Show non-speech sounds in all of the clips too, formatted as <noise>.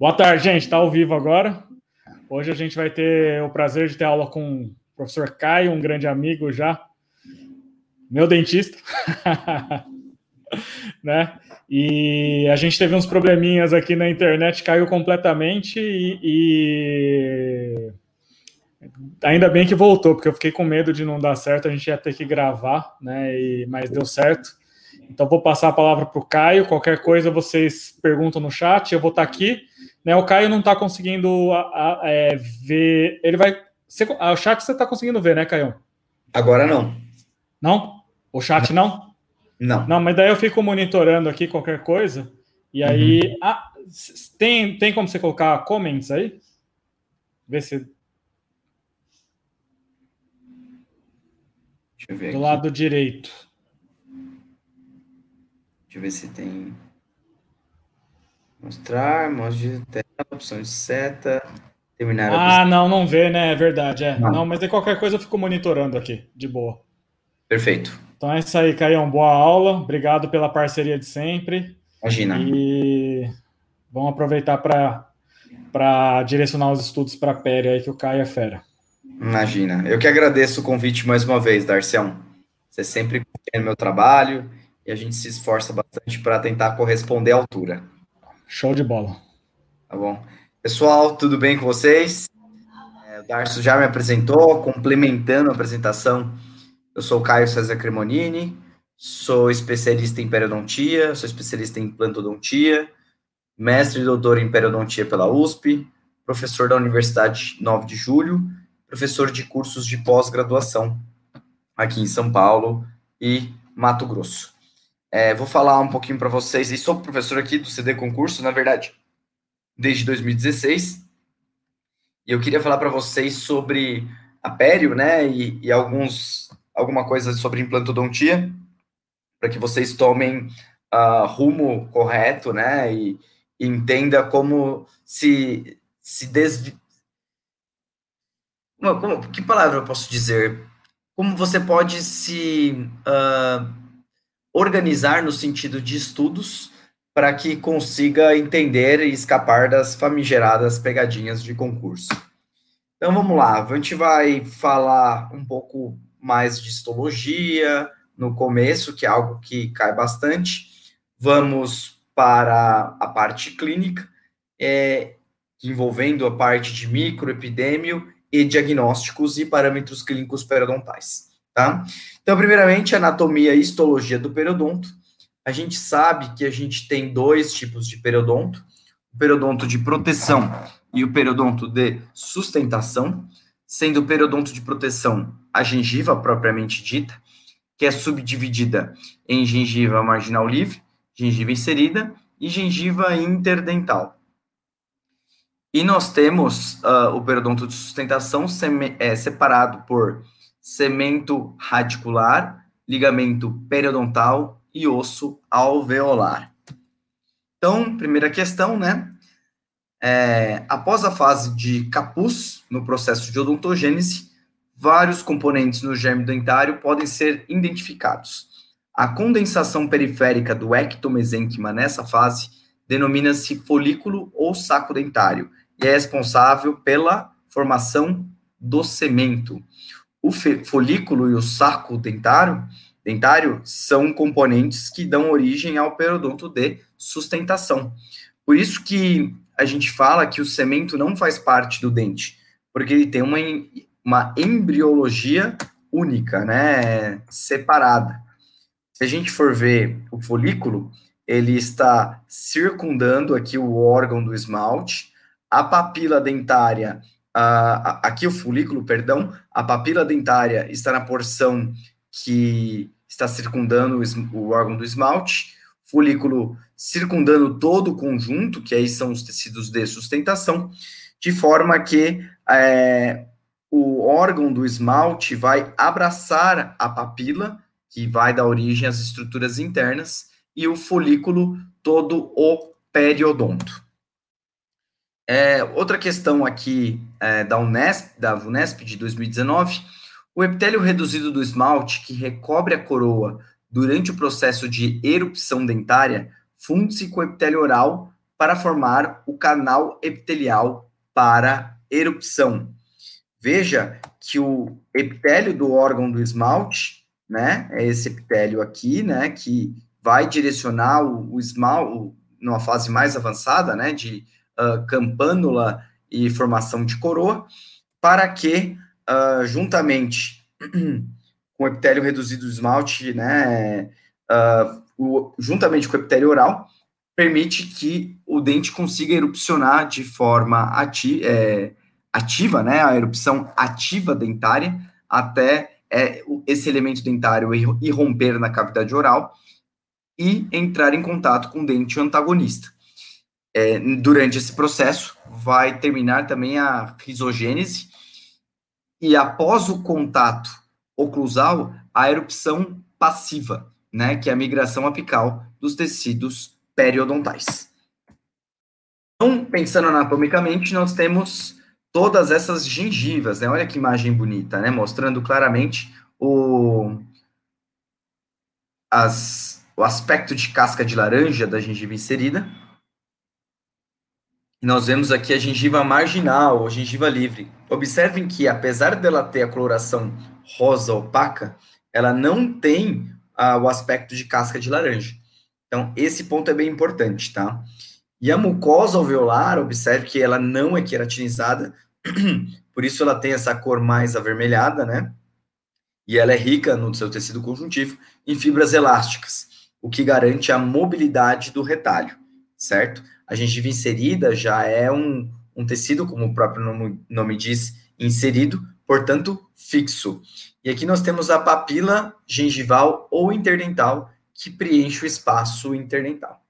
Boa tarde, gente. Está ao vivo agora. Hoje a gente vai ter o prazer de ter aula com o professor Caio, um grande amigo já, meu dentista, <laughs> né? E a gente teve uns probleminhas aqui na internet, caiu completamente e, e, ainda bem que voltou, porque eu fiquei com medo de não dar certo, a gente ia ter que gravar, né? E, mas deu certo. Então vou passar a palavra para o Caio. Qualquer coisa vocês perguntam no chat, eu vou estar tá aqui. Né, o Caio não está conseguindo a, a, é, ver. Ele vai. Você, o chat você está conseguindo ver, né, Caio? Agora não. Não? O chat não? Não. Não, mas daí eu fico monitorando aqui qualquer coisa. E aí. Uhum. Ah, tem, tem como você colocar comments aí? Vê se. Deixa eu ver. Do aqui. lado direito. Deixa eu ver se tem. Mostrar, mostra de tela, opção de seta, terminar Ah, não, não vê, né? É verdade, é. Não. não, mas de qualquer coisa eu fico monitorando aqui, de boa. Perfeito. Então é isso aí, Caião. Boa aula. Obrigado pela parceria de sempre. Imagina. E vamos aproveitar para direcionar os estudos para a Pere aí, que o Caio é fera. Imagina. Eu que agradeço o convite mais uma vez, Darcião. Você sempre confia no meu trabalho e a gente se esforça bastante para tentar corresponder à altura. Show de bola. Tá bom. Pessoal, tudo bem com vocês? É, o Darcio já me apresentou, complementando a apresentação. Eu sou o Caio César Cremonini, sou especialista em periodontia, sou especialista em plantodontia, mestre e doutor em periodontia pela USP, professor da Universidade 9 de Julho, professor de cursos de pós-graduação aqui em São Paulo e Mato Grosso. É, vou falar um pouquinho para vocês, e sou professor aqui do CD Concurso, na verdade, desde 2016. E eu queria falar para vocês sobre a pério, né, e, e, alguns, alguma coisa sobre implantodontia, para que vocês tomem uh, rumo correto, né, e, e entenda como se, se desvi... Como, que palavra eu posso dizer? Como você pode se... Uh, organizar no sentido de estudos para que consiga entender e escapar das famigeradas pegadinhas de concurso. Então vamos lá, a gente vai falar um pouco mais de histologia no começo, que é algo que cai bastante. Vamos para a parte clínica, é, envolvendo a parte de microepidêmio e diagnósticos e parâmetros clínicos periodontais. Tá? Então, primeiramente, anatomia e histologia do periodonto. A gente sabe que a gente tem dois tipos de periodonto: o periodonto de proteção e o periodonto de sustentação, sendo o periodonto de proteção a gengiva propriamente dita, que é subdividida em gengiva marginal livre, gengiva inserida e gengiva interdental. E nós temos uh, o periodonto de sustentação é, separado por cemento radicular, ligamento periodontal e osso alveolar. Então, primeira questão, né? É, após a fase de capuz, no processo de odontogênese, vários componentes no germe dentário podem ser identificados. A condensação periférica do ectomesênquima nessa fase denomina-se folículo ou saco dentário e é responsável pela formação do cemento. O folículo e o saco dentário, dentário são componentes que dão origem ao periodonto de sustentação. Por isso que a gente fala que o cemento não faz parte do dente, porque ele tem uma, uma embriologia única, né, separada. Se a gente for ver o folículo, ele está circundando aqui o órgão do esmalte, a papila dentária aqui o folículo, perdão, a papila dentária está na porção que está circundando o, o órgão do esmalte, folículo circundando todo o conjunto, que aí são os tecidos de sustentação, de forma que é, o órgão do esmalte vai abraçar a papila, que vai dar origem às estruturas internas, e o folículo todo o periodonto. É, outra questão aqui é, da Unesp, da Unesp de 2019, o epitélio reduzido do esmalte que recobre a coroa durante o processo de erupção dentária funde-se com o epitélio oral para formar o canal epitelial para erupção. Veja que o epitélio do órgão do esmalte, né, é esse epitélio aqui, né, que vai direcionar o, o esmalte numa fase mais avançada, né, de uh, campânula e formação de coroa, para que, uh, juntamente <clears throat> com o epitélio reduzido do esmalte, né, uh, o, juntamente com o epitélio oral, permite que o dente consiga erupcionar de forma ati é, ativa, né, a erupção ativa dentária, até é, esse elemento dentário irromper na cavidade oral e entrar em contato com o dente antagonista. É, durante esse processo, vai terminar também a risogênese, e após o contato oclusal, a erupção passiva, né, que é a migração apical dos tecidos periodontais. Então, pensando anatomicamente, nós temos todas essas gengivas, né? Olha que imagem bonita, né? Mostrando claramente o, as, o aspecto de casca de laranja da gengiva inserida. E nós vemos aqui a gengiva marginal, ou gengiva livre. Observem que, apesar dela ter a coloração rosa opaca, ela não tem ah, o aspecto de casca de laranja. Então, esse ponto é bem importante, tá? E a mucosa alveolar, observe que ela não é queratinizada, <clears throat> por isso ela tem essa cor mais avermelhada, né? E ela é rica no seu tecido conjuntivo em fibras elásticas, o que garante a mobilidade do retalho, certo? A gengiva inserida já é um, um tecido, como o próprio nome, nome diz, inserido, portanto, fixo. E aqui nós temos a papila gengival ou interdental, que preenche o espaço interdental.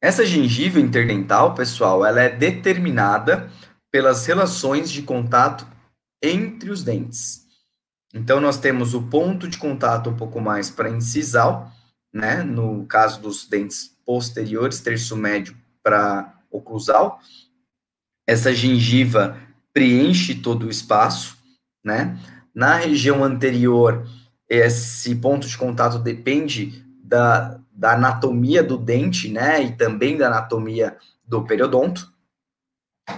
Essa gengiva interdental, pessoal, ela é determinada pelas relações de contato entre os dentes. Então, nós temos o ponto de contato um pouco mais para incisal, né? No caso dos dentes posteriores, terço médio para oclusal. Essa gengiva preenche todo o espaço, né? Na região anterior, esse ponto de contato depende da, da anatomia do dente, né, e também da anatomia do periodonto.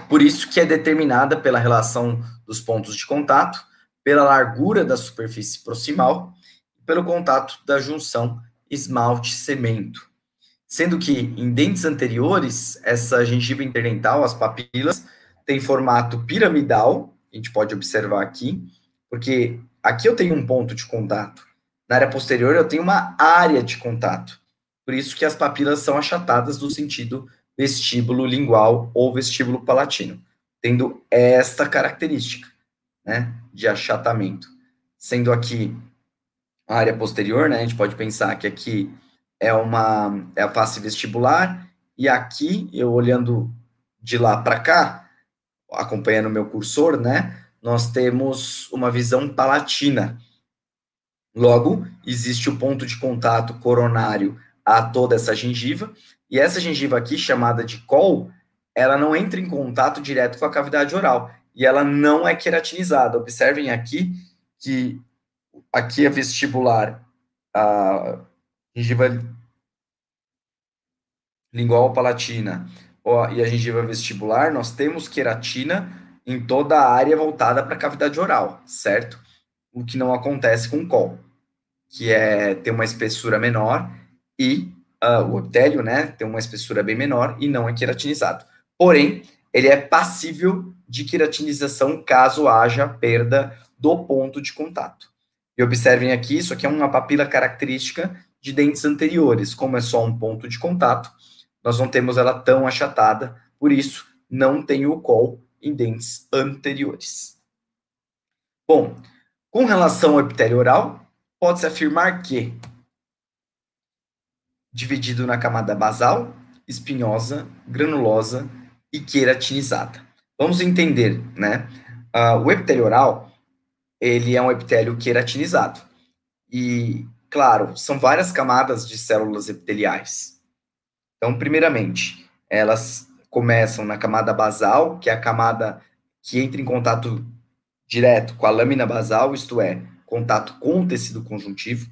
Por isso que é determinada pela relação dos pontos de contato, pela largura da superfície proximal, pelo contato da junção esmalte-cemento. Sendo que em dentes anteriores, essa gengiva interdental, as papilas, tem formato piramidal, a gente pode observar aqui, porque aqui eu tenho um ponto de contato. Na área posterior eu tenho uma área de contato. Por isso que as papilas são achatadas no sentido vestíbulo lingual ou vestíbulo palatino, tendo esta característica, né, de achatamento. Sendo aqui a área posterior, né, a gente pode pensar que aqui é uma é a face vestibular e aqui eu olhando de lá para cá, acompanhando o meu cursor, né, nós temos uma visão palatina. Logo, existe o ponto de contato coronário a toda essa gengiva, e essa gengiva aqui, chamada de col, ela não entra em contato direto com a cavidade oral, e ela não é queratinizada. Observem aqui que aqui é vestibular, a gengiva lingual palatina ó, e a gengiva vestibular, nós temos queratina em toda a área voltada para a cavidade oral, certo? O que não acontece com o col, que é ter uma espessura menor e uh, o epitélio, né, tem uma espessura bem menor e não é queratinizado. Porém, ele é passível de queratinização caso haja perda do ponto de contato. E observem aqui, isso aqui é uma papila característica de dentes anteriores. Como é só um ponto de contato, nós não temos ela tão achatada, por isso não tem o col em dentes anteriores. Bom, com relação ao epitélio oral, pode-se afirmar que, dividido na camada basal, espinhosa, granulosa e queratinizada. Vamos entender, né? Uh, o epitélio oral, ele é um epitélio queratinizado. E, claro, são várias camadas de células epiteliais. Então, primeiramente, elas começam na camada basal, que é a camada que entra em contato direto com a lâmina basal, isto é, contato com o tecido conjuntivo.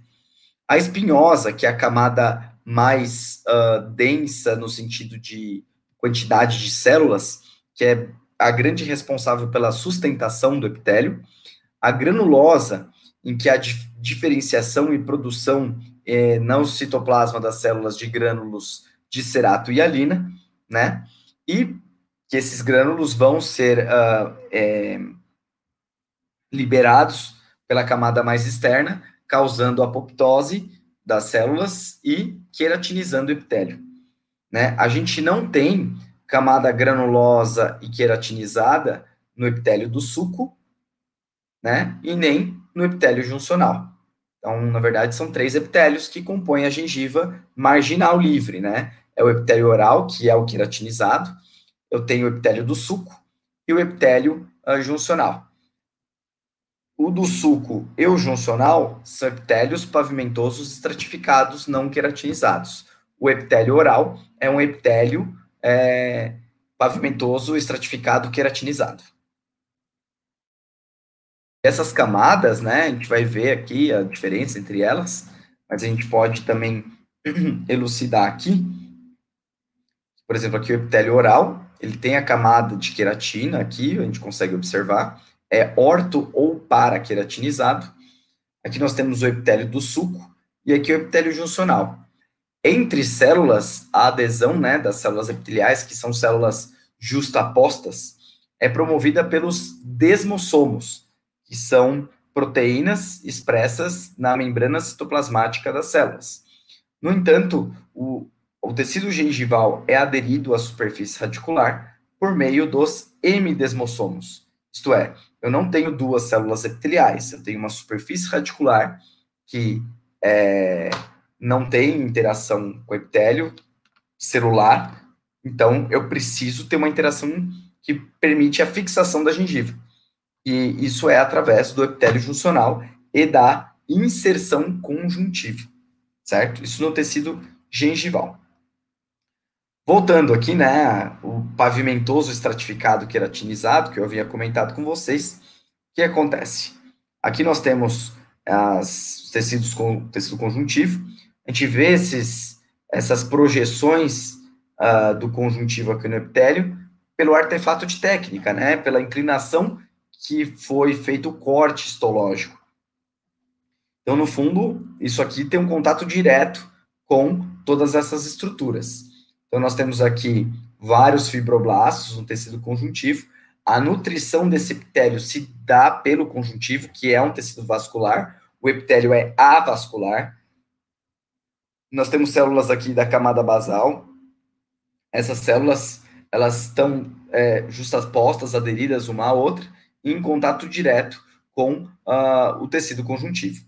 A espinhosa, que é a camada mais uh, densa no sentido de quantidade de células, que é a grande responsável pela sustentação do epitélio, a granulosa, em que a diferenciação e produção eh, no citoplasma das células de grânulos de cerato e alina, né? E que esses grânulos vão ser uh, é, liberados pela camada mais externa, causando apoptose das células e queratinizando o epitélio. Né? A gente não tem camada granulosa e queratinizada no epitélio do suco, né? E nem no epitélio juncional. Então, na verdade, são três epitélios que compõem a gengiva marginal livre, né? É o epitélio oral, que é o queratinizado, eu tenho o epitélio do suco e o epitélio uh, juncional. O do suco e o juncional são epitélios pavimentosos estratificados não queratinizados. O epitélio oral é um epitélio é, pavimentoso estratificado queratinizado. Essas camadas, né, a gente vai ver aqui a diferença entre elas, mas a gente pode também <clears throat> elucidar aqui. Por exemplo, aqui o epitélio oral, ele tem a camada de queratina aqui, a gente consegue observar, é orto ou para-queratinizado. Aqui nós temos o epitélio do suco e aqui o epitélio juncional. Entre células, a adesão né, das células epiteliais, que são células justapostas, é promovida pelos desmossomos, que são proteínas expressas na membrana citoplasmática das células. No entanto, o, o tecido gengival é aderido à superfície radicular por meio dos hemidesmossomos, isto é, eu não tenho duas células epiteliais, eu tenho uma superfície radicular que é, não tem interação com o epitélio celular, então eu preciso ter uma interação que permite a fixação da gengiva. E isso é através do epitélio juncional e da inserção conjuntiva, certo? Isso no tecido gengival. Voltando aqui, né, o pavimentoso estratificado queratinizado, que eu havia comentado com vocês, o que acontece? Aqui nós temos as tecidos com tecido conjuntivo, a gente vê esses, essas projeções uh, do conjuntivo aqui no epitélio pelo artefato de técnica, né, pela inclinação que foi feito o corte histológico. Então, no fundo, isso aqui tem um contato direto com todas essas estruturas. Então, nós temos aqui vários fibroblastos no tecido conjuntivo. A nutrição desse epitélio se dá pelo conjuntivo, que é um tecido vascular. O epitélio é avascular. Nós temos células aqui da camada basal. Essas células, elas estão é, justapostas, aderidas uma à outra, em contato direto com uh, o tecido conjuntivo.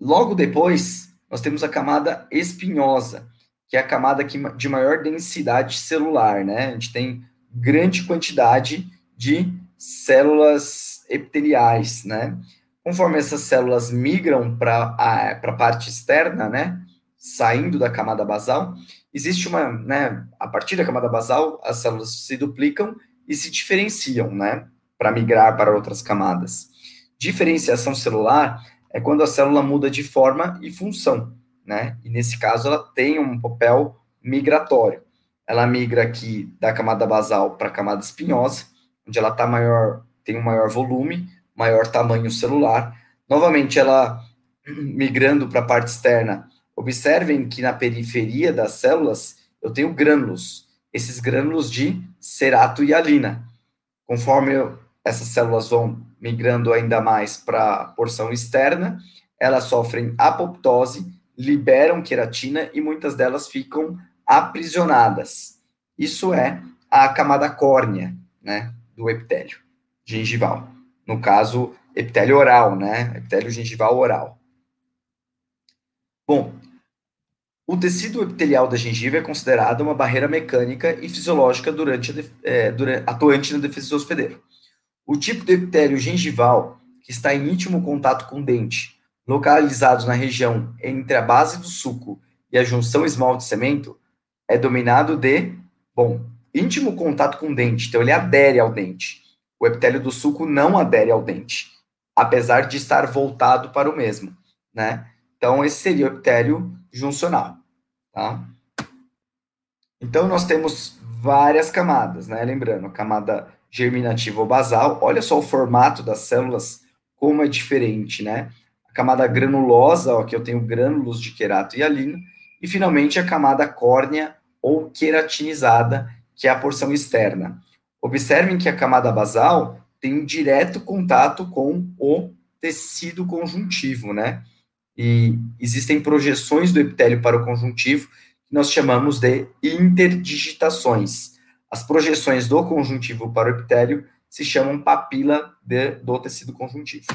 Logo depois, nós temos a camada espinhosa, que é a camada de maior densidade celular, né? A gente tem grande quantidade de células epiteliais, né? Conforme essas células migram para a parte externa, né? Saindo da camada basal, existe uma, né? A partir da camada basal, as células se duplicam e se diferenciam, né? Para migrar para outras camadas. Diferenciação celular é quando a célula muda de forma e função né? E nesse caso ela tem um papel migratório. Ela migra aqui da camada basal para a camada espinhosa, onde ela tá maior, tem um maior volume, maior tamanho celular. Novamente, ela <clears throat> migrando para a parte externa, observem que na periferia das células eu tenho grânulos, esses grânulos de cerato e alina. Conforme eu, essas células vão migrando ainda mais para a porção externa, elas sofrem apoptose liberam queratina e muitas delas ficam aprisionadas. Isso é a camada córnea, né, do epitélio gengival. No caso, epitélio oral, né, epitélio gengival oral. Bom, o tecido epitelial da gengiva é considerado uma barreira mecânica e fisiológica durante, é, durante atuante na defesa do hospedeiro. O tipo de epitélio gengival que está em íntimo contato com o dente localizados na região entre a base do suco e a junção esmalte-cemento, é dominado de, bom, íntimo contato com o dente, então ele adere ao dente. O epitélio do suco não adere ao dente, apesar de estar voltado para o mesmo, né? Então, esse seria o epitélio juncional. tá? Então, nós temos várias camadas, né? Lembrando, camada germinativa ou basal, olha só o formato das células, como é diferente, né? A camada granulosa, ó, eu tenho grânulos de querato e alina, e finalmente a camada córnea ou queratinizada, que é a porção externa. Observem que a camada basal tem um direto contato com o tecido conjuntivo, né? E existem projeções do epitélio para o conjuntivo que nós chamamos de interdigitações. As projeções do conjuntivo para o epitélio se chamam papila de, do tecido conjuntivo.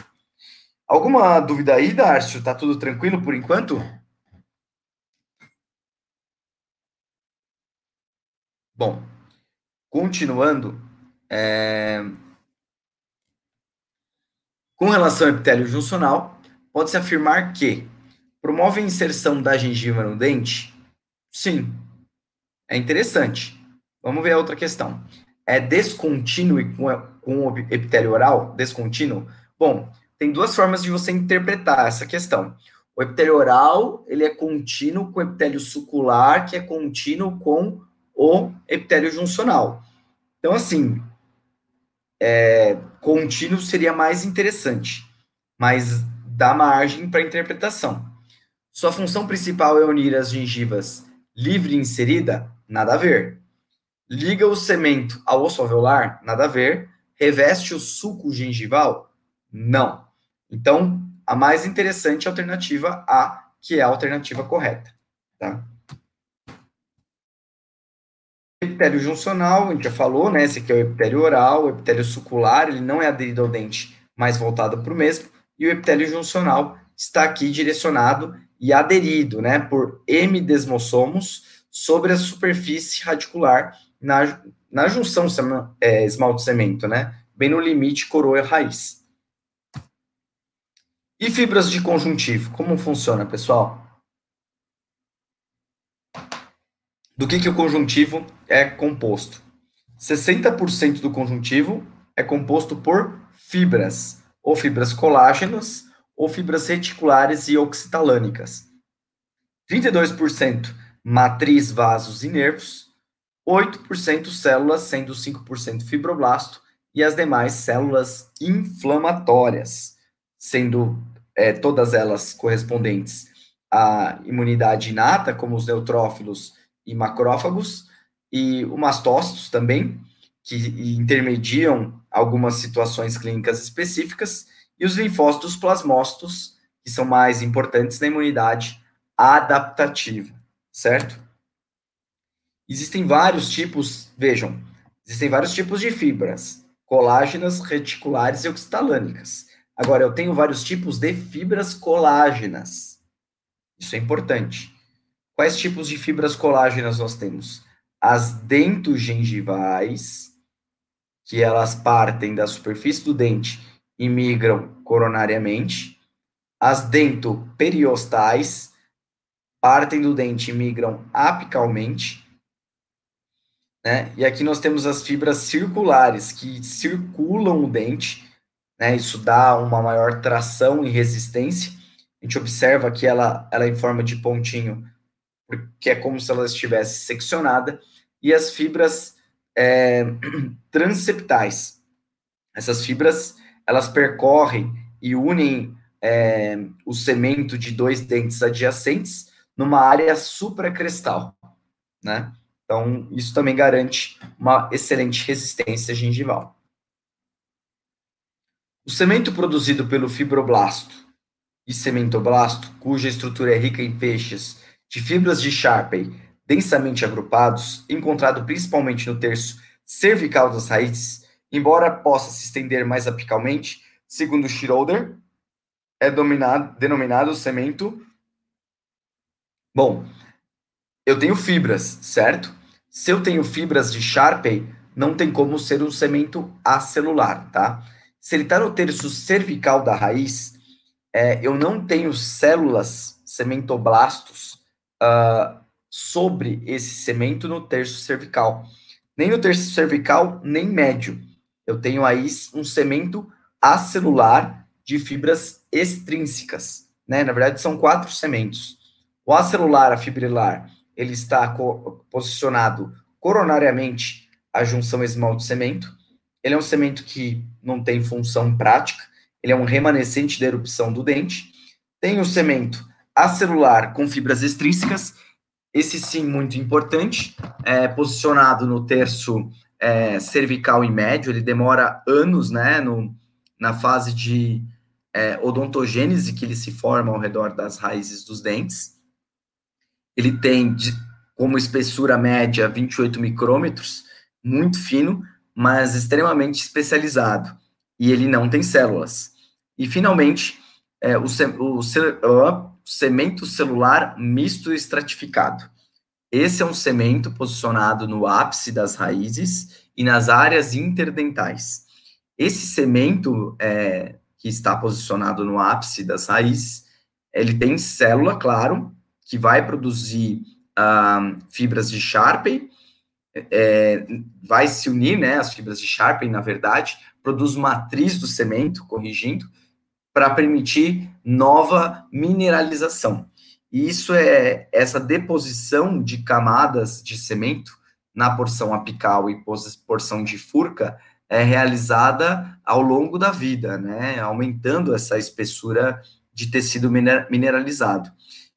Alguma dúvida aí, Darcio? Tá tudo tranquilo por enquanto? Bom, continuando, é... com relação ao epitélio juncional, pode-se afirmar que promove a inserção da gengiva no dente? Sim. É interessante. Vamos ver a outra questão. É descontínuo com o epitélio oral? Descontínuo? Bom, tem duas formas de você interpretar essa questão. O epitélio oral, ele é contínuo com o epitélio sucular, que é contínuo com o epitélio juncional. Então, assim, é, contínuo seria mais interessante, mas dá margem para interpretação. Sua função principal é unir as gengivas livre inserida? Nada a ver. Liga o cemento ao osso alveolar? Nada a ver. Reveste o suco gengival? Não. Então, a mais interessante alternativa A, que é a alternativa correta. Tá? Epitélio juncional, a gente já falou, né? Esse aqui é o epitélio oral, o epitélio sucular, ele não é aderido ao dente, mas voltado para o mesmo. E o epitélio juncional está aqui direcionado e aderido, né, por M desmossomos sobre a superfície radicular na, na junção é, esmalte-cemento, né, bem no limite coroa-raiz. E fibras de conjuntivo, como funciona, pessoal? Do que, que o conjuntivo é composto? 60% do conjuntivo é composto por fibras, ou fibras colágenas, ou fibras reticulares e oxitalânicas. 32% matriz, vasos e nervos, 8% células, sendo 5% fibroblasto, e as demais células inflamatórias, sendo é, todas elas correspondentes à imunidade inata, como os neutrófilos e macrófagos, e os mastócitos também, que intermediam algumas situações clínicas específicas, e os linfócitos plasmócitos, que são mais importantes na imunidade adaptativa, certo? Existem vários tipos, vejam, existem vários tipos de fibras, colágenas, reticulares e oxitalânicas. Agora, eu tenho vários tipos de fibras colágenas. Isso é importante. Quais tipos de fibras colágenas nós temos? As dentogengivais, que elas partem da superfície do dente e migram coronariamente. As dentoperiostais partem do dente e migram apicalmente. Né? E aqui nós temos as fibras circulares, que circulam o dente, né? Isso dá uma maior tração e resistência. A gente observa que ela, ela é em forma de pontinho, porque é como se ela estivesse seccionada. E as fibras é, <clears throat> transeptais. Essas fibras elas percorrem e unem é, o cemento de dois dentes adjacentes numa área supracrestal, né? Então, isso também garante uma excelente resistência gengival. O cemento produzido pelo fibroblasto e cementoblasto, cuja estrutura é rica em feixes de fibras de Sharpey densamente agrupados, encontrado principalmente no terço cervical das raízes, embora possa se estender mais apicalmente, segundo Schroeder, é dominado, denominado cemento. Bom, eu tenho fibras, certo? Se eu tenho fibras de Sharpey, não tem como ser um cemento acelular, tá? Se ele está no terço cervical da raiz, é, eu não tenho células cementoblastos uh, sobre esse cemento no terço cervical. Nem no terço cervical, nem médio eu tenho aí um cemento acelular de fibras extrínsecas, né? Na verdade, são quatro cementos. O acelular, a fibrilar, ele está co posicionado coronariamente à junção esmalte-cemento. Ele é um cemento que não tem função prática, ele é um remanescente da erupção do dente. Tem o cemento acelular com fibras extrínsecas, esse sim muito importante, é, posicionado no terço é, cervical e médio, ele demora anos, né, no, na fase de é, odontogênese que ele se forma ao redor das raízes dos dentes. Ele tem de, como espessura média 28 micrômetros, muito fino, mas extremamente especializado. E ele não tem células. E, finalmente, é, o, o, o cemento celular misto estratificado. Esse é um cemento posicionado no ápice das raízes e nas áreas interdentais. Esse cemento é, que está posicionado no ápice das raízes, ele tem célula, claro, que vai produzir ah, fibras de Sharpey, é, vai se unir, né, as fibras de Sharpey, na verdade, produz matriz do cimento, corrigindo, para permitir nova mineralização. E isso é essa deposição de camadas de cimento na porção apical e porção de furca é realizada ao longo da vida, né, aumentando essa espessura de tecido mineralizado.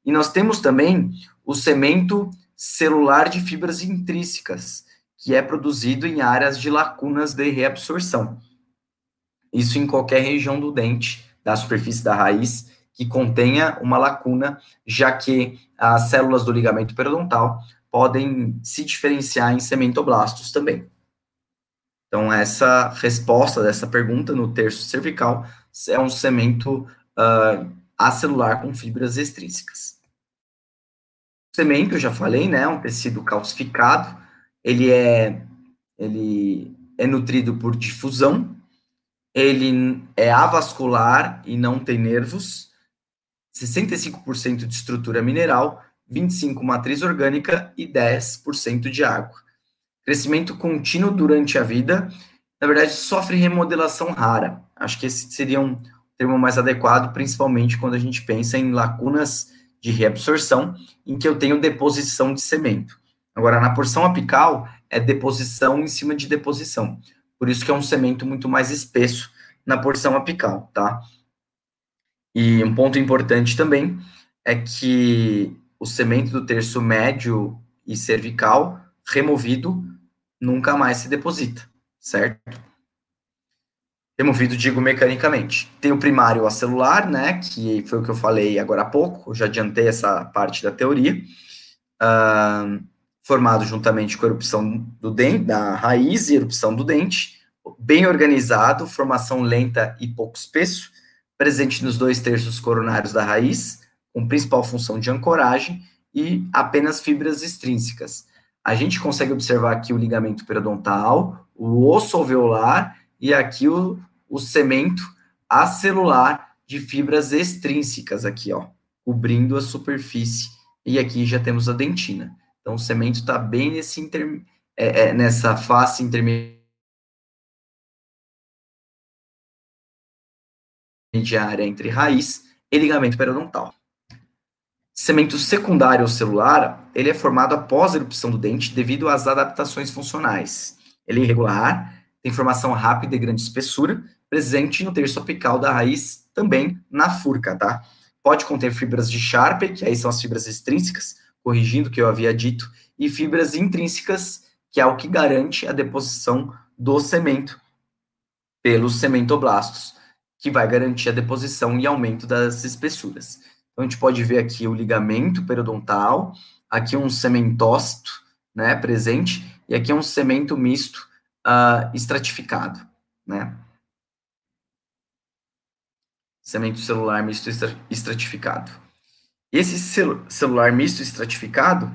E nós temos também o cemento celular de fibras intrínsecas, que é produzido em áreas de lacunas de reabsorção. Isso em qualquer região do dente, da superfície da raiz, que contenha uma lacuna, já que as células do ligamento periodontal podem se diferenciar em cementoblastos também. Então, essa resposta dessa pergunta no terço cervical é um cemento uh, acelular com fibras extrínsecas. O cemento, eu já falei, né, um tecido calcificado, ele é, ele é nutrido por difusão, ele é avascular e não tem nervos, 65% de estrutura mineral, 25% matriz orgânica e 10% de água. Crescimento contínuo durante a vida, na verdade, sofre remodelação rara. Acho que esse seria um termo mais adequado, principalmente quando a gente pensa em lacunas de reabsorção, em que eu tenho deposição de cimento. Agora, na porção apical, é deposição em cima de deposição. Por isso que é um cimento muito mais espesso na porção apical, tá? E um ponto importante também é que o cimento do terço médio e cervical removido nunca mais se deposita, certo? Removido, digo, mecanicamente. Tem o primário acelular, né, que foi o que eu falei agora há pouco, já adiantei essa parte da teoria, uh, formado juntamente com a erupção do dente, da raiz e erupção do dente, bem organizado, formação lenta e pouco espesso, presente nos dois terços coronários da raiz, com principal função de ancoragem e apenas fibras extrínsecas. A gente consegue observar aqui o ligamento periodontal, o osso alveolar e aqui o, o cemento acelular de fibras extrínsecas aqui, ó, cobrindo a superfície. E aqui já temos a dentina. Então, o cemento está bem nesse inter, é, é, nessa face intermediária entre raiz e ligamento periodontal. Cemento secundário ou celular, ele é formado após a erupção do dente devido às adaptações funcionais. Ele é irregular, tem formação rápida e grande espessura, presente no terço apical da raiz, também na furca, tá? Pode conter fibras de Sharpe, que aí são as fibras extrínsecas, corrigindo o que eu havia dito, e fibras intrínsecas, que é o que garante a deposição do cemento pelos cementoblastos que vai garantir a deposição e aumento das espessuras. Então, a gente pode ver aqui o ligamento periodontal, aqui um cementócito, né, presente, e aqui um cemento misto uh, estratificado, né. Cemento celular misto estratificado. Esse cel celular misto estratificado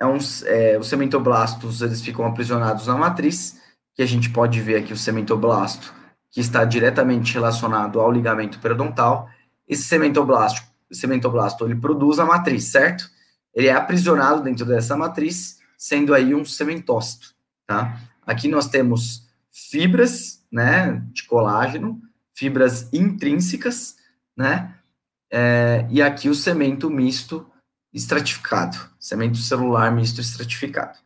é um, é, os cementoblastos, eles ficam aprisionados na matriz, que a gente pode ver aqui o cementoblasto que está diretamente relacionado ao ligamento periodontal. Esse cementoblasto, cementoblasto ele produz a matriz, certo? Ele é aprisionado dentro dessa matriz, sendo aí um cementócito, tá? Aqui nós temos fibras, né, de colágeno, fibras intrínsecas, né? É, e aqui o cemento misto estratificado, cemento celular misto estratificado.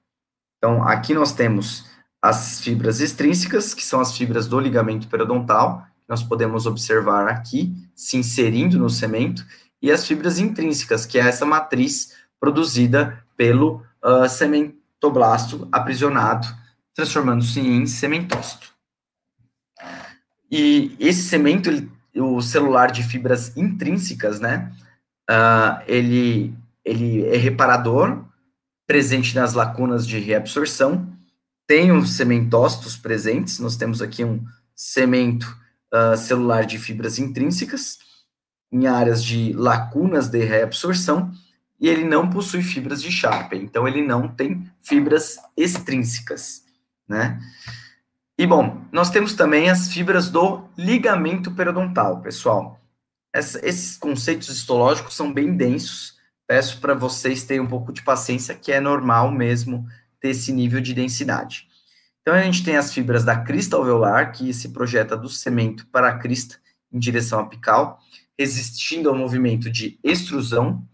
Então, aqui nós temos as fibras extrínsecas, que são as fibras do ligamento periodontal, que nós podemos observar aqui, se inserindo no cemento, e as fibras intrínsecas, que é essa matriz produzida pelo uh, cementoblasto aprisionado, transformando-se em cementócito. E esse cemento, ele, o celular de fibras intrínsecas, né, uh, ele, ele é reparador, presente nas lacunas de reabsorção, tem os cementócitos presentes, nós temos aqui um cemento uh, celular de fibras intrínsecas, em áreas de lacunas de reabsorção, e ele não possui fibras de Sharpe, então ele não tem fibras extrínsecas, né? E bom, nós temos também as fibras do ligamento periodontal, pessoal. Essa, esses conceitos histológicos são bem densos. Peço para vocês terem um pouco de paciência, que é normal mesmo ter esse nível de densidade. Então a gente tem as fibras da crista alveolar, que se projeta do cemento para a crista em direção apical, resistindo ao movimento de extrusão.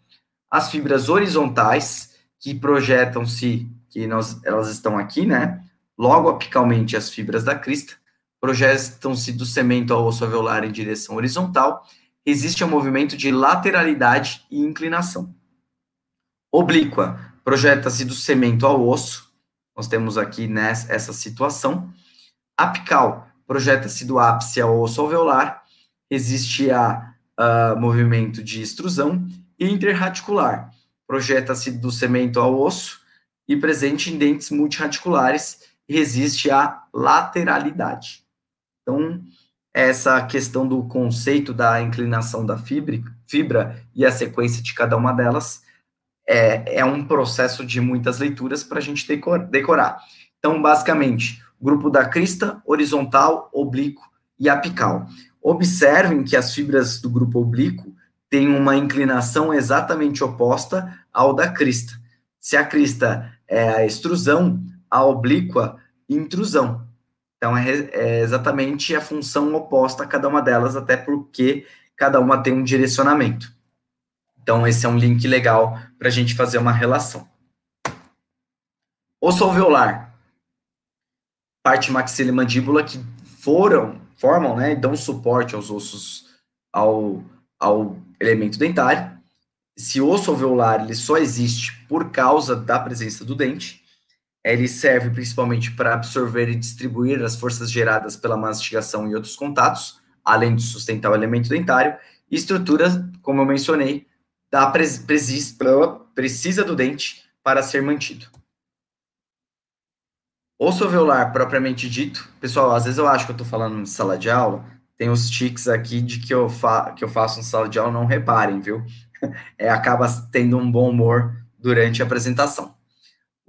As fibras horizontais, que projetam-se, que nós, elas estão aqui, né? Logo apicalmente as fibras da crista, projetam-se do cemento ao osso alveolar em direção horizontal, existe um movimento de lateralidade e inclinação. Oblíqua, projeta-se do cemento ao osso, nós temos aqui nessa essa situação. Apical, projeta-se do ápice ao osso alveolar, existe a, a movimento de extrusão, e interradicular, projeta-se do cemento ao osso. E presente em dentes multirradiculares, resiste à lateralidade. Então, essa questão do conceito da inclinação da fibra, fibra e a sequência de cada uma delas é, é um processo de muitas leituras para a gente decor, decorar. Então, basicamente, grupo da crista, horizontal, oblíquo e apical. Observem que as fibras do grupo oblíquo têm uma inclinação exatamente oposta ao da crista. Se a crista é a extrusão, a oblíqua intrusão. Então, é, é, exatamente a função oposta a cada uma delas, até porque cada uma tem um direcionamento. Então, esse é um link legal para a gente fazer uma relação. Osso alveolar, parte maxila e mandíbula que foram, formam, né, e dão suporte aos ossos, ao, ao elemento dentário. Esse osso alveolar, ele só existe por causa da presença do dente, ele serve principalmente para absorver e distribuir as forças geradas pela mastigação e outros contatos, além de sustentar o elemento dentário, e estrutura, como eu mencionei, da precisa do dente para ser mantido. Osso alveolar, propriamente dito, pessoal, às vezes eu acho que eu estou falando de sala de aula, tem os tics aqui de que eu, fa que eu faço em sala de aula, não reparem, viu? <laughs> É, acaba tendo um bom humor durante a apresentação.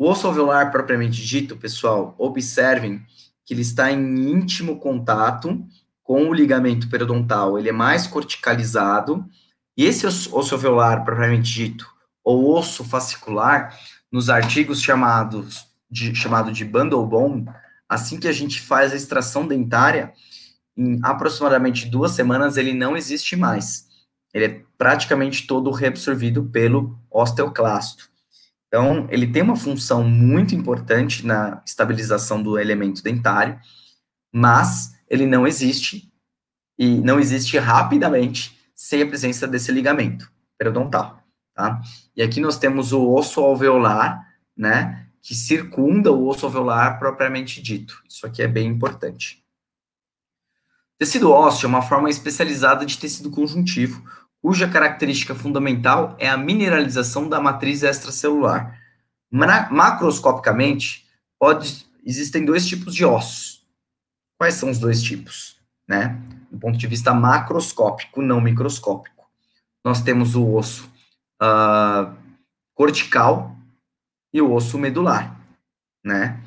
O osso alveolar propriamente dito, pessoal, observem que ele está em íntimo contato com o ligamento periodontal. Ele é mais corticalizado. E esse osso alveolar propriamente dito, ou osso fascicular, nos artigos chamados de, chamado de bundle bone, assim que a gente faz a extração dentária, em aproximadamente duas semanas ele não existe mais. Ele é praticamente todo reabsorvido pelo osteoclasto. Então, ele tem uma função muito importante na estabilização do elemento dentário, mas ele não existe e não existe rapidamente sem a presença desse ligamento periodontal, tá? E aqui nós temos o osso alveolar, né, que circunda o osso alveolar propriamente dito. Isso aqui é bem importante. Tecido ósseo é uma forma especializada de tecido conjuntivo, cuja característica fundamental é a mineralização da matriz extracelular. Macroscopicamente, pode, existem dois tipos de ossos. Quais são os dois tipos? Né? Do ponto de vista macroscópico, não microscópico. Nós temos o osso uh, cortical e o osso medular, né?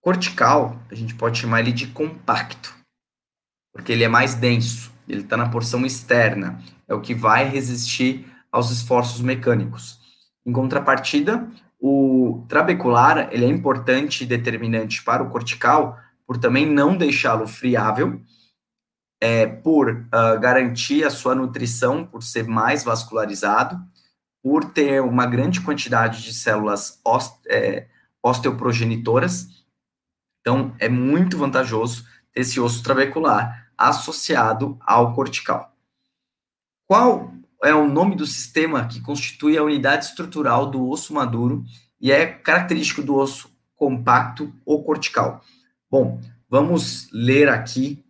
Cortical, a gente pode chamar ele de compacto, porque ele é mais denso, ele está na porção externa, é o que vai resistir aos esforços mecânicos. Em contrapartida, o trabecular ele é importante e determinante para o cortical, por também não deixá-lo friável, é, por uh, garantir a sua nutrição, por ser mais vascularizado, por ter uma grande quantidade de células é, osteoprogenitoras. Então, é muito vantajoso ter esse osso trabecular associado ao cortical. Qual é o nome do sistema que constitui a unidade estrutural do osso maduro e é característico do osso compacto ou cortical? Bom, vamos ler aqui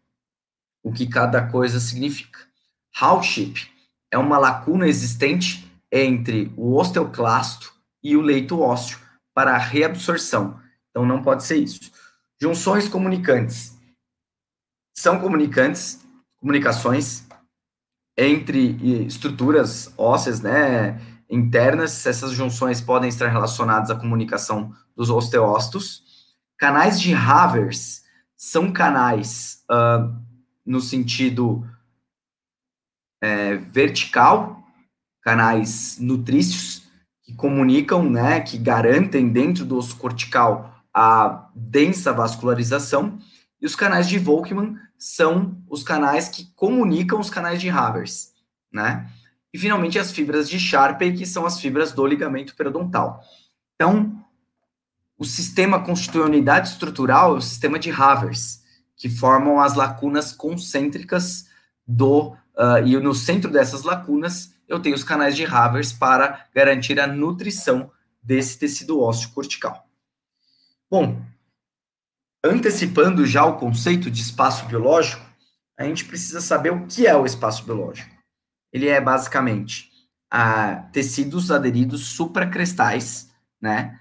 o que cada coisa significa. Howship é uma lacuna existente entre o osteoclasto e o leito ósseo para reabsorção. Então, não pode ser isso. Junções comunicantes. São comunicantes, comunicações entre estruturas ósseas, né, internas. Essas junções podem estar relacionadas à comunicação dos osteócitos. Canais de Havers são canais uh, no sentido é, vertical, canais nutrícios que comunicam, né, que garantem dentro do osso cortical a densa vascularização, e os canais de Volkmann são os canais que comunicam os canais de Havers, né? E finalmente as fibras de Sharpey, que são as fibras do ligamento periodontal. Então, o sistema constitui a unidade estrutural, o sistema de Havers, que formam as lacunas concêntricas do. Uh, e no centro dessas lacunas, eu tenho os canais de Havers para garantir a nutrição desse tecido ósseo cortical. Bom, antecipando já o conceito de espaço biológico, a gente precisa saber o que é o espaço biológico. Ele é basicamente ah, tecidos aderidos supracrestais, né?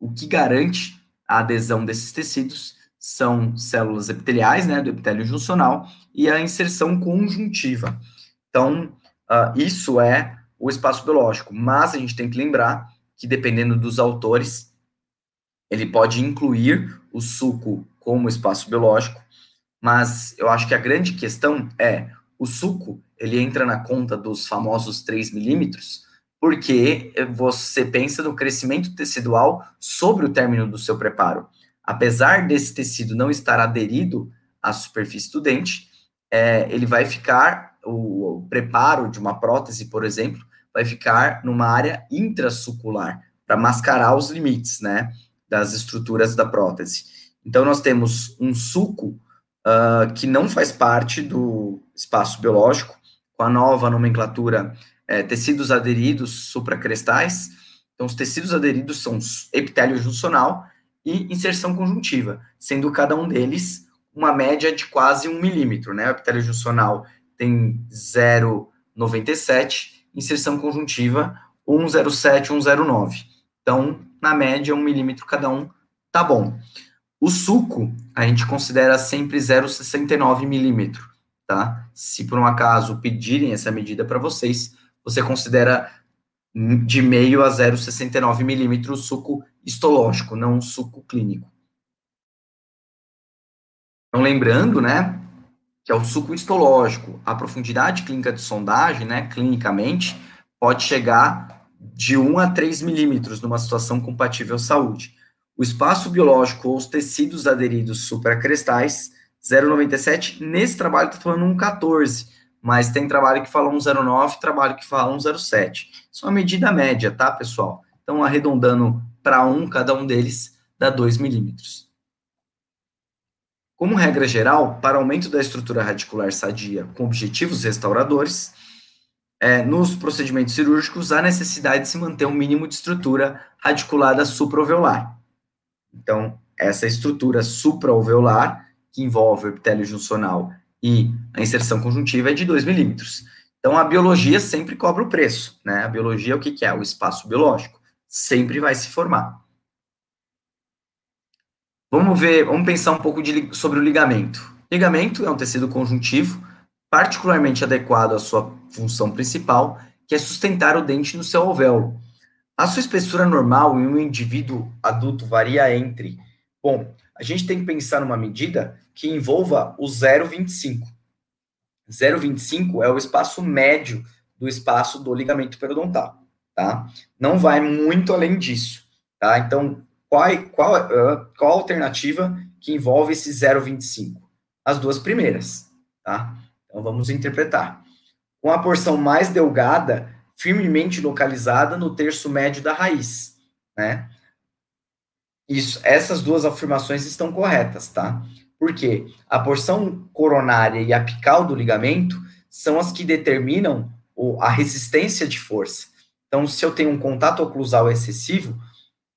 O que garante a adesão desses tecidos são células epiteliais, né, do epitélio juncional, e a inserção conjuntiva. Então, uh, isso é o espaço biológico, mas a gente tem que lembrar que, dependendo dos autores, ele pode incluir o suco como espaço biológico, mas eu acho que a grande questão é, o suco, ele entra na conta dos famosos 3 milímetros, porque você pensa no crescimento tecidual sobre o término do seu preparo. Apesar desse tecido não estar aderido à superfície do dente, é, ele vai ficar, o, o, preparo de uma prótese, por exemplo, vai ficar numa área intrasucular, para mascarar os limites, né, das estruturas da prótese. Então, nós temos um suco uh, que não faz parte do espaço biológico, com a nova nomenclatura é, tecidos aderidos supracrestais. Então, os tecidos aderidos são epitélio juncional, e inserção conjuntiva, sendo cada um deles uma média de quase um milímetro, né? O epitélio juncional tem 0,97, inserção conjuntiva 1,07, 1,09. Então, na média, um milímetro cada um, tá bom. O suco, a gente considera sempre 0,69 milímetro, tá? Se por um acaso pedirem essa medida para vocês, você considera de meio a 0,69 milímetros o suco histológico, não suco clínico. Então, lembrando, né, que é o suco histológico. A profundidade clínica de sondagem, né, clinicamente, pode chegar de 1 a 3 milímetros numa situação compatível à saúde. O espaço biológico ou os tecidos aderidos supracrestais, 0,97. Nesse trabalho, está falando 1,14, mas tem trabalho que fala 1,09, trabalho que fala 1,07. Isso é uma medida média, tá, pessoal? Então, arredondando para um, cada um deles dá 2 milímetros. Como regra geral, para aumento da estrutura radicular sadia com objetivos restauradores, é, nos procedimentos cirúrgicos há necessidade de se manter um mínimo de estrutura radiculada supraoveolar. Então, essa estrutura supraoveolar, que envolve o epitélio juncional e a inserção conjuntiva, é de 2 milímetros. Então, a biologia sempre cobra o preço, né? A biologia, o que, que é? O espaço biológico sempre vai se formar. Vamos ver, vamos pensar um pouco de, sobre o ligamento. Ligamento é um tecido conjuntivo particularmente adequado à sua função principal, que é sustentar o dente no seu alvéolo. A sua espessura normal em um indivíduo adulto varia entre, bom, a gente tem que pensar numa medida que envolva o 0,25. 0,25 é o espaço médio do espaço do ligamento periodontal tá? Não vai muito além disso, tá? Então, qual, qual, qual a alternativa que envolve esse 0,25? As duas primeiras, tá? Então vamos interpretar. Com a porção mais delgada, firmemente localizada no terço médio da raiz, né? Isso, essas duas afirmações estão corretas, tá? Porque a porção coronária e apical do ligamento são as que determinam a resistência de força. Então, se eu tenho um contato oclusal excessivo,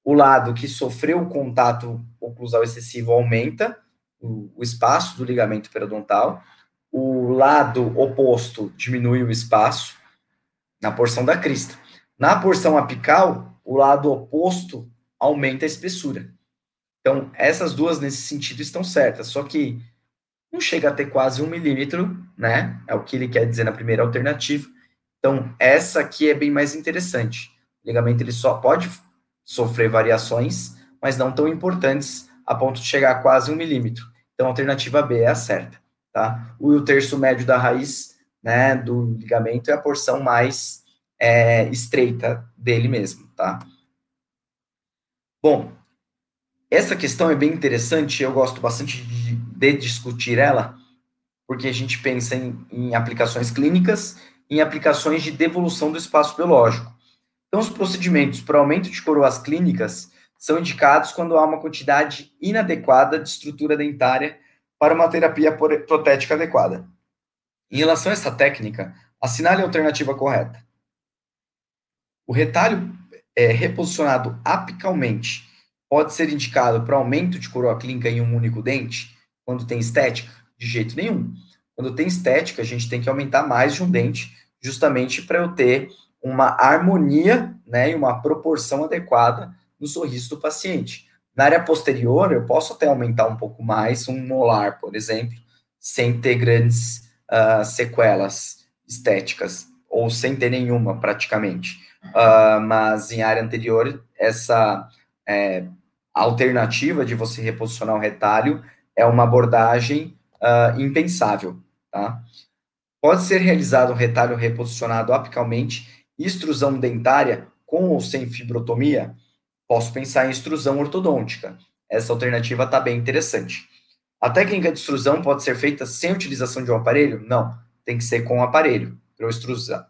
o lado que sofreu o contato oclusal excessivo aumenta o, o espaço do ligamento periodontal, o lado oposto diminui o espaço na porção da crista. Na porção apical, o lado oposto aumenta a espessura. Então, essas duas nesse sentido estão certas, só que não chega a ter quase um milímetro, né? É o que ele quer dizer na primeira alternativa. Então, essa aqui é bem mais interessante. O ligamento ele só pode sofrer variações, mas não tão importantes a ponto de chegar a quase um milímetro. Então, a alternativa B é a certa, tá? O terço médio da raiz, né, do ligamento é a porção mais é, estreita dele mesmo, tá? Bom, essa questão é bem interessante, eu gosto bastante de, de discutir ela, porque a gente pensa em, em aplicações clínicas, em aplicações de devolução do espaço biológico. Então, os procedimentos para aumento de coroas clínicas são indicados quando há uma quantidade inadequada de estrutura dentária para uma terapia protética adequada. Em relação a essa técnica, assinale a alternativa correta. O retalho é, reposicionado apicalmente pode ser indicado para aumento de coroa clínica em um único dente, quando tem estética? De jeito nenhum. Quando tem estética, a gente tem que aumentar mais de um dente, justamente para eu ter uma harmonia né, e uma proporção adequada no sorriso do paciente. Na área posterior, eu posso até aumentar um pouco mais um molar, por exemplo, sem ter grandes uh, sequelas estéticas, ou sem ter nenhuma, praticamente. Uh, mas em área anterior, essa é, alternativa de você reposicionar o retalho é uma abordagem uh, impensável. Tá? Pode ser realizado um retalho reposicionado apicalmente extrusão dentária com ou sem fibrotomia, posso pensar em extrusão ortodôntica. Essa alternativa está bem interessante. A técnica de extrusão pode ser feita sem utilização de um aparelho? Não, tem que ser com o um aparelho para eu,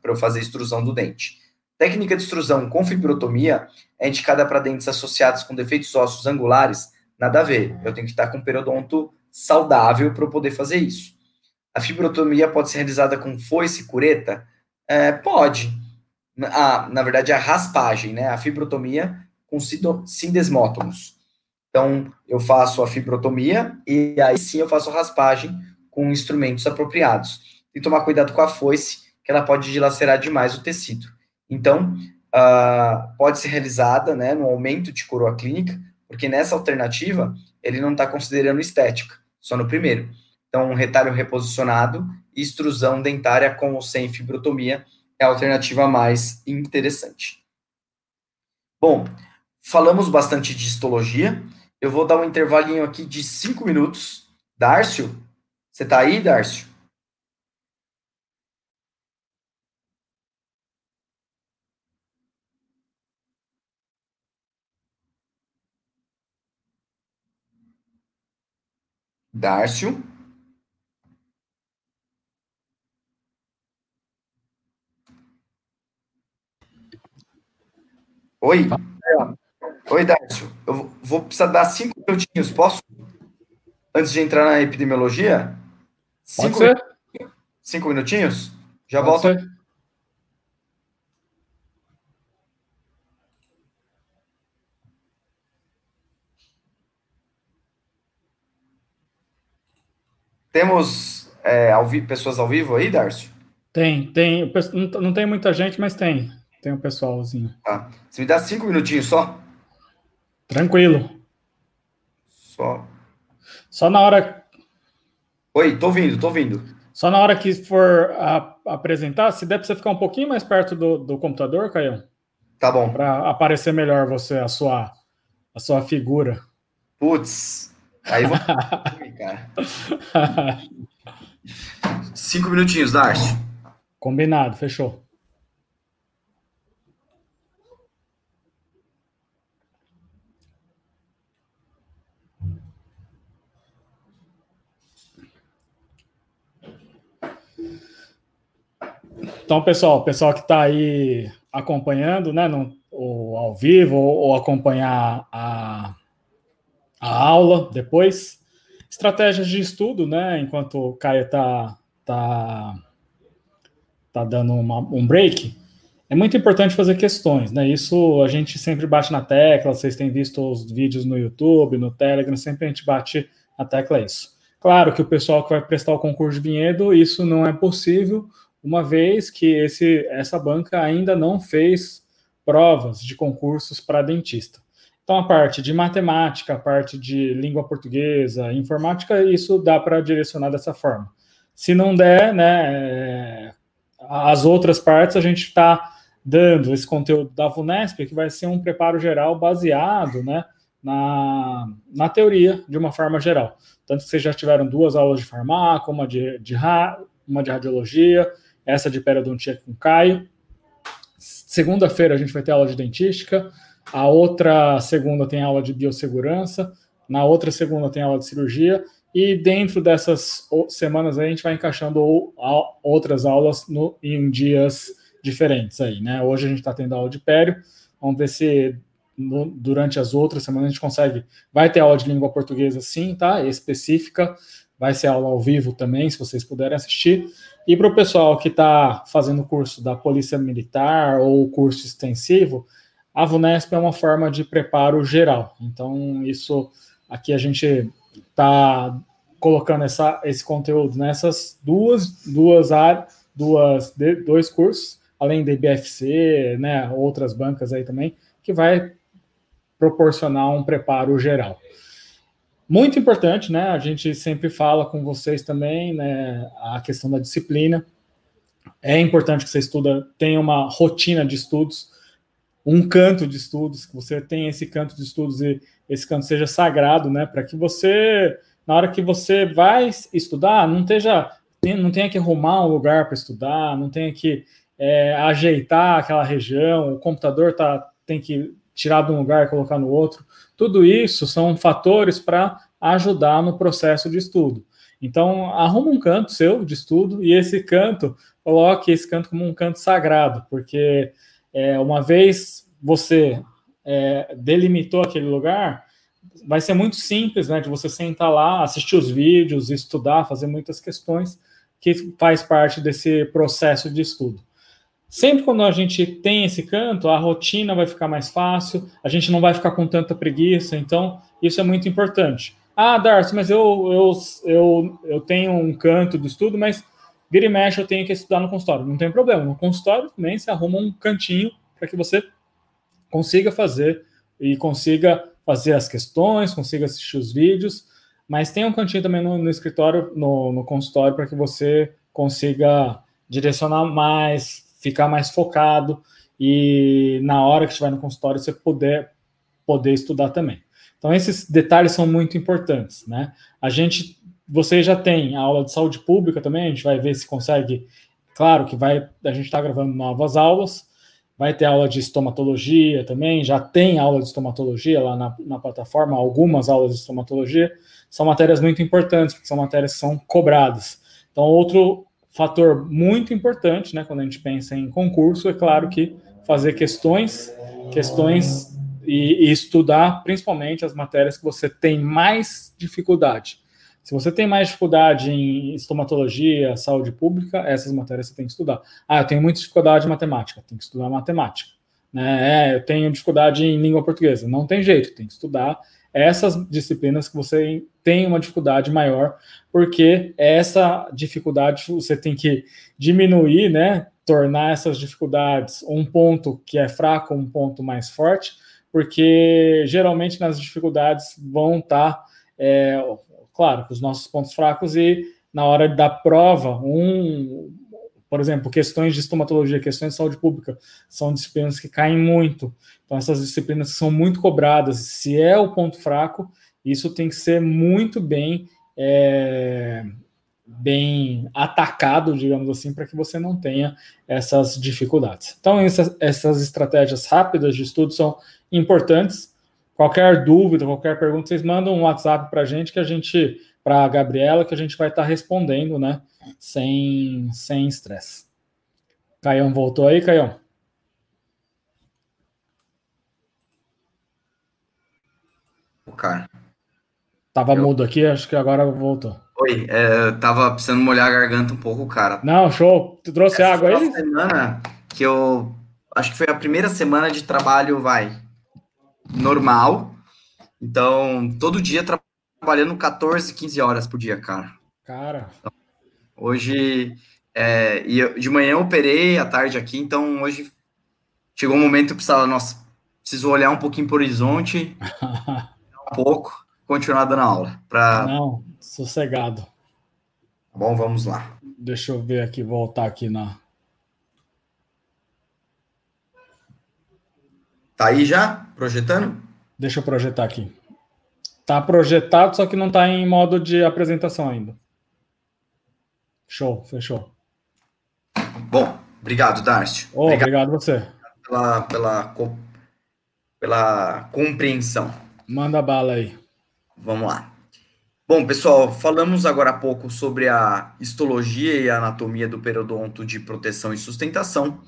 eu fazer extrusão do dente. Técnica de extrusão com fibrotomia é indicada para dentes associados com defeitos ósseos angulares? Nada a ver. Eu tenho que estar com um periodonto saudável para eu poder fazer isso. A fibrotomia pode ser realizada com foice e cureta? É, pode na verdade, a raspagem, né? A fibrotomia com sindesmótomos. Então, eu faço a fibrotomia e aí sim eu faço a raspagem com instrumentos apropriados. E tomar cuidado com a foice, que ela pode dilacerar demais o tecido. Então, uh, pode ser realizada né, no aumento de coroa clínica, porque nessa alternativa ele não está considerando estética, só no primeiro. Então, um retalho reposicionado e extrusão dentária com ou sem fibrotomia é a alternativa mais interessante. Bom, falamos bastante de histologia. Eu vou dar um intervalinho aqui de cinco minutos. Dárcio, você está aí, Dárcio? Dárcio? Oi? Oi, Dácio. Eu vou precisar dar cinco minutinhos, posso? Antes de entrar na epidemiologia? Cinco, Pode ser. cinco minutinhos? Já Pode volto. Ser. Temos é, ao pessoas ao vivo aí, Darcio? Tem, tem. Não tem muita gente, mas tem. Tem um pessoalzinho. Tá. Você me dá cinco minutinhos só? Tranquilo. Só. Só na hora. Oi, tô ouvindo, tô ouvindo. Só na hora que for a, apresentar, se der para você ficar um pouquinho mais perto do, do computador, Caio. Tá bom. Para aparecer melhor você, a sua, a sua figura. Putz, aí vou. <laughs> Cinco minutinhos, Darcy. Combinado, fechou. Então, pessoal, pessoal que está aí acompanhando, né, no, ou ao vivo, ou, ou acompanhar a, a aula depois, estratégias de estudo, né, enquanto o Caio está tá, tá dando uma, um break, é muito importante fazer questões, né? Isso a gente sempre bate na tecla, vocês têm visto os vídeos no YouTube, no Telegram, sempre a gente bate na tecla isso. Claro que o pessoal que vai prestar o concurso de vinhedo, isso não é possível, uma vez que esse, essa banca ainda não fez provas de concursos para dentista. Então, a parte de matemática, a parte de língua portuguesa, informática, isso dá para direcionar dessa forma. Se não der, né, é, as outras partes a gente está dando esse conteúdo da VUNESP, que vai ser um preparo geral baseado né, na, na teoria, de uma forma geral. Tanto que vocês já tiveram duas aulas de farmácia, uma de, de, uma de radiologia, essa de periodontia com Caio. Segunda-feira a gente vai ter aula de dentística, a outra segunda tem aula de biossegurança, na outra segunda tem aula de cirurgia, e dentro dessas semanas a gente vai encaixando outras aulas no, em dias diferentes aí, né? Hoje a gente está tendo aula de pério, vamos ver se no, durante as outras semanas a gente consegue. Vai ter aula de língua portuguesa, sim, tá? Específica, vai ser aula ao vivo também, se vocês puderem assistir. E para o pessoal que está fazendo o curso da Polícia Militar ou curso extensivo, a VUNESP é uma forma de preparo geral. Então, isso aqui a gente está colocando essa, esse conteúdo nessas duas, duas áreas, duas, dois cursos além da IBFC, né, outras bancas aí também, que vai proporcionar um preparo geral. Muito importante, né? A gente sempre fala com vocês também, né? A questão da disciplina. É importante que você estuda, tenha uma rotina de estudos, um canto de estudos, que você tenha esse canto de estudos e esse canto seja sagrado, né? Para que você, na hora que você vai estudar, não esteja, não tenha que arrumar um lugar para estudar, não tenha que é, ajeitar aquela região, o computador tá, tem que tirar de um lugar e colocar no outro. Tudo isso são fatores para ajudar no processo de estudo. Então, arruma um canto seu de estudo e esse canto, coloque esse canto como um canto sagrado, porque é, uma vez você é, delimitou aquele lugar, vai ser muito simples, né, de você sentar lá, assistir os vídeos, estudar, fazer muitas questões que faz parte desse processo de estudo. Sempre quando a gente tem esse canto, a rotina vai ficar mais fácil, a gente não vai ficar com tanta preguiça, então isso é muito importante. Ah, Darcy, mas eu, eu, eu, eu tenho um canto do estudo, mas vira e mexe eu tenho que estudar no consultório. Não tem problema, no consultório também você arruma um cantinho para que você consiga fazer e consiga fazer as questões, consiga assistir os vídeos, mas tem um cantinho também no, no escritório, no, no consultório, para que você consiga direcionar mais, ficar mais focado e na hora que estiver no consultório você puder poder estudar também. Então esses detalhes são muito importantes, né? A gente, você já tem a aula de saúde pública também, a gente vai ver se consegue. Claro que vai, a gente está gravando novas aulas, vai ter aula de estomatologia também, já tem aula de estomatologia lá na, na plataforma, algumas aulas de estomatologia, são matérias muito importantes, porque são matérias que são cobradas. Então, outro fator muito importante, né, quando a gente pensa em concurso, é claro que fazer questões, questões e, e, estudar principalmente as matérias que você tem mais dificuldade. Se você tem mais dificuldade em estomatologia, saúde pública, essas matérias você tem que estudar. Ah, eu tenho muita dificuldade em matemática, tem que estudar matemática. Né? É, eu tenho dificuldade em língua portuguesa, não tem jeito, tem que estudar essas disciplinas que você tem uma dificuldade maior, porque essa dificuldade você tem que diminuir, né? Tornar essas dificuldades um ponto que é fraco, um ponto mais forte, porque geralmente nas dificuldades vão estar, tá, é, claro, os nossos pontos fracos e na hora da prova, um, por exemplo, questões de estomatologia, questões de saúde pública, são disciplinas que caem muito. Então, essas disciplinas são muito cobradas. Se é o ponto fraco, isso tem que ser muito bem, é, bem atacado, digamos assim, para que você não tenha essas dificuldades. Então, essas, essas estratégias rápidas de estudo são importantes. Qualquer dúvida, qualquer pergunta, vocês mandam um WhatsApp para a gente que a gente, para a Gabriela, que a gente vai estar tá respondendo, né? Sem sem estresse. Caião voltou aí, Caião? O cara. Tava eu... mudo aqui, acho que agora voltou. Oi, é, tava precisando molhar a garganta um pouco, cara. Não, show. Tu trouxe Essa água aí? semana que eu acho que foi a primeira semana de trabalho, vai, normal. Então, todo dia trabalhando 14, 15 horas por dia, cara. Cara. Então, hoje, é, e de manhã eu operei, à tarde aqui, então hoje chegou um momento que eu precisava, nossa, preciso olhar um pouquinho para o horizonte, <laughs> um pouco, continuar dando aula. Pra... Não, sossegado. Tá bom, vamos lá. Deixa eu ver aqui, voltar aqui na. Tá aí já? Projetando? Deixa eu projetar aqui. Tá projetado, só que não tá em modo de apresentação ainda. Show, fechou. Bom, obrigado, Darcio. Oh, obrigado, obrigado você. Pela, pela, pela compreensão. Manda bala aí. Vamos lá. Bom, pessoal, falamos agora há pouco sobre a histologia e a anatomia do periodonto de proteção e sustentação.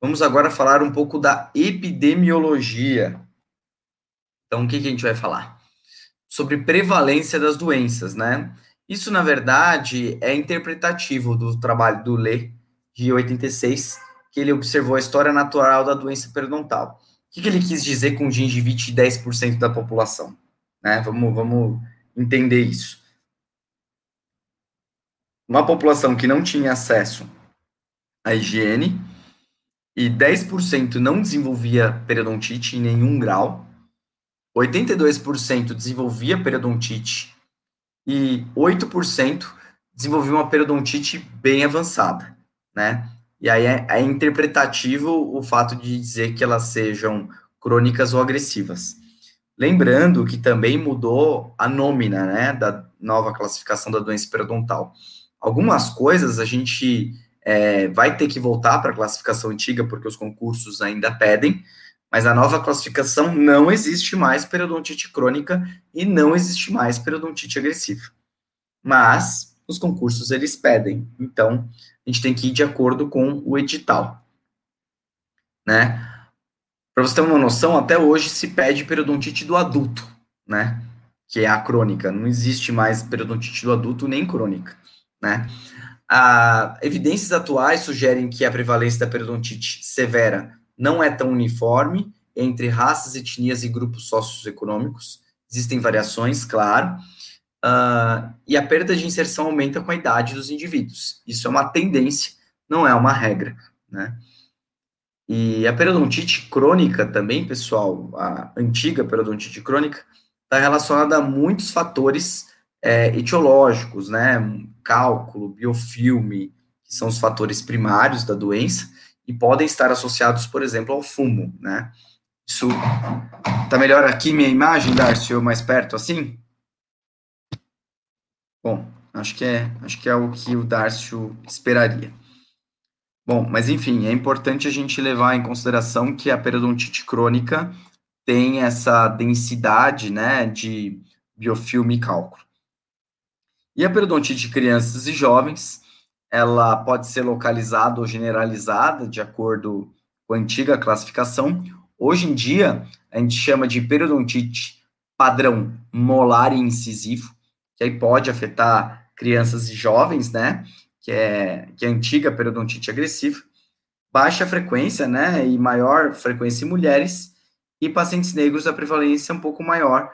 Vamos agora falar um pouco da epidemiologia. Então, o que, que a gente vai falar? Sobre prevalência das doenças, né? Isso, na verdade, é interpretativo do trabalho do Lê, de 86, que ele observou a história natural da doença periodontal. O que, que ele quis dizer com gengivite de 10% da população? Né? Vamos, vamos entender isso. Uma população que não tinha acesso à higiene e 10% não desenvolvia periodontite em nenhum grau, 82% desenvolvia periodontite e 8% desenvolvia uma periodontite bem avançada, né? E aí é, é interpretativo o fato de dizer que elas sejam crônicas ou agressivas. Lembrando que também mudou a nômina, né, da nova classificação da doença periodontal. Algumas coisas a gente é, vai ter que voltar para a classificação antiga, porque os concursos ainda pedem, mas a nova classificação não existe mais periodontite crônica e não existe mais periodontite agressiva. Mas os concursos eles pedem, então a gente tem que ir de acordo com o edital, né? Para você ter uma noção, até hoje se pede periodontite do adulto, né? Que é a crônica. Não existe mais periodontite do adulto nem crônica, né? A, evidências atuais sugerem que a prevalência da periodontite severa não é tão uniforme entre raças, etnias e grupos socioeconômicos. Existem variações, claro. Uh, e a perda de inserção aumenta com a idade dos indivíduos. Isso é uma tendência, não é uma regra, né? E a periodontite crônica também, pessoal, a antiga periodontite crônica, está relacionada a muitos fatores é, etiológicos, né? Cálculo, biofilme, que são os fatores primários da doença, e podem estar associados, por exemplo, ao fumo, né? Isso tá melhor aqui minha imagem, Darcio, mais perto assim? Bom, acho que é, acho que é o que o Darcio esperaria. Bom, mas enfim, é importante a gente levar em consideração que a periodontite crônica tem essa densidade, né, de biofilme e cálculo. E a periodontite de crianças e jovens, ela pode ser localizada ou generalizada de acordo com a antiga classificação. Hoje em dia, a gente chama de periodontite padrão molar e incisivo, que aí pode afetar crianças e jovens, né? que é, que é a antiga periodontite agressiva, baixa frequência, né, e maior frequência em mulheres, e pacientes negros a prevalência é um pouco maior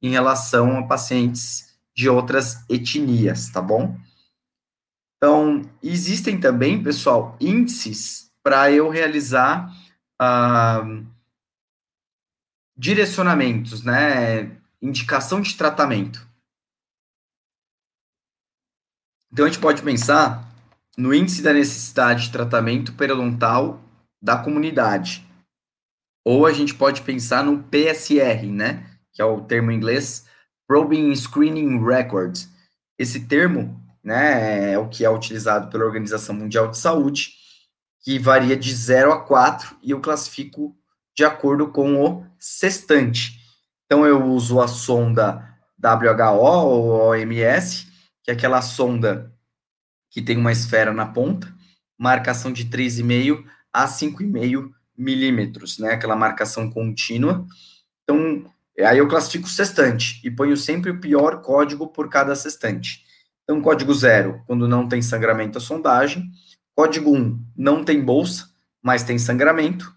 em relação a pacientes de outras etnias, tá bom? Então, existem também, pessoal, índices para eu realizar uh, direcionamentos, né, indicação de tratamento. Então, a gente pode pensar no índice da necessidade de tratamento periodontal da comunidade. Ou a gente pode pensar no PSR, né? Que é o termo em inglês Probing Screening Record. Esse termo, né, é o que é utilizado pela Organização Mundial de Saúde, que varia de 0 a 4 e eu classifico de acordo com o sextante. Então, eu uso a sonda WHO ou OMS, que é aquela sonda que tem uma esfera na ponta, marcação de 3,5 a 5,5 milímetros, né? Aquela marcação contínua. Então, aí eu classifico o sextante e ponho sempre o pior código por cada sextante. Então, código 0, quando não tem sangramento a sondagem. Código 1, um, não tem bolsa, mas tem sangramento,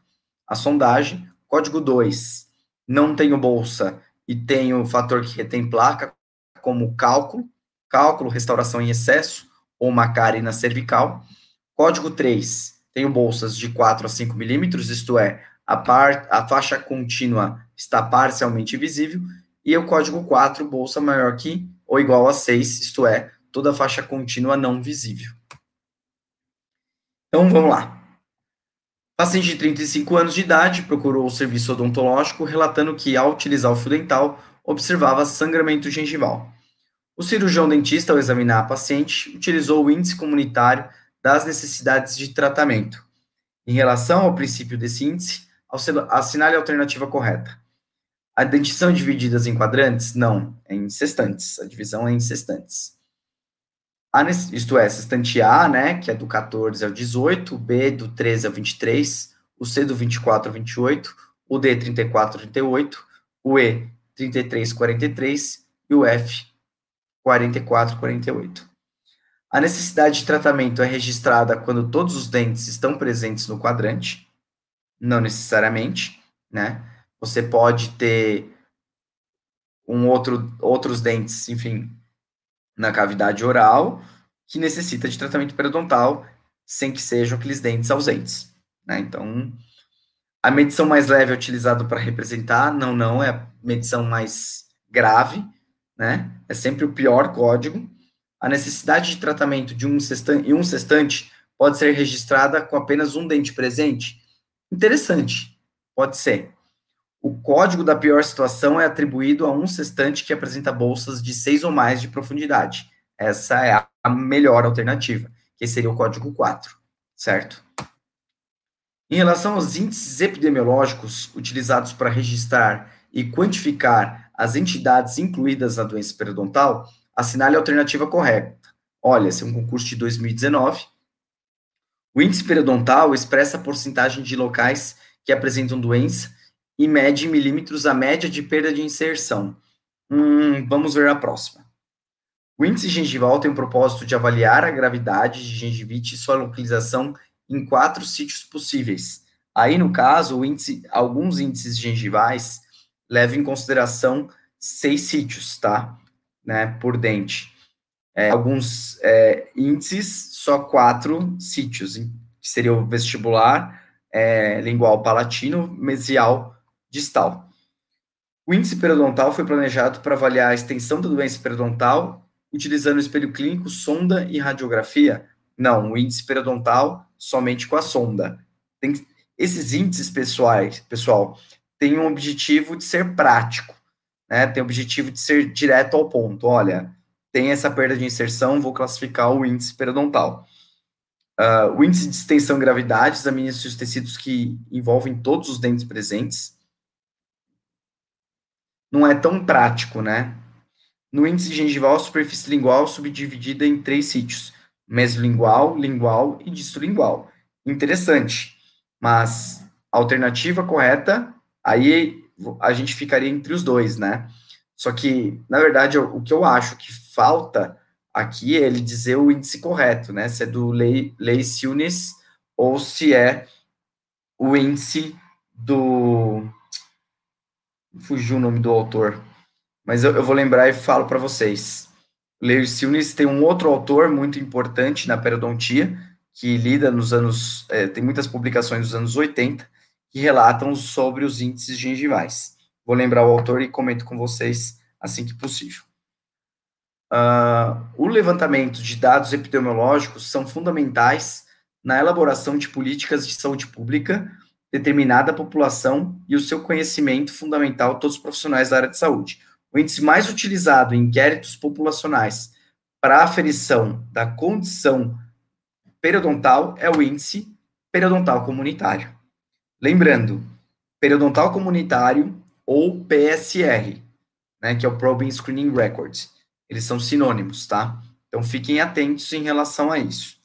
a sondagem. Código 2, não tenho bolsa e tenho fator que retém placa, como cálculo, cálculo, restauração em excesso ou uma cárie na cervical. Código 3, tenho bolsas de 4 a 5 milímetros, isto é, a, par, a faixa contínua está parcialmente visível. E o código 4, bolsa maior que ou igual a 6, isto é, toda a faixa contínua não visível. Então, vamos lá. Paciente de 35 anos de idade procurou o serviço odontológico relatando que, ao utilizar o fio dental, observava sangramento gengival. O cirurgião dentista, ao examinar a paciente, utilizou o índice comunitário das necessidades de tratamento. Em relação ao princípio desse índice, assinale a alternativa correta. A dentição é dividida em quadrantes? Não, é em sextantes. A divisão é em sextantes. Isto é, sextante A, né, que é do 14 ao 18, o B do 13 ao 23, o C do 24 ao 28, o D 34 ao 38, o E 33 ao 43 e o F 44 ao 48. A necessidade de tratamento é registrada quando todos os dentes estão presentes no quadrante, não necessariamente, né? Você pode ter um outro, outros dentes, enfim, na cavidade oral que necessita de tratamento periodontal sem que sejam aqueles dentes ausentes. Né? Então, a medição mais leve é utilizada para representar, não, não, é a medição mais grave, né? É sempre o pior código. A necessidade de tratamento de um sextante, e um sextante pode ser registrada com apenas um dente presente. Interessante, pode ser. O código da pior situação é atribuído a um sextante que apresenta bolsas de 6 ou mais de profundidade. Essa é a melhor alternativa, que seria o código 4, certo? Em relação aos índices epidemiológicos utilizados para registrar e quantificar as entidades incluídas na doença periodontal, assinale a alternativa correta. Olha, esse é um concurso de 2019. O índice periodontal expressa a porcentagem de locais que apresentam doença e mede em milímetros a média de perda de inserção. Hum, vamos ver a próxima. O índice gengival tem o propósito de avaliar a gravidade de gengivite e sua localização em quatro sítios possíveis. Aí, no caso, índice, alguns índices gengivais levam em consideração seis sítios, tá? Né, por dente. É, alguns é, índices, só quatro sítios, que seria o vestibular, é, lingual palatino, mesial distal. O índice periodontal foi planejado para avaliar a extensão da doença periodontal utilizando espelho clínico, sonda e radiografia? Não, o índice periodontal somente com a sonda. Tem, esses índices pessoais, pessoal, têm um objetivo de ser prático, né? Tem o objetivo de ser direto ao ponto. Olha, tem essa perda de inserção, vou classificar o índice periodontal. Uh, o índice de extensão e gravidade examina os tecidos que envolvem todos os dentes presentes não é tão prático, né? No índice gengival, a superfície lingual subdividida em três sítios: mesolingual, lingual e distolingual. Interessante, mas a alternativa correta, aí a gente ficaria entre os dois, né? Só que, na verdade, o que eu acho que falta aqui é ele dizer o índice correto, né? Se é do Lei, Lei ou se é o índice do fugiu o nome do autor, mas eu, eu vou lembrar e falo para vocês. Lewis Silnes tem um outro autor muito importante na periodontia, que lida nos anos, é, tem muitas publicações dos anos 80, que relatam sobre os índices gengivais. Vou lembrar o autor e comento com vocês assim que possível. Uh, o levantamento de dados epidemiológicos são fundamentais na elaboração de políticas de saúde pública determinada população e o seu conhecimento fundamental todos os profissionais da área de saúde. O índice mais utilizado em inquéritos populacionais para aferição da condição periodontal é o índice periodontal comunitário. Lembrando, periodontal comunitário ou PSR, né, que é o Probing Screening Record. Eles são sinônimos, tá? Então fiquem atentos em relação a isso.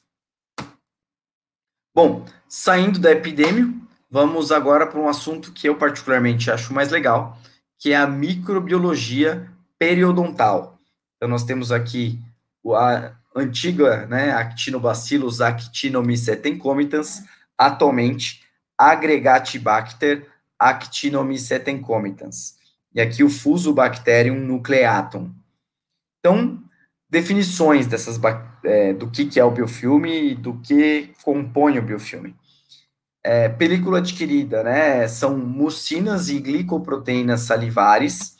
Bom, saindo da epidemia, vamos agora para um assunto que eu particularmente acho mais legal, que é a microbiologia periodontal. Então, nós temos aqui a antiga né, Actinobacillus actinomycetencomitans, atualmente Agregatibacter actinomycetencomitans. E aqui o Fusobacterium nucleatum. Então, definições dessas é, do que, que é o biofilme e do que compõe o biofilme. É, película adquirida, né? São mucinas e glicoproteínas salivares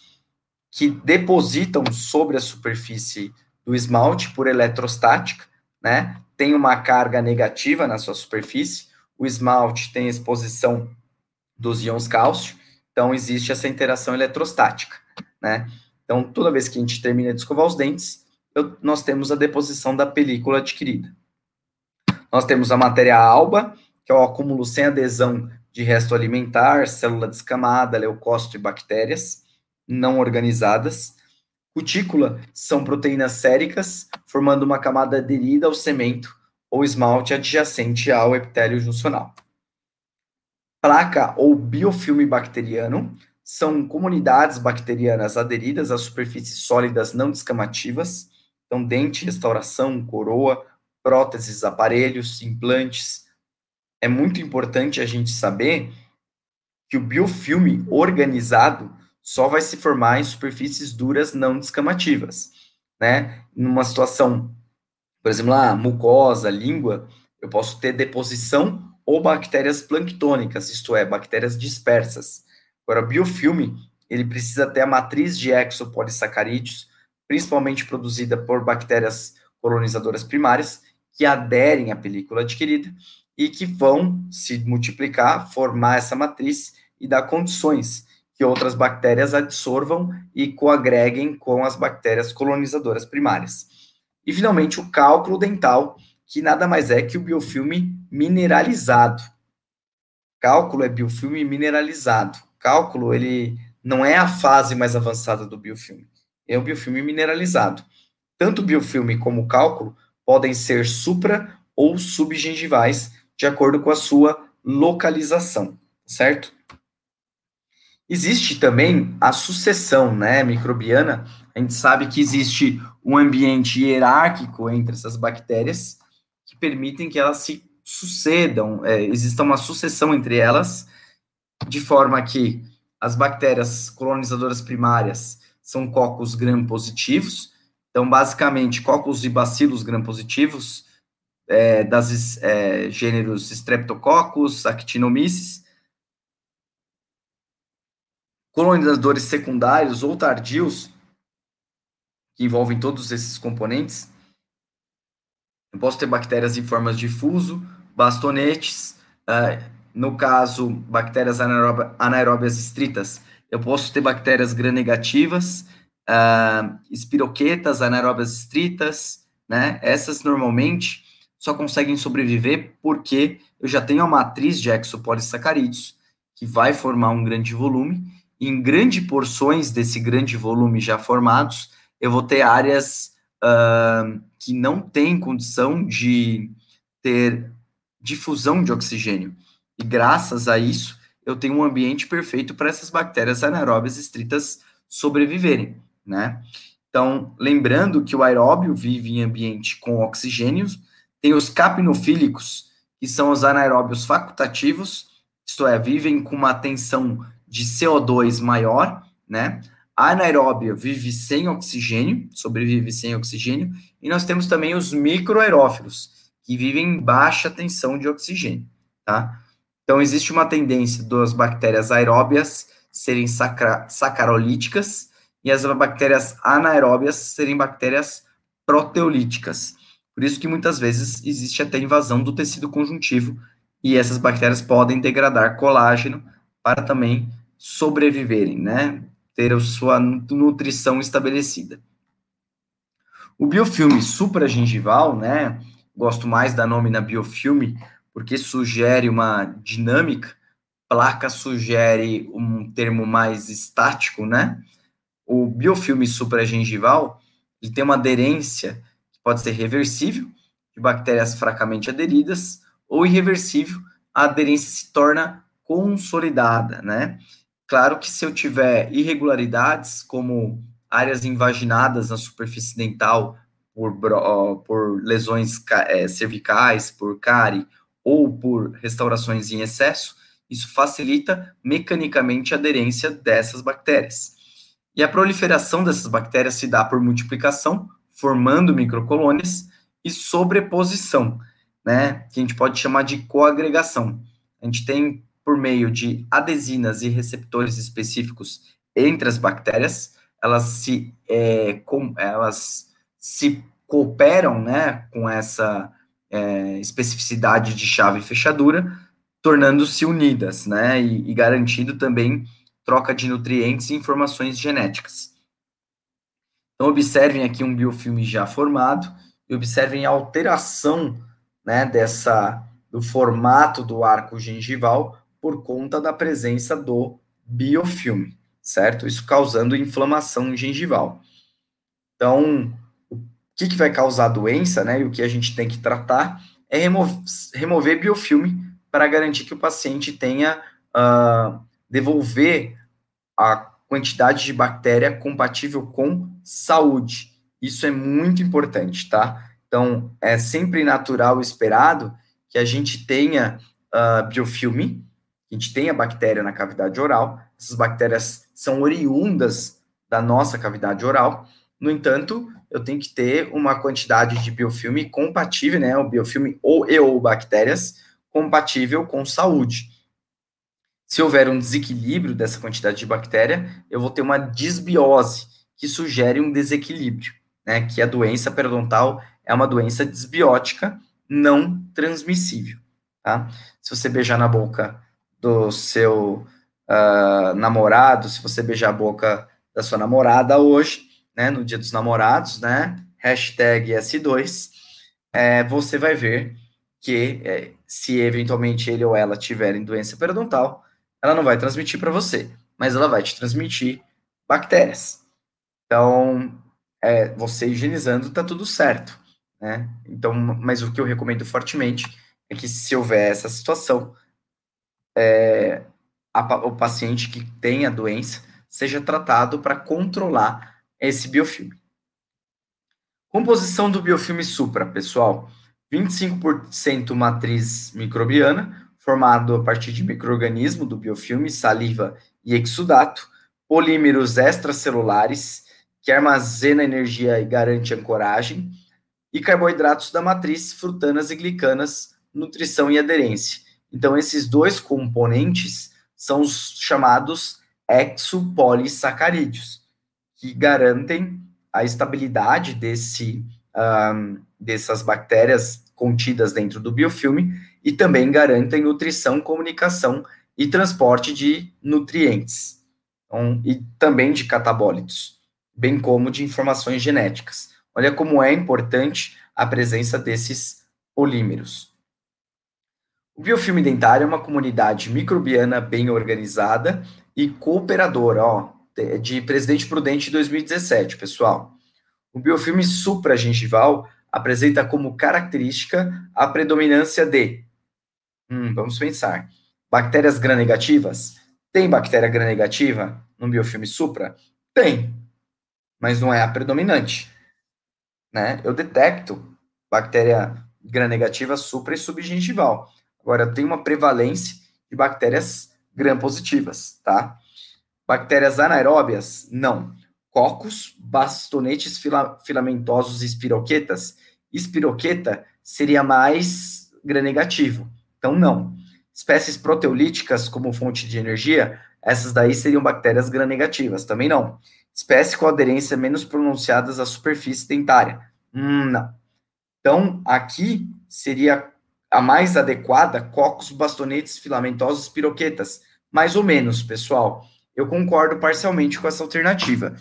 que depositam sobre a superfície do esmalte por eletrostática, né? Tem uma carga negativa na sua superfície. O esmalte tem exposição dos íons cálcio, então existe essa interação eletrostática, né? Então, toda vez que a gente termina de escovar os dentes, eu, nós temos a deposição da película adquirida. Nós temos a matéria alba, que é o acúmulo sem adesão de resto alimentar, célula descamada, leucócito e bactérias não organizadas. Cutícula são proteínas séricas, formando uma camada aderida ao cemento ou esmalte adjacente ao epitélio juncional. Placa ou biofilme bacteriano são comunidades bacterianas aderidas a superfícies sólidas não descamativas, então dente, restauração, coroa, próteses, aparelhos, implantes. É muito importante a gente saber que o biofilme organizado só vai se formar em superfícies duras não descamativas, né? Numa situação, por exemplo, lá, mucosa, língua, eu posso ter deposição ou bactérias planctônicas, isto é, bactérias dispersas. Agora, o biofilme, ele precisa ter a matriz de exopolissacarídeos, principalmente produzida por bactérias colonizadoras primárias, que aderem à película adquirida e que vão se multiplicar, formar essa matriz e dar condições que outras bactérias absorvam e coagreguem com as bactérias colonizadoras primárias. E, finalmente, o cálculo dental, que nada mais é que o biofilme mineralizado. Cálculo é biofilme mineralizado. Cálculo, ele não é a fase mais avançada do biofilme, é o biofilme mineralizado. Tanto o biofilme como o cálculo podem ser supra ou subgengivais, de acordo com a sua localização, certo? Existe também a sucessão né, microbiana. A gente sabe que existe um ambiente hierárquico entre essas bactérias que permitem que elas se sucedam, é, exista uma sucessão entre elas, de forma que as bactérias colonizadoras primárias são cocos gram-positivos. Então, basicamente, cocos e bacilos gram-positivos é, das é, gêneros Streptococcus, Actinomyces, colonizadores secundários ou tardios, que envolvem todos esses componentes. Eu posso ter bactérias em formas de fuso, bastonetes, uh, no caso, bactérias anaeróbias estritas, eu posso ter bactérias gram-negativas, uh, espiroquetas anaeróbias estritas, né? Essas normalmente só conseguem sobreviver porque eu já tenho a matriz de exopolissacarídeos, que vai formar um grande volume, em grandes porções desse grande volume já formados, eu vou ter áreas uh, que não têm condição de ter difusão de oxigênio. E graças a isso, eu tenho um ambiente perfeito para essas bactérias anaeróbias estritas sobreviverem, né? Então, lembrando que o aeróbio vive em ambiente com oxigênio, tem os capnofílicos, que são os anaeróbios facultativos, isto é, vivem com uma tensão de CO2 maior, né? A anaeróbia vive sem oxigênio, sobrevive sem oxigênio, e nós temos também os microaerófilos, que vivem em baixa tensão de oxigênio, tá? Então, existe uma tendência das bactérias aeróbias serem sacarolíticas e as bactérias anaeróbias serem bactérias proteolíticas. Por isso que muitas vezes existe até invasão do tecido conjuntivo e essas bactérias podem degradar colágeno para também sobreviverem, né? Ter a sua nutrição estabelecida. O biofilme supragengival, né? Gosto mais da nome na biofilme, porque sugere uma dinâmica. Placa sugere um termo mais estático, né? O biofilme supragengival, ele tem uma aderência pode ser reversível, de bactérias fracamente aderidas, ou irreversível, a aderência se torna consolidada, né? Claro que se eu tiver irregularidades, como áreas invaginadas na superfície dental por, por lesões é, cervicais, por cárie ou por restaurações em excesso, isso facilita mecanicamente a aderência dessas bactérias. E a proliferação dessas bactérias se dá por multiplicação, formando microcolônias, e sobreposição, né, que a gente pode chamar de coagregação. A gente tem, por meio de adesinas e receptores específicos entre as bactérias, elas se, é, com, elas se cooperam né, com essa é, especificidade de chave e fechadura, tornando-se unidas, né, e, e garantindo também troca de nutrientes e informações genéticas. Então, observem aqui um biofilme já formado e observem a alteração né, dessa, do formato do arco gengival por conta da presença do biofilme, certo? Isso causando inflamação gengival. Então, o que, que vai causar doença, né? E o que a gente tem que tratar é remo remover biofilme para garantir que o paciente tenha uh, devolver a quantidade de bactéria compatível com saúde. Isso é muito importante, tá? Então, é sempre natural esperado que a gente tenha uh, biofilme, a gente tenha bactéria na cavidade oral. Essas bactérias são oriundas da nossa cavidade oral. No entanto, eu tenho que ter uma quantidade de biofilme compatível, né? O biofilme ou e ou bactérias compatível com saúde. Se houver um desequilíbrio dessa quantidade de bactéria, eu vou ter uma disbiose, que sugere um desequilíbrio, né? Que a doença periodontal é uma doença desbiótica não transmissível, tá? Se você beijar na boca do seu uh, namorado, se você beijar a boca da sua namorada hoje, né, no dia dos namorados, né, hashtag S2, é, você vai ver que é, se eventualmente ele ou ela tiverem doença periodontal, ela não vai transmitir para você, mas ela vai te transmitir bactérias. Então, é, você higienizando, tá tudo certo, né? Então, mas o que eu recomendo fortemente é que se houver essa situação, é, a, o paciente que tem a doença seja tratado para controlar esse biofilme. Composição do biofilme supra, pessoal. 25% matriz microbiana, formado a partir de microorganismo do biofilme, saliva e exudato, polímeros extracelulares, que armazena energia e garante ancoragem, e carboidratos da matriz, frutanas e glicanas, nutrição e aderência. Então, esses dois componentes são os chamados exopolissacarídeos, que garantem a estabilidade desse, um, dessas bactérias contidas dentro do biofilme e também garantem nutrição, comunicação e transporte de nutrientes então, e também de catabólitos, bem como de informações genéticas. Olha como é importante a presença desses polímeros. O biofilme dentário é uma comunidade microbiana bem organizada e cooperadora, ó, de Presidente Prudente 2017, pessoal. O biofilme supragengival apresenta como característica a predominância de Hum, vamos pensar. Bactérias gram-negativas? Tem bactéria gram-negativa no biofilme supra? Tem, mas não é a predominante. Né? Eu detecto bactéria gram-negativa supra e subgengival. Agora, tem uma prevalência de bactérias gram-positivas, tá? Bactérias anaeróbias? Não. Cocos, bastonetes fila filamentosos e espiroquetas? Espiroqueta seria mais gram-negativo. Então, não. Espécies proteolíticas como fonte de energia, essas daí seriam bactérias gram-negativas, também não. Espécies com aderência menos pronunciadas à superfície dentária, hum, não. Então, aqui seria a mais adequada, cocos, bastonetes, filamentosos, piroquetas. Mais ou menos, pessoal. Eu concordo parcialmente com essa alternativa.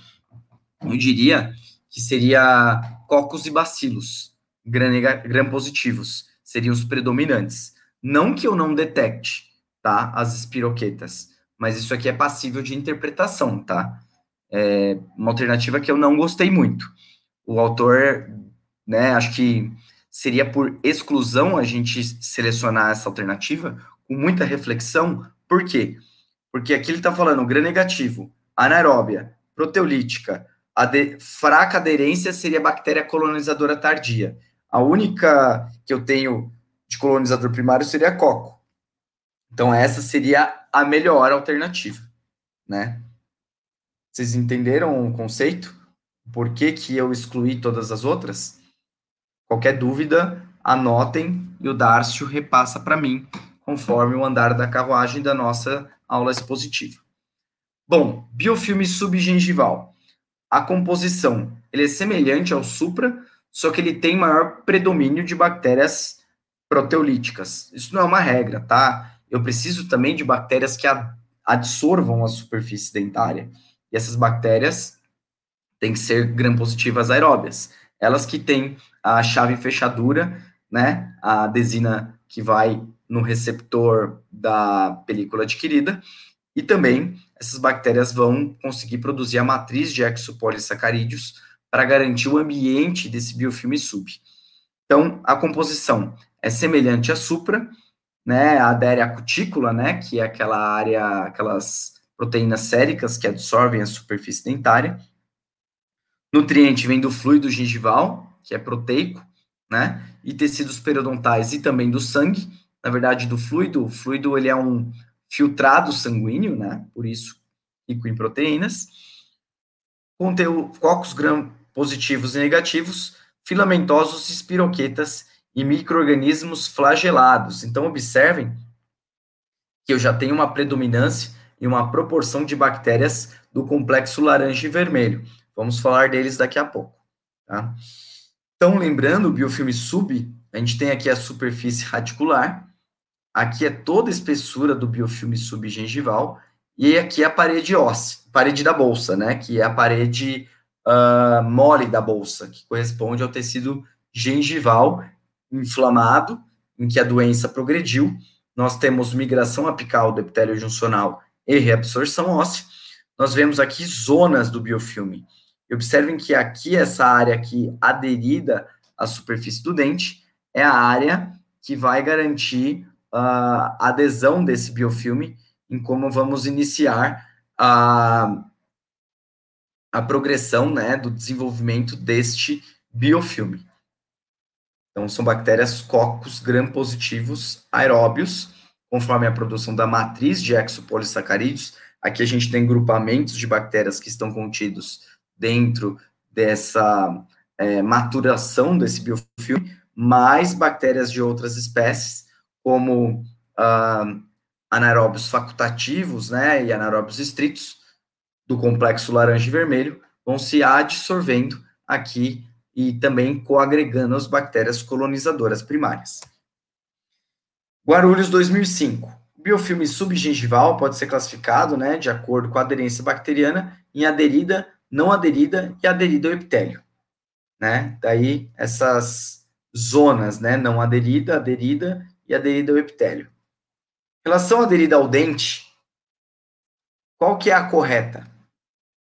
Eu diria que seria cocos e bacilos, gram-positivos, seriam os predominantes. Não que eu não detecte, tá? As espiroquetas, mas isso aqui é passível de interpretação, tá? É uma alternativa que eu não gostei muito. O autor, né, acho que seria por exclusão a gente selecionar essa alternativa, com muita reflexão. Por quê? Porque aqui ele está falando gram negativo, anaeróbia, proteolítica, ade fraca aderência seria bactéria colonizadora tardia. A única que eu tenho de colonizador primário seria coco. Então, essa seria a melhor alternativa, né? Vocês entenderam o conceito? Por que, que eu excluí todas as outras? Qualquer dúvida, anotem e o Darcio repassa para mim, conforme o andar da carruagem da nossa aula expositiva. Bom, biofilme subgengival. A composição, ele é semelhante ao supra, só que ele tem maior predomínio de bactérias proteolíticas. Isso não é uma regra, tá? Eu preciso também de bactérias que absorvam a superfície dentária. E essas bactérias têm que ser gram-positivas aeróbias. Elas que têm a chave fechadura, né? A adesina que vai no receptor da película adquirida. E também essas bactérias vão conseguir produzir a matriz de exopolissacarídeos para garantir o ambiente desse biofilme sub. Então, a composição é semelhante à supra, né, adere à cutícula, né, que é aquela área, aquelas proteínas séricas que absorvem a superfície dentária. Nutriente vem do fluido gengival, que é proteico, né, e tecidos periodontais e também do sangue. Na verdade, do fluido, o fluido ele é um filtrado sanguíneo, né, por isso rico em proteínas. Contém cocos gram positivos e negativos, filamentosos, espiroquetas e microorganismos flagelados. Então, observem que eu já tenho uma predominância e uma proporção de bactérias do complexo laranja e vermelho. Vamos falar deles daqui a pouco. Tá? Então, lembrando, o biofilme sub, a gente tem aqui a superfície radicular, aqui é toda a espessura do biofilme subgengival, e aqui é a parede óssea, parede da bolsa, né, que é a parede uh, mole da bolsa, que corresponde ao tecido gengival inflamado, em que a doença progrediu. Nós temos migração apical do epitélio juncional e reabsorção óssea. Nós vemos aqui zonas do biofilme. E observem que aqui, essa área aqui aderida à superfície do dente, é a área que vai garantir a adesão desse biofilme em como vamos iniciar a, a progressão né, do desenvolvimento deste biofilme. Então, são bactérias cocos gram-positivos aeróbios, conforme a produção da matriz de exopolissacarídeos. Aqui a gente tem grupamentos de bactérias que estão contidos dentro dessa é, maturação desse biofilme, mais bactérias de outras espécies, como uh, anaeróbios facultativos, né, e anaeróbios estritos do complexo laranja e vermelho vão se adsorvendo aqui e também coagregando as bactérias colonizadoras primárias. Guarulhos 2005. O biofilme subgengival pode ser classificado, né, de acordo com a aderência bacteriana, em aderida, não aderida e aderida ao epitélio, né? Daí essas zonas, né, não aderida, aderida e aderida ao epitélio relação aderida ao dente, qual que é a correta?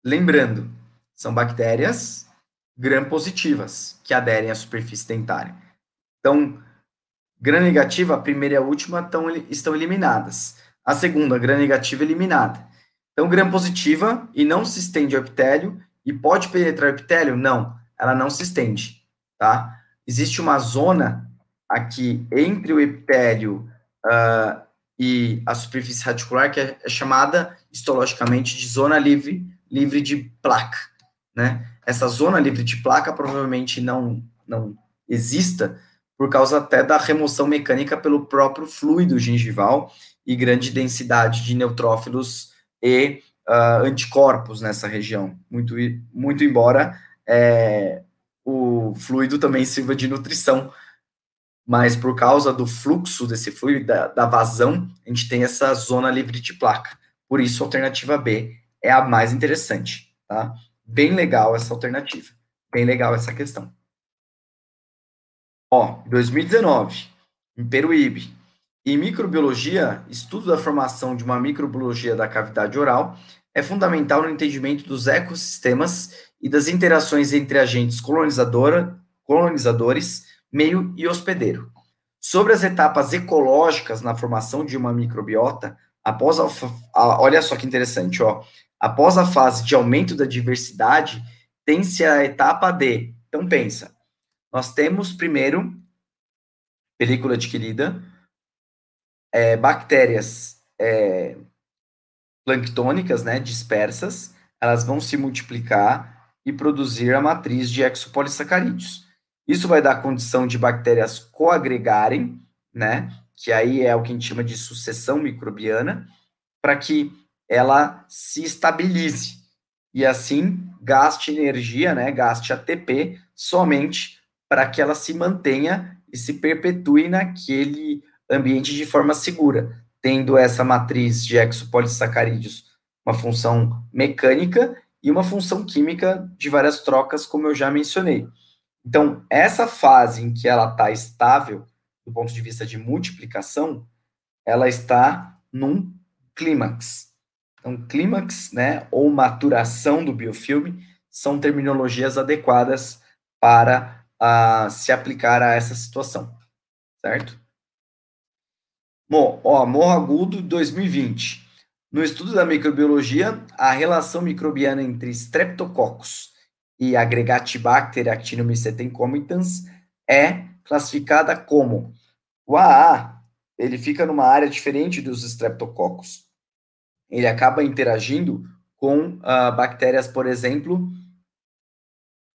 Lembrando, são bactérias gram-positivas que aderem à superfície dentária. Então, gram-negativa, a primeira e a última tão, estão eliminadas. A segunda, gram-negativa, eliminada. Então, gram-positiva e não se estende ao epitélio e pode penetrar o epitélio? Não, ela não se estende, tá? Existe uma zona aqui entre o epitélio uh, e a superfície radicular, que é, é chamada histologicamente de zona livre, livre de placa, né? Essa zona livre de placa provavelmente não, não exista por causa até da remoção mecânica pelo próprio fluido gengival e grande densidade de neutrófilos e uh, anticorpos nessa região. Muito, muito embora é, o fluido também sirva de nutrição mas por causa do fluxo desse fluido, da, da, vazão, a gente tem essa zona livre de placa. Por isso, a alternativa B é a mais interessante, tá? Bem legal essa alternativa, bem legal essa questão. Ó, 2019, em Peruíbe, em microbiologia, estudo da formação de uma microbiologia da cavidade oral é fundamental no entendimento dos ecossistemas e das interações entre agentes colonizadores meio e hospedeiro. Sobre as etapas ecológicas na formação de uma microbiota, após a, a, olha só que interessante, ó, após a fase de aumento da diversidade, tem-se a etapa de, então pensa, nós temos primeiro película adquirida, é, bactérias é, planctônicas, né, dispersas, elas vão se multiplicar e produzir a matriz de exopolissacarídeos. Isso vai dar condição de bactérias coagregarem, né, que aí é o que a gente chama de sucessão microbiana, para que ela se estabilize e assim gaste energia, né, gaste ATP somente para que ela se mantenha e se perpetue naquele ambiente de forma segura, tendo essa matriz de exopolissacarídeos uma função mecânica e uma função química de várias trocas, como eu já mencionei. Então, essa fase em que ela está estável, do ponto de vista de multiplicação, ela está num clímax. Então, clímax, né, ou maturação do biofilme, são terminologias adequadas para uh, se aplicar a essa situação, certo? Bom, ó, Morro Agudo 2020. No estudo da microbiologia, a relação microbiana entre Streptococcus e Agregatibacter actinomycetem comitans é classificada como o AA, ele fica numa área diferente dos Streptococcus. Ele acaba interagindo com uh, bactérias, por exemplo,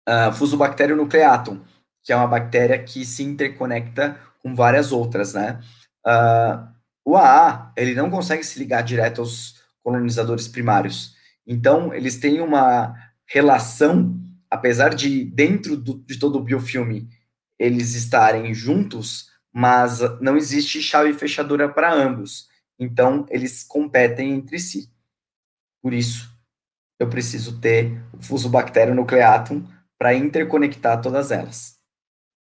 uh, Fusobacterium nucleatum, que é uma bactéria que se interconecta com várias outras, né? Uh, o AA, ele não consegue se ligar direto aos colonizadores primários. Então, eles têm uma relação, apesar de dentro do, de todo o biofilme eles estarem juntos, mas não existe chave fechadura para ambos. Então, eles competem entre si. Por isso, eu preciso ter o Fusobacterium nucleatum para interconectar todas elas.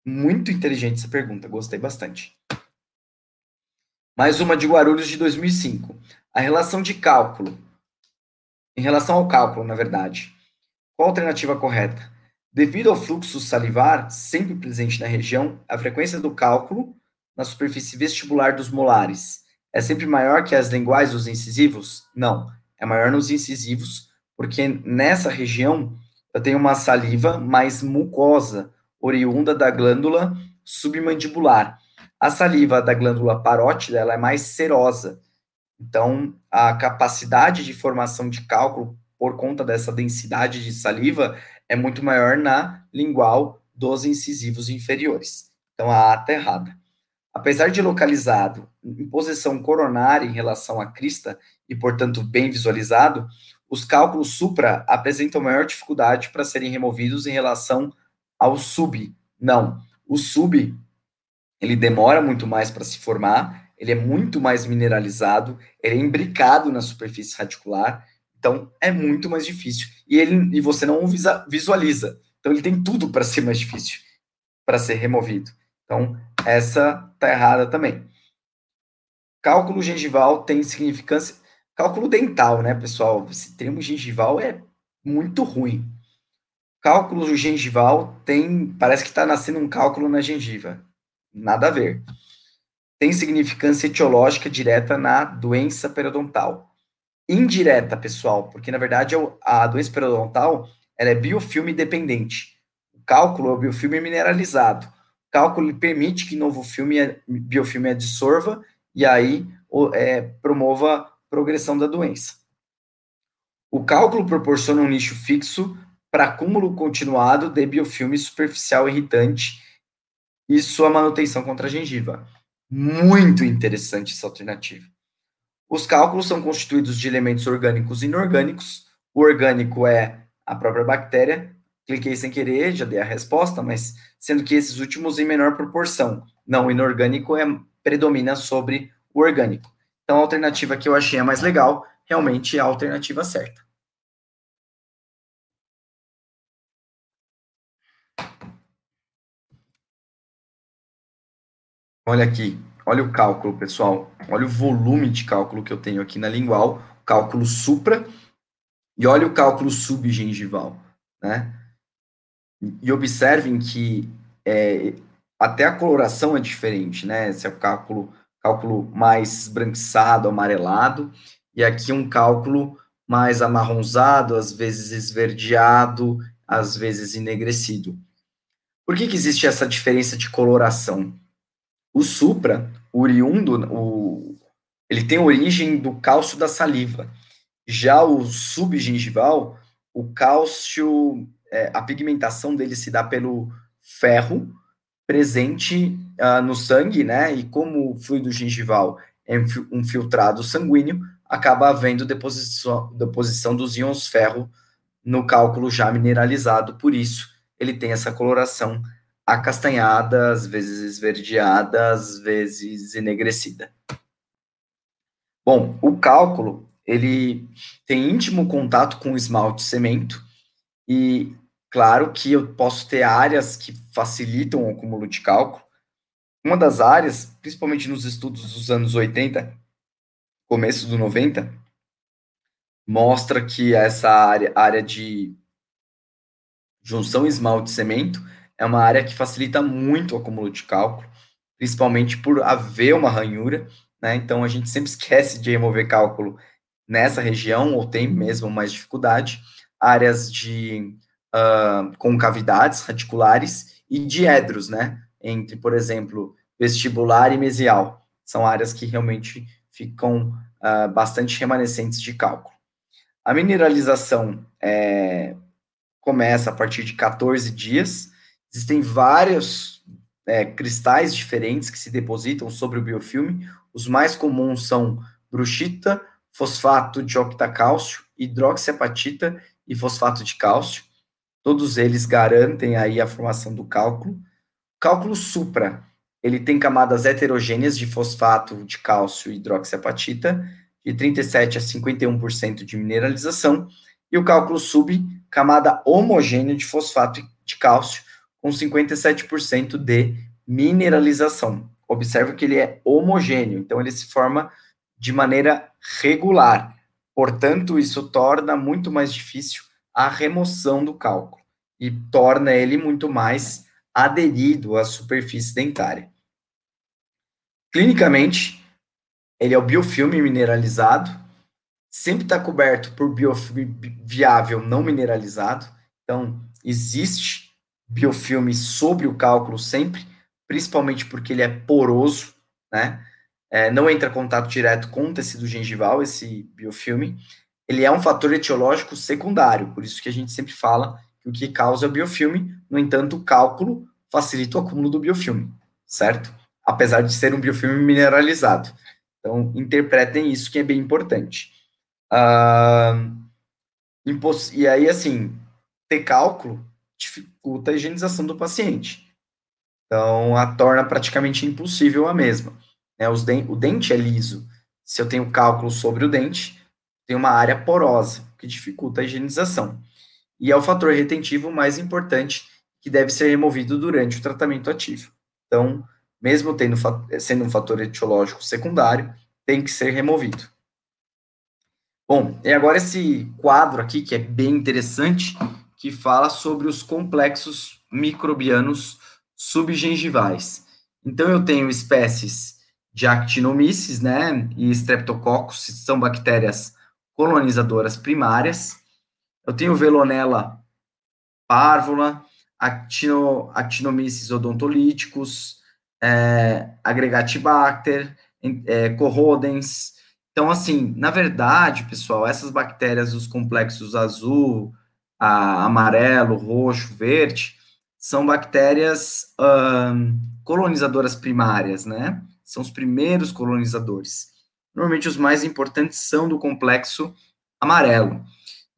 Muito inteligente essa pergunta, gostei bastante. Mais uma de Guarulhos de 2005. A relação de cálculo. Em relação ao cálculo, na verdade. Qual a alternativa correta? Devido ao fluxo salivar, sempre presente na região, a frequência do cálculo na superfície vestibular dos molares é sempre maior que as linguais dos incisivos? Não, é maior nos incisivos, porque nessa região eu tenho uma saliva mais mucosa, oriunda da glândula submandibular. A saliva da glândula parótida ela é mais serosa. Então, a capacidade de formação de cálculo por conta dessa densidade de saliva é muito maior na lingual dos incisivos inferiores. Então, a A está errada. Apesar de localizado em posição coronária em relação à crista e, portanto, bem visualizado, os cálculos supra apresentam maior dificuldade para serem removidos em relação ao sub. Não, o sub ele demora muito mais para se formar, ele é muito mais mineralizado, ele é imbricado na superfície radicular, então é muito mais difícil. E ele e você não visualiza. Então ele tem tudo para ser mais difícil para ser removido. Então essa tá errada também. Cálculo gengival tem significância. Cálculo dental, né, pessoal? Esse termo gengival é muito ruim. Cálculo gengival tem. Parece que está nascendo um cálculo na gengiva. Nada a ver. Tem significância etiológica direta na doença periodontal. Indireta, pessoal, porque na verdade é a doença periodontal ela é biofilme dependente. O cálculo é o biofilme mineralizado. O cálculo permite que novo filme, é, biofilme adsorva e aí é, promova progressão da doença. O cálculo proporciona um nicho fixo para acúmulo continuado de biofilme superficial irritante e sua manutenção contra a gengiva. Muito interessante essa alternativa. Os cálculos são constituídos de elementos orgânicos e inorgânicos. O orgânico é a própria bactéria. Cliquei sem querer, já dei a resposta, mas sendo que esses últimos em menor proporção. Não, o inorgânico é, predomina sobre o orgânico. Então, a alternativa que eu achei a mais legal, realmente é a alternativa certa. Olha aqui, olha o cálculo, pessoal. Olha o volume de cálculo que eu tenho aqui na lingual, cálculo supra, e olha o cálculo subgengival, né? E observem que é, até a coloração é diferente, né? Esse é o cálculo, cálculo mais esbranquiçado, amarelado, e aqui um cálculo mais amarronzado, às vezes esverdeado, às vezes enegrecido. Por que, que existe essa diferença de coloração? O supra, oriundo, o, ele tem origem do cálcio da saliva. Já o subgengival, o cálcio, é, a pigmentação dele se dá pelo ferro presente uh, no sangue, né? E como o fluido gengival é um filtrado sanguíneo, acaba havendo deposição, deposição dos íons ferro no cálculo já mineralizado, por isso ele tem essa coloração acastanhada, às vezes esverdeada, às vezes enegrecida. Bom, o cálculo, ele tem íntimo contato com o esmalte cemento e claro que eu posso ter áreas que facilitam o acúmulo de cálculo. Uma das áreas, principalmente nos estudos dos anos 80, começo do 90, mostra que essa área, área de junção esmalte-cemento é uma área que facilita muito o acúmulo de cálculo, principalmente por haver uma ranhura, né? Então a gente sempre <laughs> esquece de remover cálculo nessa região, ou tem mesmo mais dificuldade. Áreas de uh, concavidades radiculares e diedros, né? Entre, por exemplo, vestibular e mesial. São áreas que realmente ficam uh, bastante remanescentes de cálculo. A mineralização é, começa a partir de 14 dias. Existem vários é, cristais diferentes que se depositam sobre o biofilme. Os mais comuns são bruxita, fosfato de octacálcio, hidroxiapatita e fosfato de cálcio. Todos eles garantem aí a formação do cálculo. cálculo supra ele tem camadas heterogêneas de fosfato de cálcio e hidroxiapatita, de 37 a 51% de mineralização, e o cálculo sub, camada homogênea de fosfato de cálcio, com 57% de mineralização. Observe que ele é homogêneo, então ele se forma de maneira regular. Portanto, isso torna muito mais difícil a remoção do cálculo e torna ele muito mais aderido à superfície dentária. Clinicamente, ele é o biofilme mineralizado, sempre está coberto por biofilme viável não mineralizado, então existe biofilme sobre o cálculo sempre, principalmente porque ele é poroso, né? É, não entra contato direto com o tecido gengival, esse biofilme. Ele é um fator etiológico secundário, por isso que a gente sempre fala que o que causa é o biofilme, no entanto, o cálculo facilita o acúmulo do biofilme, certo? apesar de ser um biofilme mineralizado. Então, interpretem isso que é bem importante. Uh, e aí, assim, ter cálculo dificulta a higienização do paciente. Então, a torna praticamente impossível a mesma. Né? Os o dente é liso. Se eu tenho cálculo sobre o dente, tem uma área porosa, que dificulta a higienização. E é o fator retentivo mais importante que deve ser removido durante o tratamento ativo. Então, mesmo tendo, sendo um fator etiológico secundário, tem que ser removido. Bom, e agora esse quadro aqui, que é bem interessante, que fala sobre os complexos microbianos subgengivais. Então, eu tenho espécies de Actinomyces, né, e Streptococcus, são bactérias colonizadoras primárias. Eu tenho Velonella parvula, Actino, Actinomyces odontolíticos, é, Agregatibacter, é, Corrodens. Então, assim, na verdade, pessoal, essas bactérias dos complexos azul, amarelo, roxo, verde, são bactérias colonizadoras primárias, né? São os primeiros colonizadores. Normalmente, os mais importantes são do complexo amarelo.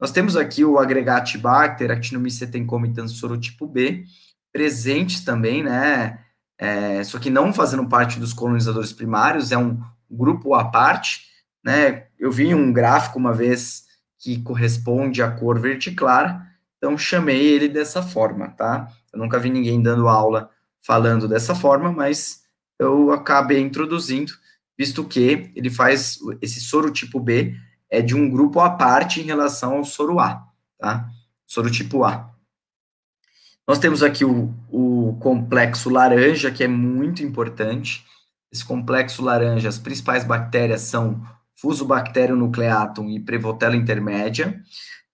Nós temos aqui o Agregatibacter, Actinomyces tencomitans sorotipo B, presentes também, né? é, só que não fazendo parte dos colonizadores primários, é um grupo à parte, né? Eu vi um gráfico uma vez que corresponde à cor verde clara, então chamei ele dessa forma, tá? Eu nunca vi ninguém dando aula falando dessa forma, mas eu acabei introduzindo, visto que ele faz esse soro tipo B é de um grupo à parte em relação ao soro A, tá? Soro tipo A. Nós temos aqui o, o complexo laranja, que é muito importante. Esse complexo laranja, as principais bactérias são Fusobacterium nucleatum e Prevotella intermédia.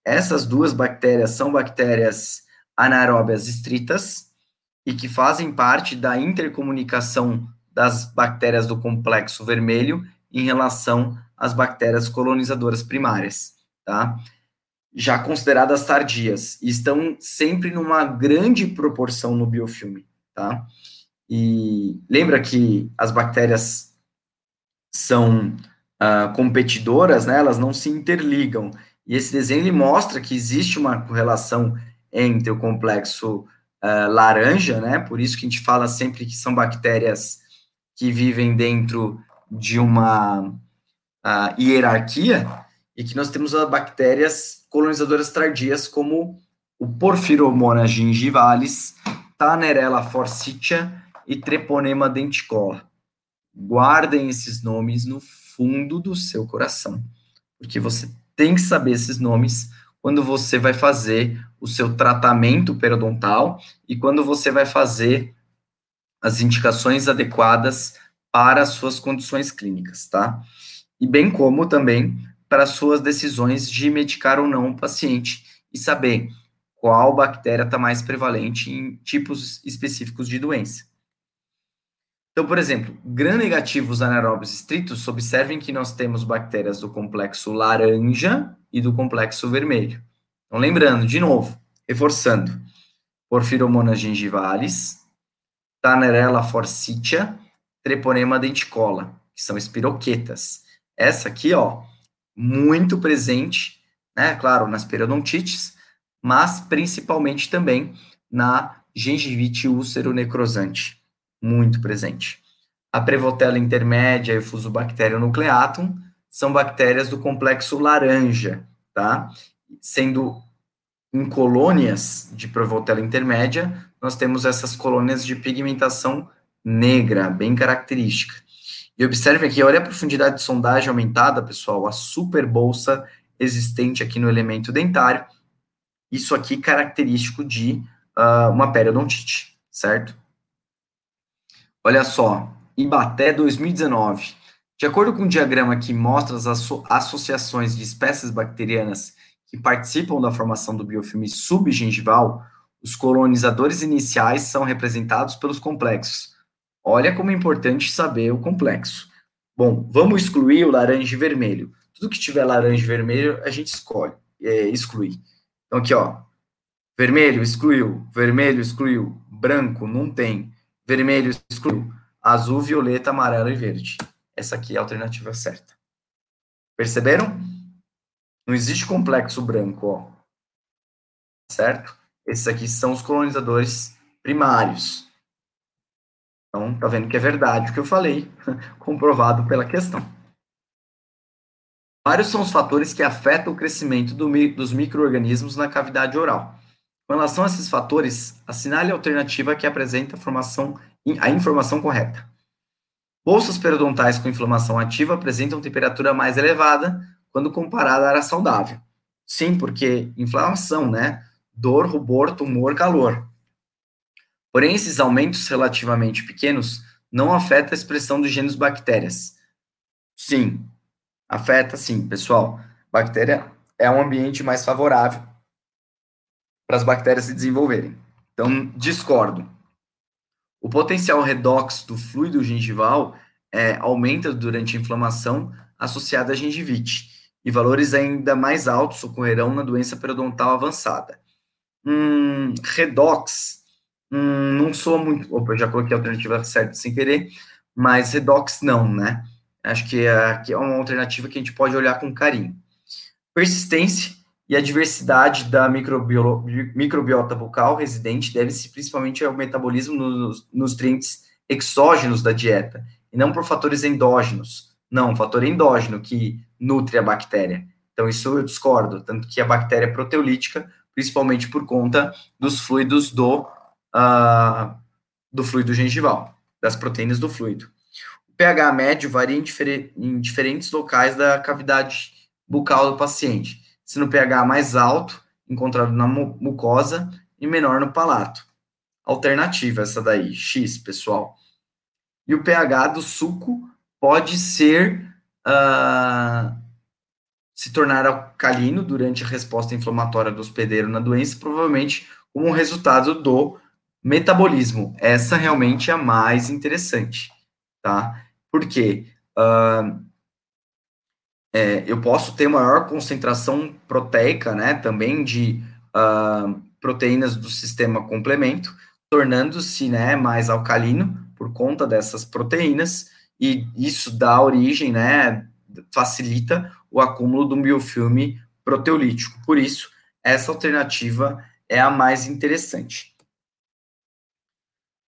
Essas duas bactérias são bactérias anaeróbias estritas e que fazem parte da intercomunicação das bactérias do complexo vermelho em relação às bactérias colonizadoras primárias, tá? Já consideradas tardias, e estão sempre numa grande proporção no biofilme, tá? E lembra que as bactérias são uh, competidoras, né? Elas não se interligam. E esse desenho ele mostra que existe uma correlação entre o complexo uh, laranja, né? Por isso que a gente fala sempre que são bactérias que vivem dentro de uma uh, hierarquia e que nós temos as bactérias colonizadoras tardias como o Porphyromonas gingivalis, Tanerella forsythia e Treponema denticola. Guardem esses nomes no fundo do seu coração, porque você tem que saber esses nomes quando você vai fazer o seu tratamento periodontal e quando você vai fazer as indicações adequadas para as suas condições clínicas, tá? E bem como também para suas decisões de medicar ou não o paciente e saber qual bactéria está mais prevalente em tipos específicos de doença. Então, por exemplo, gram-negativos anaeróbios estritos, observem que nós temos bactérias do complexo laranja e do complexo vermelho. Então, lembrando, de novo, reforçando, Porphyromonas gingivalis, Tanerella forsythia, Treponema denticola, que são espiroquetas. Essa aqui, ó, muito presente, né, claro, nas periodontites, mas principalmente também na gengivite úlcero necrosante muito presente. A Prevotella intermédia e o Fusobacterium nucleatum são bactérias do complexo laranja, tá? Sendo em colônias de Prevotella intermédia, nós temos essas colônias de pigmentação negra, bem característica. E observe aqui, olha a profundidade de sondagem aumentada, pessoal, a super bolsa existente aqui no elemento dentário. Isso aqui característico de uh, uma periodontite, certo? Olha só, Ibaté 2019. De acordo com o diagrama que mostra as asso associações de espécies bacterianas que participam da formação do biofilme subgengival, os colonizadores iniciais são representados pelos complexos. Olha como é importante saber o complexo. Bom, vamos excluir o laranja e vermelho. Tudo que tiver laranja e vermelho, a gente escolhe, é, exclui. Então, aqui, ó. Vermelho excluiu, vermelho excluiu, branco não tem, vermelho excluiu, azul, violeta, amarelo e verde. Essa aqui é a alternativa certa. Perceberam? Não existe complexo branco, ó. Certo? Esses aqui são os colonizadores primários. Então, tá vendo que é verdade o que eu falei, <laughs> comprovado pela questão. Vários são os fatores que afetam o crescimento do, dos micro-organismos na cavidade oral. Com relação a esses fatores, assinale a alternativa que apresenta a, a informação correta. Bolsas periodontais com inflamação ativa apresentam temperatura mais elevada quando comparada à área saudável. Sim, porque inflamação, né? Dor, rubor, tumor, calor. Porém, esses aumentos relativamente pequenos não afetam a expressão dos genes bactérias. Sim, afeta sim, pessoal. Bactéria é um ambiente mais favorável para as bactérias se desenvolverem. Então, discordo. O potencial redox do fluido gengival é, aumenta durante a inflamação associada à gengivite, e valores ainda mais altos ocorrerão na doença periodontal avançada. Hum, redox, hum, não sou muito. Opa, eu já coloquei a alternativa certa sem querer, mas redox não, né? Acho que é, que é uma alternativa que a gente pode olhar com carinho. Persistência e a diversidade da microbiota bucal residente deve-se principalmente ao metabolismo dos nutrientes exógenos da dieta, e não por fatores endógenos. Não, um fator endógeno que nutre a bactéria. Então, isso eu discordo, tanto que a bactéria é proteolítica, principalmente por conta dos fluidos do, uh, do fluido gengival, das proteínas do fluido. O pH médio varia em, difer em diferentes locais da cavidade bucal do paciente se no pH mais alto, encontrado na mucosa, e menor no palato. Alternativa essa daí, X, pessoal. E o pH do suco pode ser uh, se tornar alcalino durante a resposta inflamatória do hospedeiro na doença, provavelmente como resultado do metabolismo. Essa realmente é a mais interessante, tá? Porque uh, é, eu posso ter maior concentração proteica, né, também de uh, proteínas do sistema complemento, tornando-se, né, mais alcalino por conta dessas proteínas, e isso dá origem, né, facilita o acúmulo do biofilme proteolítico. Por isso, essa alternativa é a mais interessante.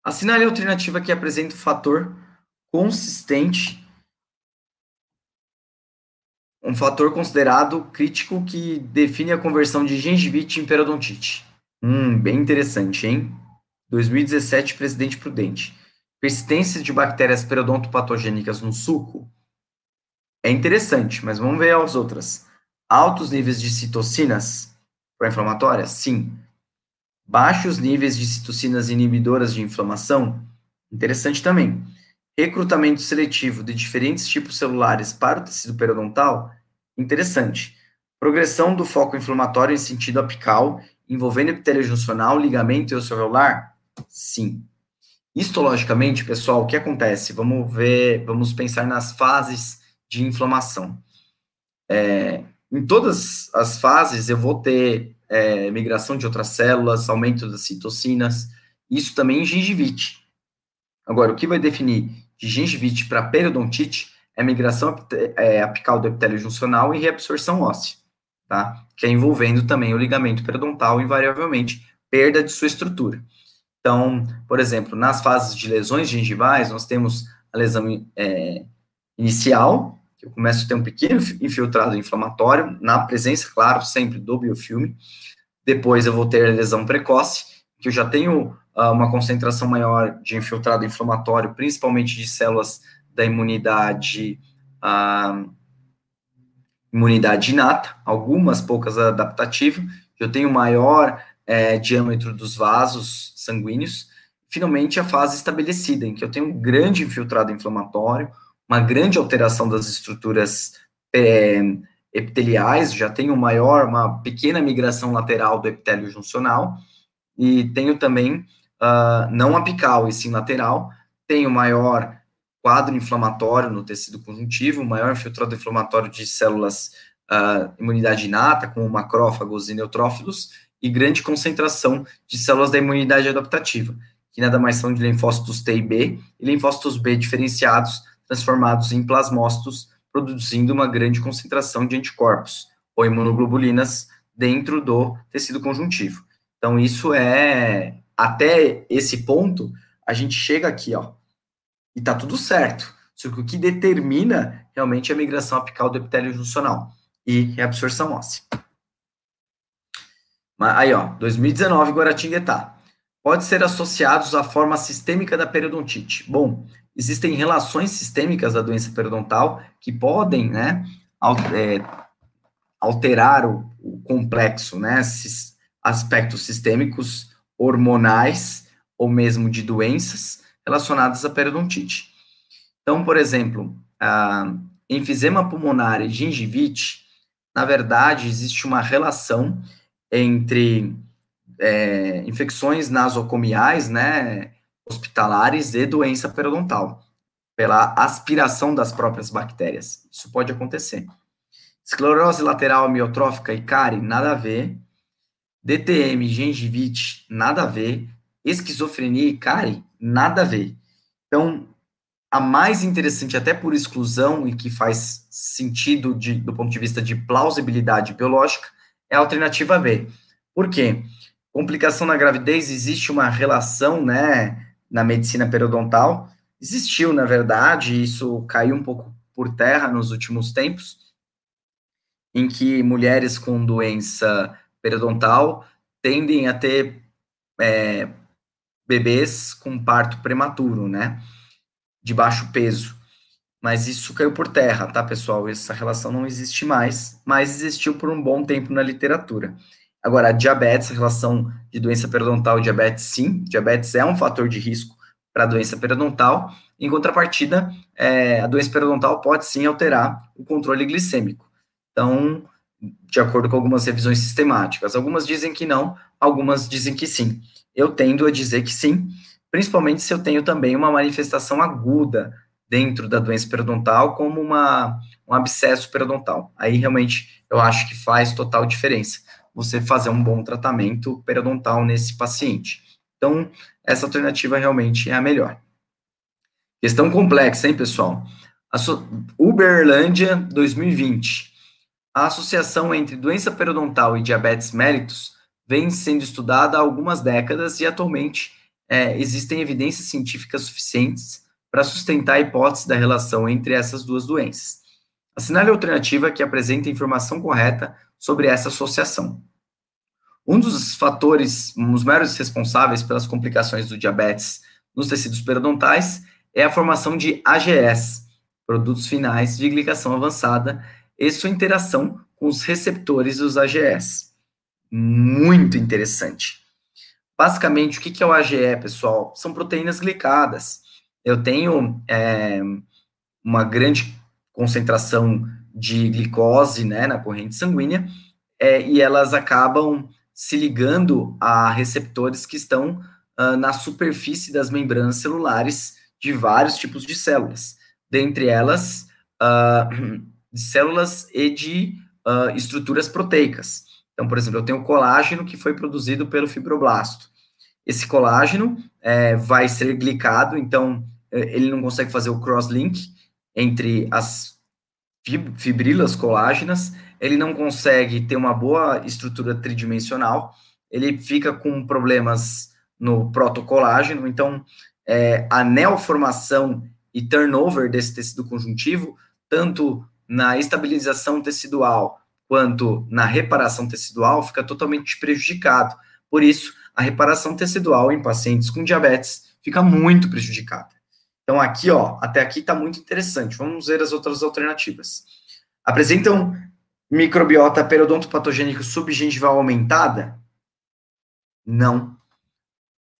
Assinale a alternativa que apresenta o fator consistente, um fator considerado crítico que define a conversão de gengivite em periodontite. Hum, bem interessante, hein? 2017, Presidente Prudente. Persistência de bactérias periodontopatogênicas no suco é interessante, mas vamos ver as outras. Altos níveis de citocinas pró-inflamatórias? Sim. Baixos níveis de citocinas inibidoras de inflamação? Interessante também. Recrutamento seletivo de diferentes tipos celulares para o tecido periodontal? Interessante. Progressão do foco inflamatório em sentido apical, envolvendo epitélio juncional, ligamento e alveolar? Sim. Histologicamente, pessoal, o que acontece? Vamos ver, vamos pensar nas fases de inflamação. É, em todas as fases, eu vou ter é, migração de outras células, aumento das citocinas, isso também em gengivite. Agora, o que vai definir de gengivite para periodontite é migração é, apical do epitélio juncional e reabsorção óssea, tá? Que é envolvendo também o ligamento periodontal, invariavelmente, perda de sua estrutura. Então, por exemplo, nas fases de lesões gengivais, nós temos a lesão é, inicial, que eu começo a ter um pequeno infiltrado inflamatório, na presença, claro, sempre do biofilme. Depois eu vou ter a lesão precoce, que eu já tenho uh, uma concentração maior de infiltrado inflamatório, principalmente de células da imunidade, uh, imunidade inata, algumas poucas adaptativas. Eu tenho maior é, diâmetro dos vasos sanguíneos. Finalmente, a fase estabelecida, em que eu tenho um grande infiltrado inflamatório, uma grande alteração das estruturas é, epiteliais, já tenho maior, uma pequena migração lateral do epitélio juncional, e tenho também, uh, não apical, e sim lateral, tenho maior quadro inflamatório no tecido conjuntivo, maior infiltrado inflamatório de células uh, imunidade inata, como macrófagos e neutrófilos, e grande concentração de células da imunidade adaptativa, que nada mais são de linfócitos T e B, e linfócitos B diferenciados, transformados em plasmócitos, produzindo uma grande concentração de anticorpos, ou imunoglobulinas, dentro do tecido conjuntivo. Então, isso é, até esse ponto, a gente chega aqui, ó, e tá tudo certo. Só que o que determina realmente é a migração apical do epitélio juncional e reabsorção óssea. Aí, ó, 2019, Guaratinguetá. Pode ser associados à forma sistêmica da periodontite. Bom, existem relações sistêmicas da doença periodontal que podem, né, é, alterar o, o complexo, né, esses aspectos sistêmicos, hormonais ou mesmo de doenças relacionadas à periodontite. Então, por exemplo, a enfisema pulmonar e gengivite, na verdade, existe uma relação entre é, infecções nasocomiais, né, hospitalares e doença periodontal, pela aspiração das próprias bactérias. Isso pode acontecer. Esclerose lateral amiotrófica e cárie, nada a ver. DTM, gengivite, nada a ver. Esquizofrenia e cárie, nada a ver. Então, a mais interessante, até por exclusão, e que faz sentido de, do ponto de vista de plausibilidade biológica, é a alternativa B. Por quê? Complicação na gravidez, existe uma relação, né, na medicina periodontal. Existiu, na verdade, isso caiu um pouco por terra nos últimos tempos, em que mulheres com doença periodontal tendem a ter é, bebês com parto prematuro, né, de baixo peso. Mas isso caiu por terra, tá, pessoal? Essa relação não existe mais, mas existiu por um bom tempo na literatura. Agora, a diabetes, a relação de doença periodontal e diabetes, sim, diabetes é um fator de risco para a doença periodontal. Em contrapartida, é, a doença periodontal pode sim alterar o controle glicêmico. Então, de acordo com algumas revisões sistemáticas, algumas dizem que não, algumas dizem que sim. Eu tendo a dizer que sim, principalmente se eu tenho também uma manifestação aguda dentro da doença periodontal, como uma, um abscesso periodontal. Aí realmente eu acho que faz total diferença você fazer um bom tratamento periodontal nesse paciente. Então, essa alternativa realmente é a melhor. Questão complexa, hein, pessoal? So Uberlândia 2020. A associação entre doença periodontal e diabetes mellitus vem sendo estudada há algumas décadas e atualmente é, existem evidências científicas suficientes para sustentar a hipótese da relação entre essas duas doenças. Assinale a alternativa que apresenta informação correta sobre essa associação. Um dos fatores, um dos maiores responsáveis pelas complicações do diabetes nos tecidos periodontais é a formação de AGS, produtos finais de glicação avançada, e sua interação com os receptores dos AGS. Muito interessante. Basicamente, o que é o AGE, pessoal? São proteínas glicadas. Eu tenho é, uma grande concentração de glicose né, na corrente sanguínea, é, e elas acabam se ligando a receptores que estão uh, na superfície das membranas celulares de vários tipos de células, dentre elas uh, <clears throat> de células e de uh, estruturas proteicas. Então, por exemplo, eu tenho colágeno que foi produzido pelo fibroblasto. Esse colágeno é, vai ser glicado, então é, ele não consegue fazer o cross-link entre as fibrilas colágenas ele não consegue ter uma boa estrutura tridimensional, ele fica com problemas no protocolágeno, então é, a neoformação e turnover desse tecido conjuntivo, tanto na estabilização tecidual quanto na reparação tecidual, fica totalmente prejudicado. Por isso, a reparação tecidual em pacientes com diabetes fica muito prejudicada. Então, aqui, ó, até aqui está muito interessante. Vamos ver as outras alternativas. Apresentam Microbiota periodontopatogênico subgengival aumentada? Não.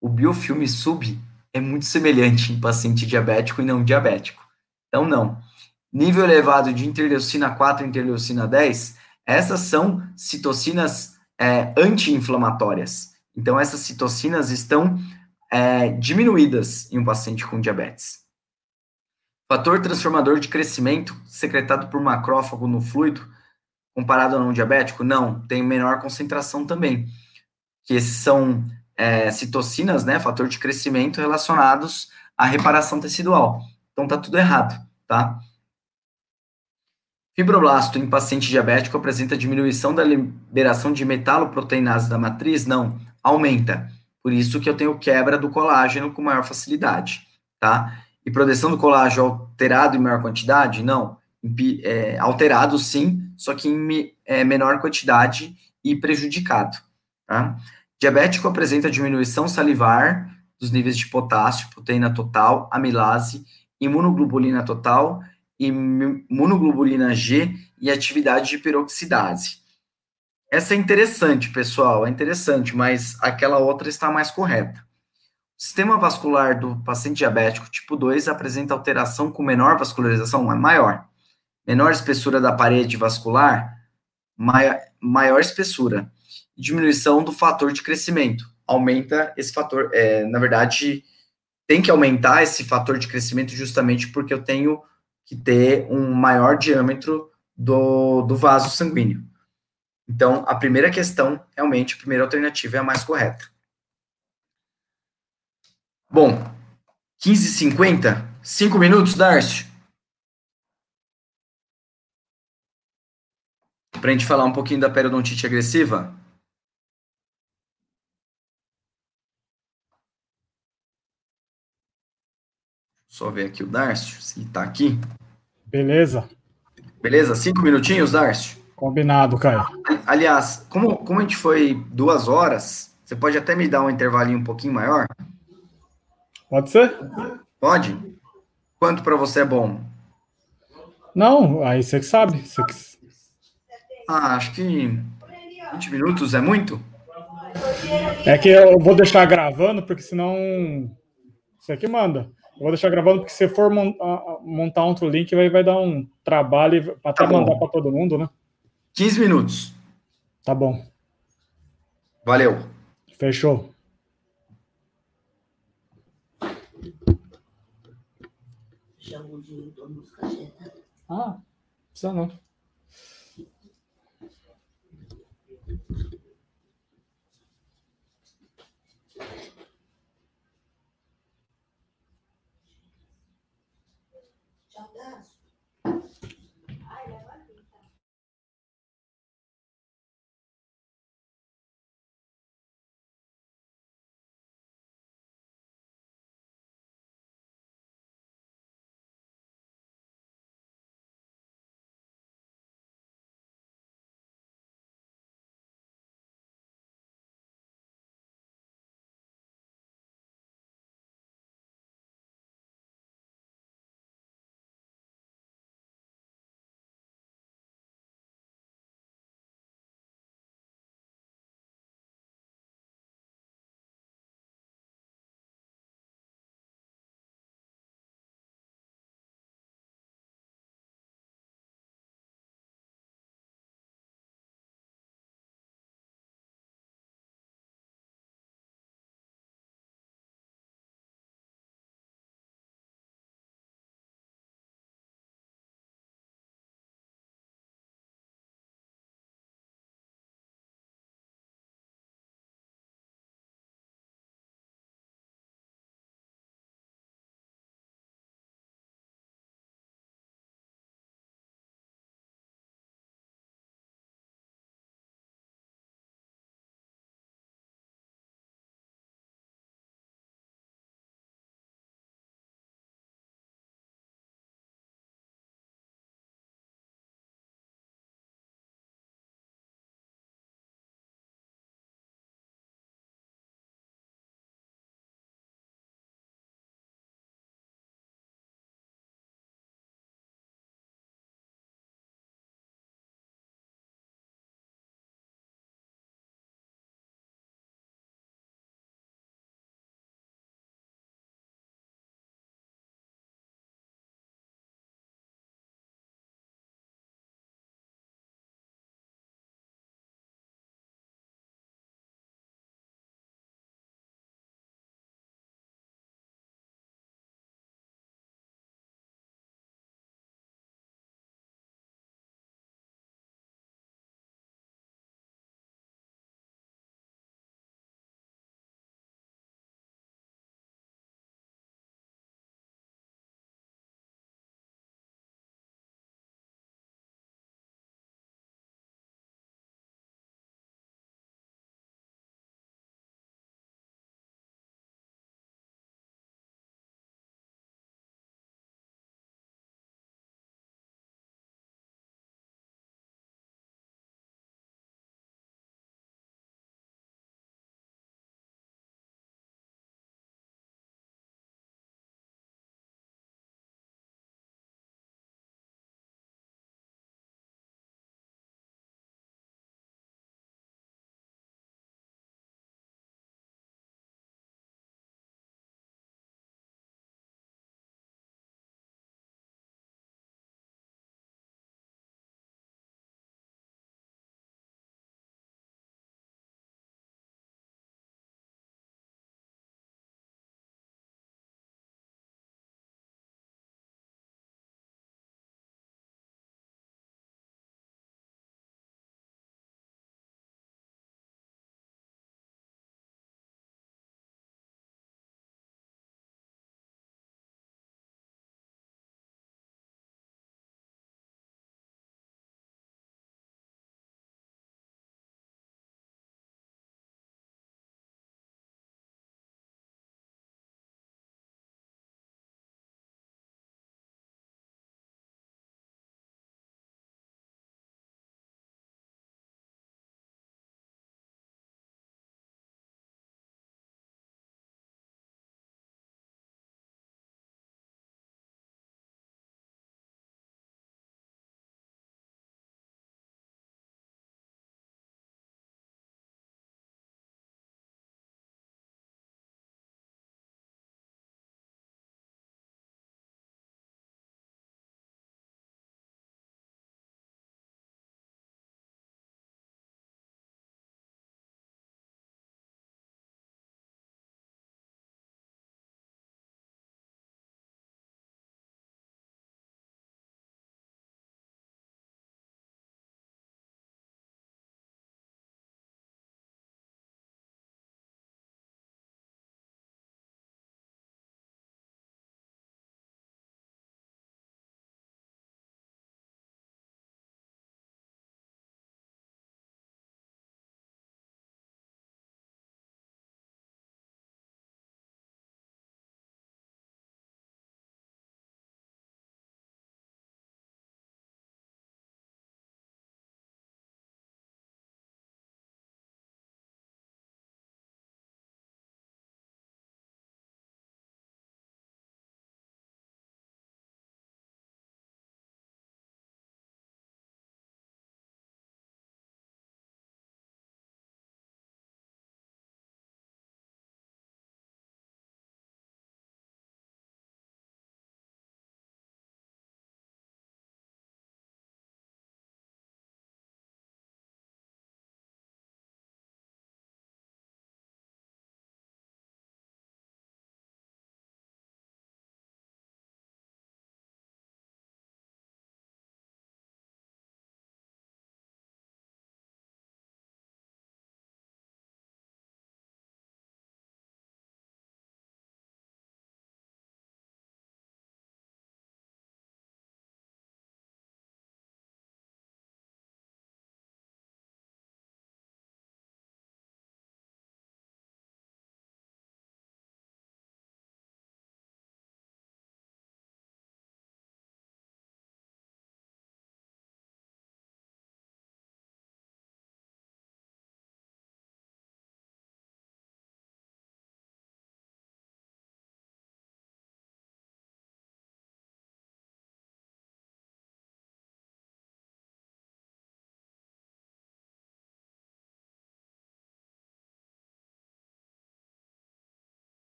O biofilme sub é muito semelhante em paciente diabético e não diabético. Então, não. Nível elevado de interleucina 4 e interleucina 10, essas são citocinas é, anti-inflamatórias. Então, essas citocinas estão é, diminuídas em um paciente com diabetes. Fator transformador de crescimento secretado por macrófago no fluido comparado a não diabético? Não, tem menor concentração também. Que esses são é, citocinas, né, fator de crescimento relacionados à reparação tecidual. Então tá tudo errado, tá? Fibroblasto em paciente diabético apresenta diminuição da liberação de metaloproteinase da matriz? Não, aumenta. Por isso que eu tenho quebra do colágeno com maior facilidade, tá? E produção do colágeno alterado em maior quantidade? Não é, alterado sim, só que em é, menor quantidade e prejudicado. Tá? Diabético apresenta diminuição salivar dos níveis de potássio, proteína total, amilase, imunoglobulina total, imunoglobulina G e atividade de peroxidase. Essa é interessante, pessoal, é interessante, mas aquela outra está mais correta. O sistema vascular do paciente diabético tipo 2 apresenta alteração com menor vascularização, é maior menor espessura da parede vascular, maior, maior espessura. Diminuição do fator de crescimento. Aumenta esse fator. É, na verdade, tem que aumentar esse fator de crescimento justamente porque eu tenho que ter um maior diâmetro do, do vaso sanguíneo. Então, a primeira questão, realmente, a primeira alternativa é a mais correta. Bom, 15h50, 5 minutos, Darcio? para a gente falar um pouquinho da periodontite agressiva? Só ver aqui o Darcio, se está aqui. Beleza. Beleza? Cinco minutinhos, Darcio? Combinado, Caio. Aliás, como, como a gente foi duas horas, você pode até me dar um intervalinho um pouquinho maior? Pode ser? Pode? Quanto para você é bom? Não, aí você que sabe. Você que... Ah, acho que 20 minutos é muito? É que eu vou deixar gravando, porque senão. Isso aqui manda. Eu vou deixar gravando, porque se for montar outro link, vai, vai dar um trabalho para até tá mandar para todo mundo, né? 15 minutos. Tá bom. Valeu. Fechou. Chamo de Ah, precisa não.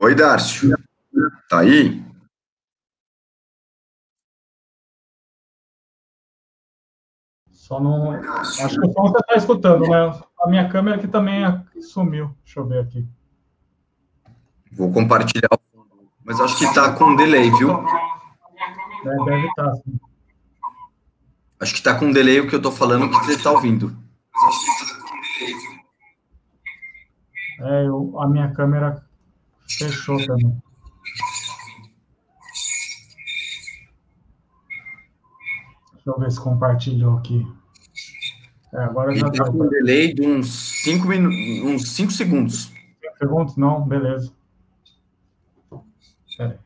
Oi, Darcio. Tá aí? Só não. Acho que o som você está escutando, né? A minha câmera aqui também sumiu. Deixa eu ver aqui. Vou compartilhar o fundo. Mas acho que está com delay, viu? É, deve estar, tá, sim. Acho que está com delay o que eu estou falando que você está ouvindo. É, eu, a minha câmera fechou também. Deixa eu ver se compartilhou aqui. É, agora já com um delay de uns 5 minutos, uns 5 segundos. 5 segundos? Não, beleza. Pera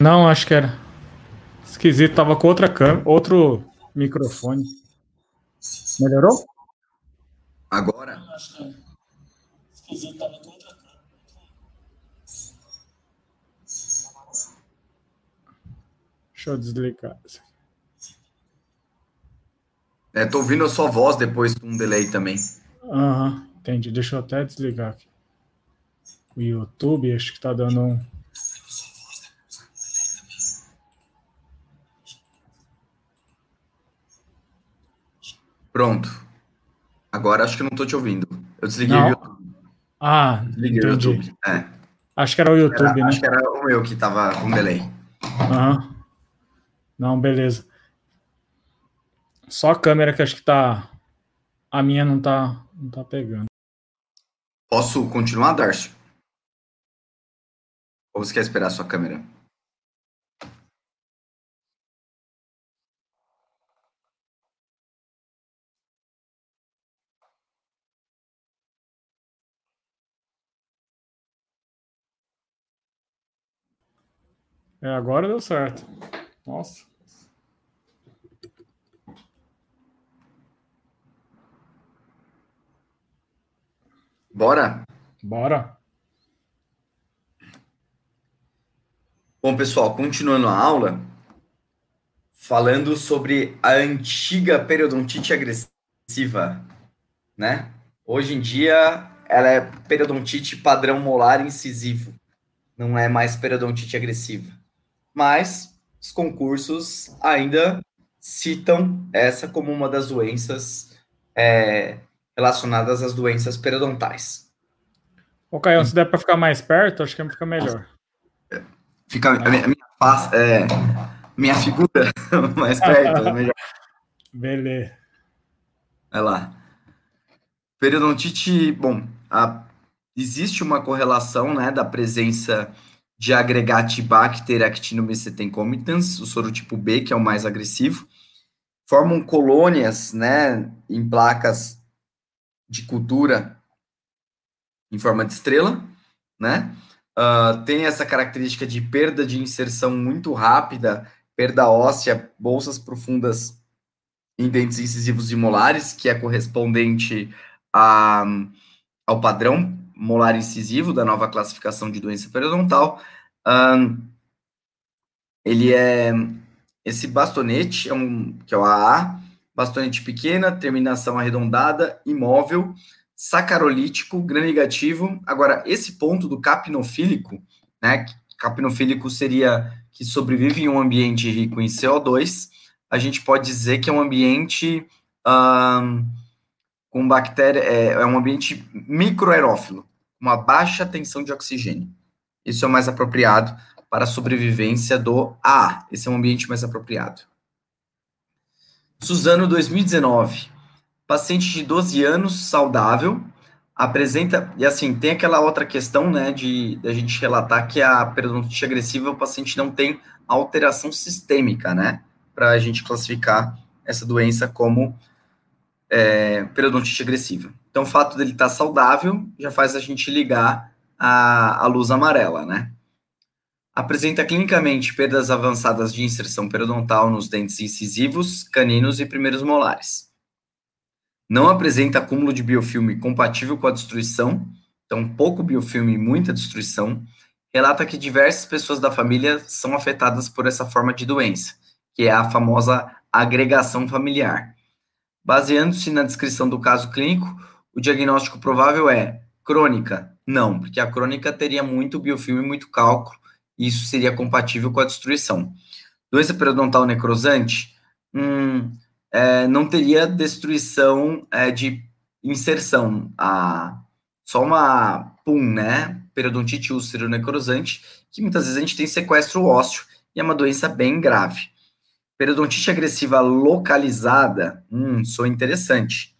Não, acho que era. Esquisito, tava com outra câmera, outro microfone. Melhorou? Agora? Deixa eu desligar. É, tô ouvindo a sua voz depois com um delay também. Aham, uhum, entendi. Deixa eu até desligar aqui. O YouTube, acho que tá dando um. Pronto. Agora acho que não tô te ouvindo. Eu desliguei não. o YouTube. Ah, desliguei entendi. o YouTube. É. Acho que era o YouTube, era, né? Acho que era o meu que tava com delay. Aham. Uhum. Não, beleza. Só a câmera que acho que tá. A minha não tá, não tá pegando. Posso continuar, Darcio? Ou você quer esperar a sua câmera? É, agora deu certo. Nossa. Bora? Bora. Bom, pessoal, continuando a aula, falando sobre a antiga periodontite agressiva, né? Hoje em dia, ela é periodontite padrão molar incisivo, não é mais periodontite agressiva mas os concursos ainda citam essa como uma das doenças é, relacionadas às doenças periodontais. Ô, Caio, se der para ficar mais perto, acho que fica melhor. Fica a minha, face, é, minha figura <laughs> mais perto, é melhor. Beleza. Vai lá. Periodontite, bom, a, existe uma correlação, né, da presença de Agregatibacter actinomycetem comitans, o sorotipo B, que é o mais agressivo, formam colônias, né, em placas de cultura em forma de estrela, né, uh, tem essa característica de perda de inserção muito rápida, perda óssea, bolsas profundas em dentes incisivos e molares, que é correspondente a, ao padrão molar incisivo da nova classificação de doença periodontal. Um, ele é esse bastonete, é um, que é o AA, bastonete pequena, terminação arredondada, imóvel, sacarolítico, gram negativo. Agora, esse ponto do capnofílico, né? Capnofílico seria que sobrevive em um ambiente rico em CO2. A gente pode dizer que é um ambiente um, com bactéria, é, é um ambiente microaerófilo uma baixa tensão de oxigênio. Isso é o mais apropriado para a sobrevivência do A. Esse é um ambiente mais apropriado. Suzano, 2019. Paciente de 12 anos, saudável, apresenta. E assim, tem aquela outra questão, né, de, de a gente relatar que a periodontite agressiva, o paciente não tem alteração sistêmica, né, para a gente classificar essa doença como é, periodontite agressiva. Então, o fato dele estar tá saudável já faz a gente ligar a, a luz amarela, né? Apresenta clinicamente perdas avançadas de inserção periodontal nos dentes incisivos, caninos e primeiros molares. Não apresenta acúmulo de biofilme compatível com a destruição, então pouco biofilme e muita destruição. Relata que diversas pessoas da família são afetadas por essa forma de doença, que é a famosa agregação familiar. Baseando-se na descrição do caso clínico, o diagnóstico provável é crônica? Não, porque a crônica teria muito biofilme, muito cálculo, e isso seria compatível com a destruição. Doença periodontal necrosante? Hum, é, não teria destruição é, de inserção. A, só uma PUM, né? Periodontite úlcero necrosante, que muitas vezes a gente tem sequestro ósseo e é uma doença bem grave. Periodontite agressiva localizada, hum, sou interessante.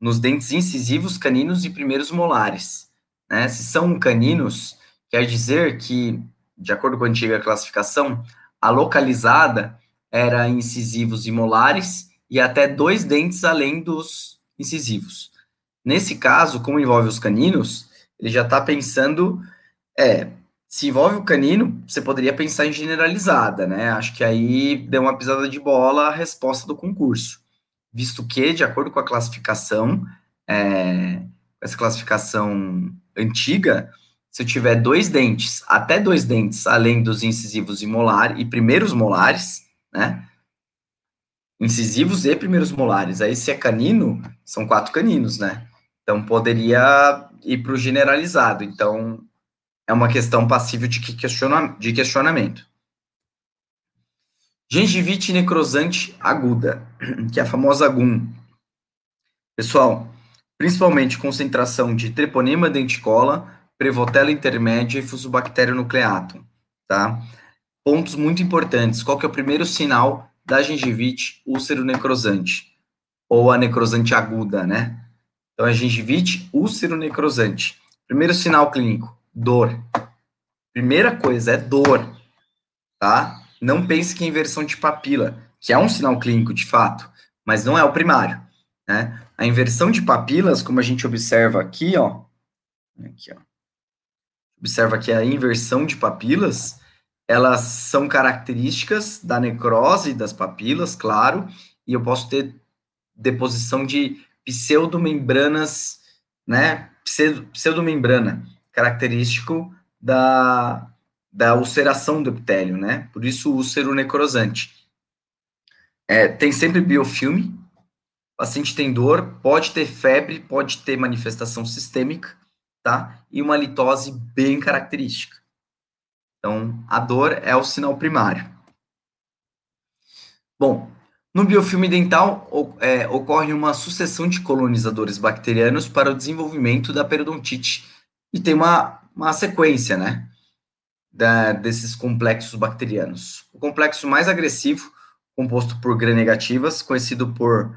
Nos dentes incisivos, caninos e primeiros molares. Né? Se são caninos, quer dizer que, de acordo com a antiga classificação, a localizada era incisivos e molares e até dois dentes além dos incisivos. Nesse caso, como envolve os caninos, ele já está pensando, é, se envolve o canino, você poderia pensar em generalizada, né? Acho que aí deu uma pisada de bola a resposta do concurso, visto que, de acordo com a classificação, é, essa classificação antiga, se eu tiver dois dentes, até dois dentes, além dos incisivos e molar e primeiros molares, né? Incisivos e primeiros molares. Aí, se é canino, são quatro caninos, né? Então, poderia ir para o generalizado. Então, é uma questão passível de, questiona, de questionamento. Gengivite necrosante aguda, <clears throat> que é a famosa GUM. Pessoal, principalmente concentração de treponema denticola, prevotella intermédia e fusobactério nucleatum, tá? Pontos muito importantes. Qual que é o primeiro sinal da gengivite úlcero necrosante? Ou a necrosante aguda, né? Então, a gengivite úlcero necrosante. Primeiro sinal clínico, dor. Primeira coisa é dor, tá? Não pense que é inversão de papila, que é um sinal clínico de fato, mas não é o primário, né? A inversão de papilas, como a gente observa aqui, ó, aqui, ó. Observa aqui a inversão de papilas, elas são características da necrose das papilas, claro, e eu posso ter deposição de pseudomembranas, né? Pseudomembrana, característico da, da ulceração do epitélio, né? Por isso, úlcero necrosante. É, tem sempre biofilme, o paciente tem dor, pode ter febre, pode ter manifestação sistêmica, tá? E uma litose bem característica. Então, a dor é o sinal primário. Bom, no biofilme dental é, ocorre uma sucessão de colonizadores bacterianos para o desenvolvimento da periodontite e tem uma, uma sequência, né, da, desses complexos bacterianos. O complexo mais agressivo, composto por gram-negativas, conhecido por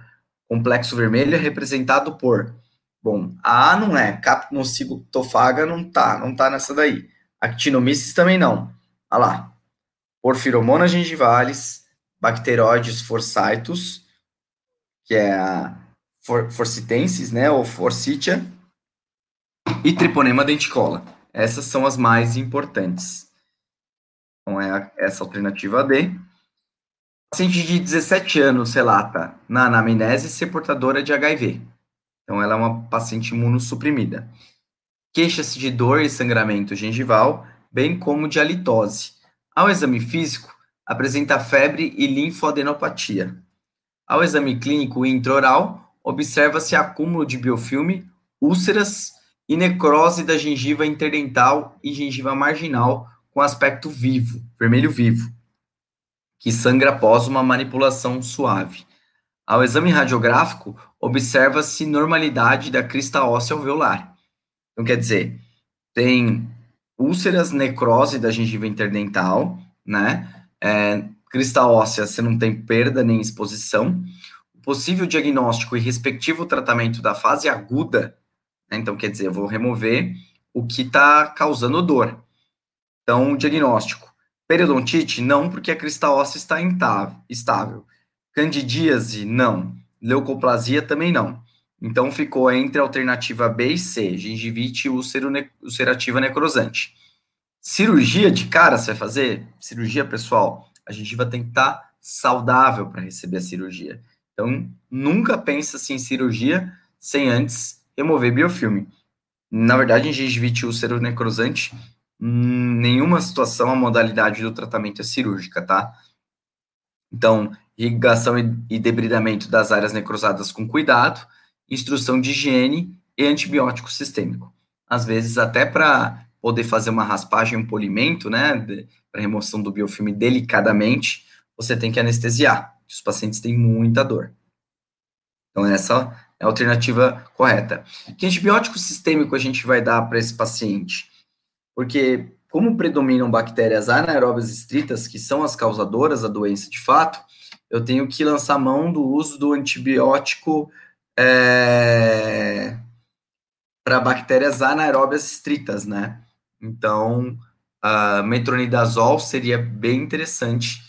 complexo vermelho, é representado por, bom, a não é, capnocitofaga não tá, não tá nessa daí. Actinomyces também não. Olha lá. Porphyromonas gingivalis, bacteroides forsythus, que é a for, forcitensis, né, ou forsythia, e Triponema denticola. Essas são as mais importantes. Então, é a, essa alternativa D. Paciente de 17 anos relata na anamnese ser portadora de HIV. Então, ela é uma paciente imunossuprimida. Queixa-se de dor e sangramento gengival, bem como de halitose. Ao exame físico, apresenta febre e linfadenopatia. Ao exame clínico intraoral, observa-se acúmulo de biofilme, úlceras, e necrose da gengiva interdental e gengiva marginal com aspecto vivo, vermelho vivo, que sangra após uma manipulação suave. Ao exame radiográfico, observa-se normalidade da crista óssea alveolar. Então, quer dizer, tem úlceras, necrose da gengiva interdental, né? É, crista óssea, você não tem perda nem exposição. O possível diagnóstico e respectivo tratamento da fase aguda? Então, quer dizer, eu vou remover o que está causando dor. Então, diagnóstico. Periodontite? Não, porque a crista óssea está estável. Candidíase? Não. Leucoplasia? Também não. Então, ficou entre a alternativa B e C, gengivite ulcerativa necrosante. Cirurgia de cara você vai fazer? Cirurgia, pessoal, a gengiva tem que estar saudável para receber a cirurgia. Então, nunca pensa assim, em cirurgia sem antes remover biofilme. Na verdade, em gengivite úlcero necrosante, nenhuma situação a modalidade do tratamento é cirúrgica, tá? Então, irrigação e debridamento das áreas necrosadas com cuidado, instrução de higiene e antibiótico sistêmico. Às vezes, até para poder fazer uma raspagem, um polimento, né, para remoção do biofilme delicadamente, você tem que anestesiar. Os pacientes têm muita dor. Então, essa é a alternativa correta. Que antibiótico sistêmico a gente vai dar para esse paciente? Porque, como predominam bactérias anaeróbias estritas, que são as causadoras da doença de fato, eu tenho que lançar mão do uso do antibiótico é, para bactérias anaeróbias estritas, né? Então, a metronidazol seria bem interessante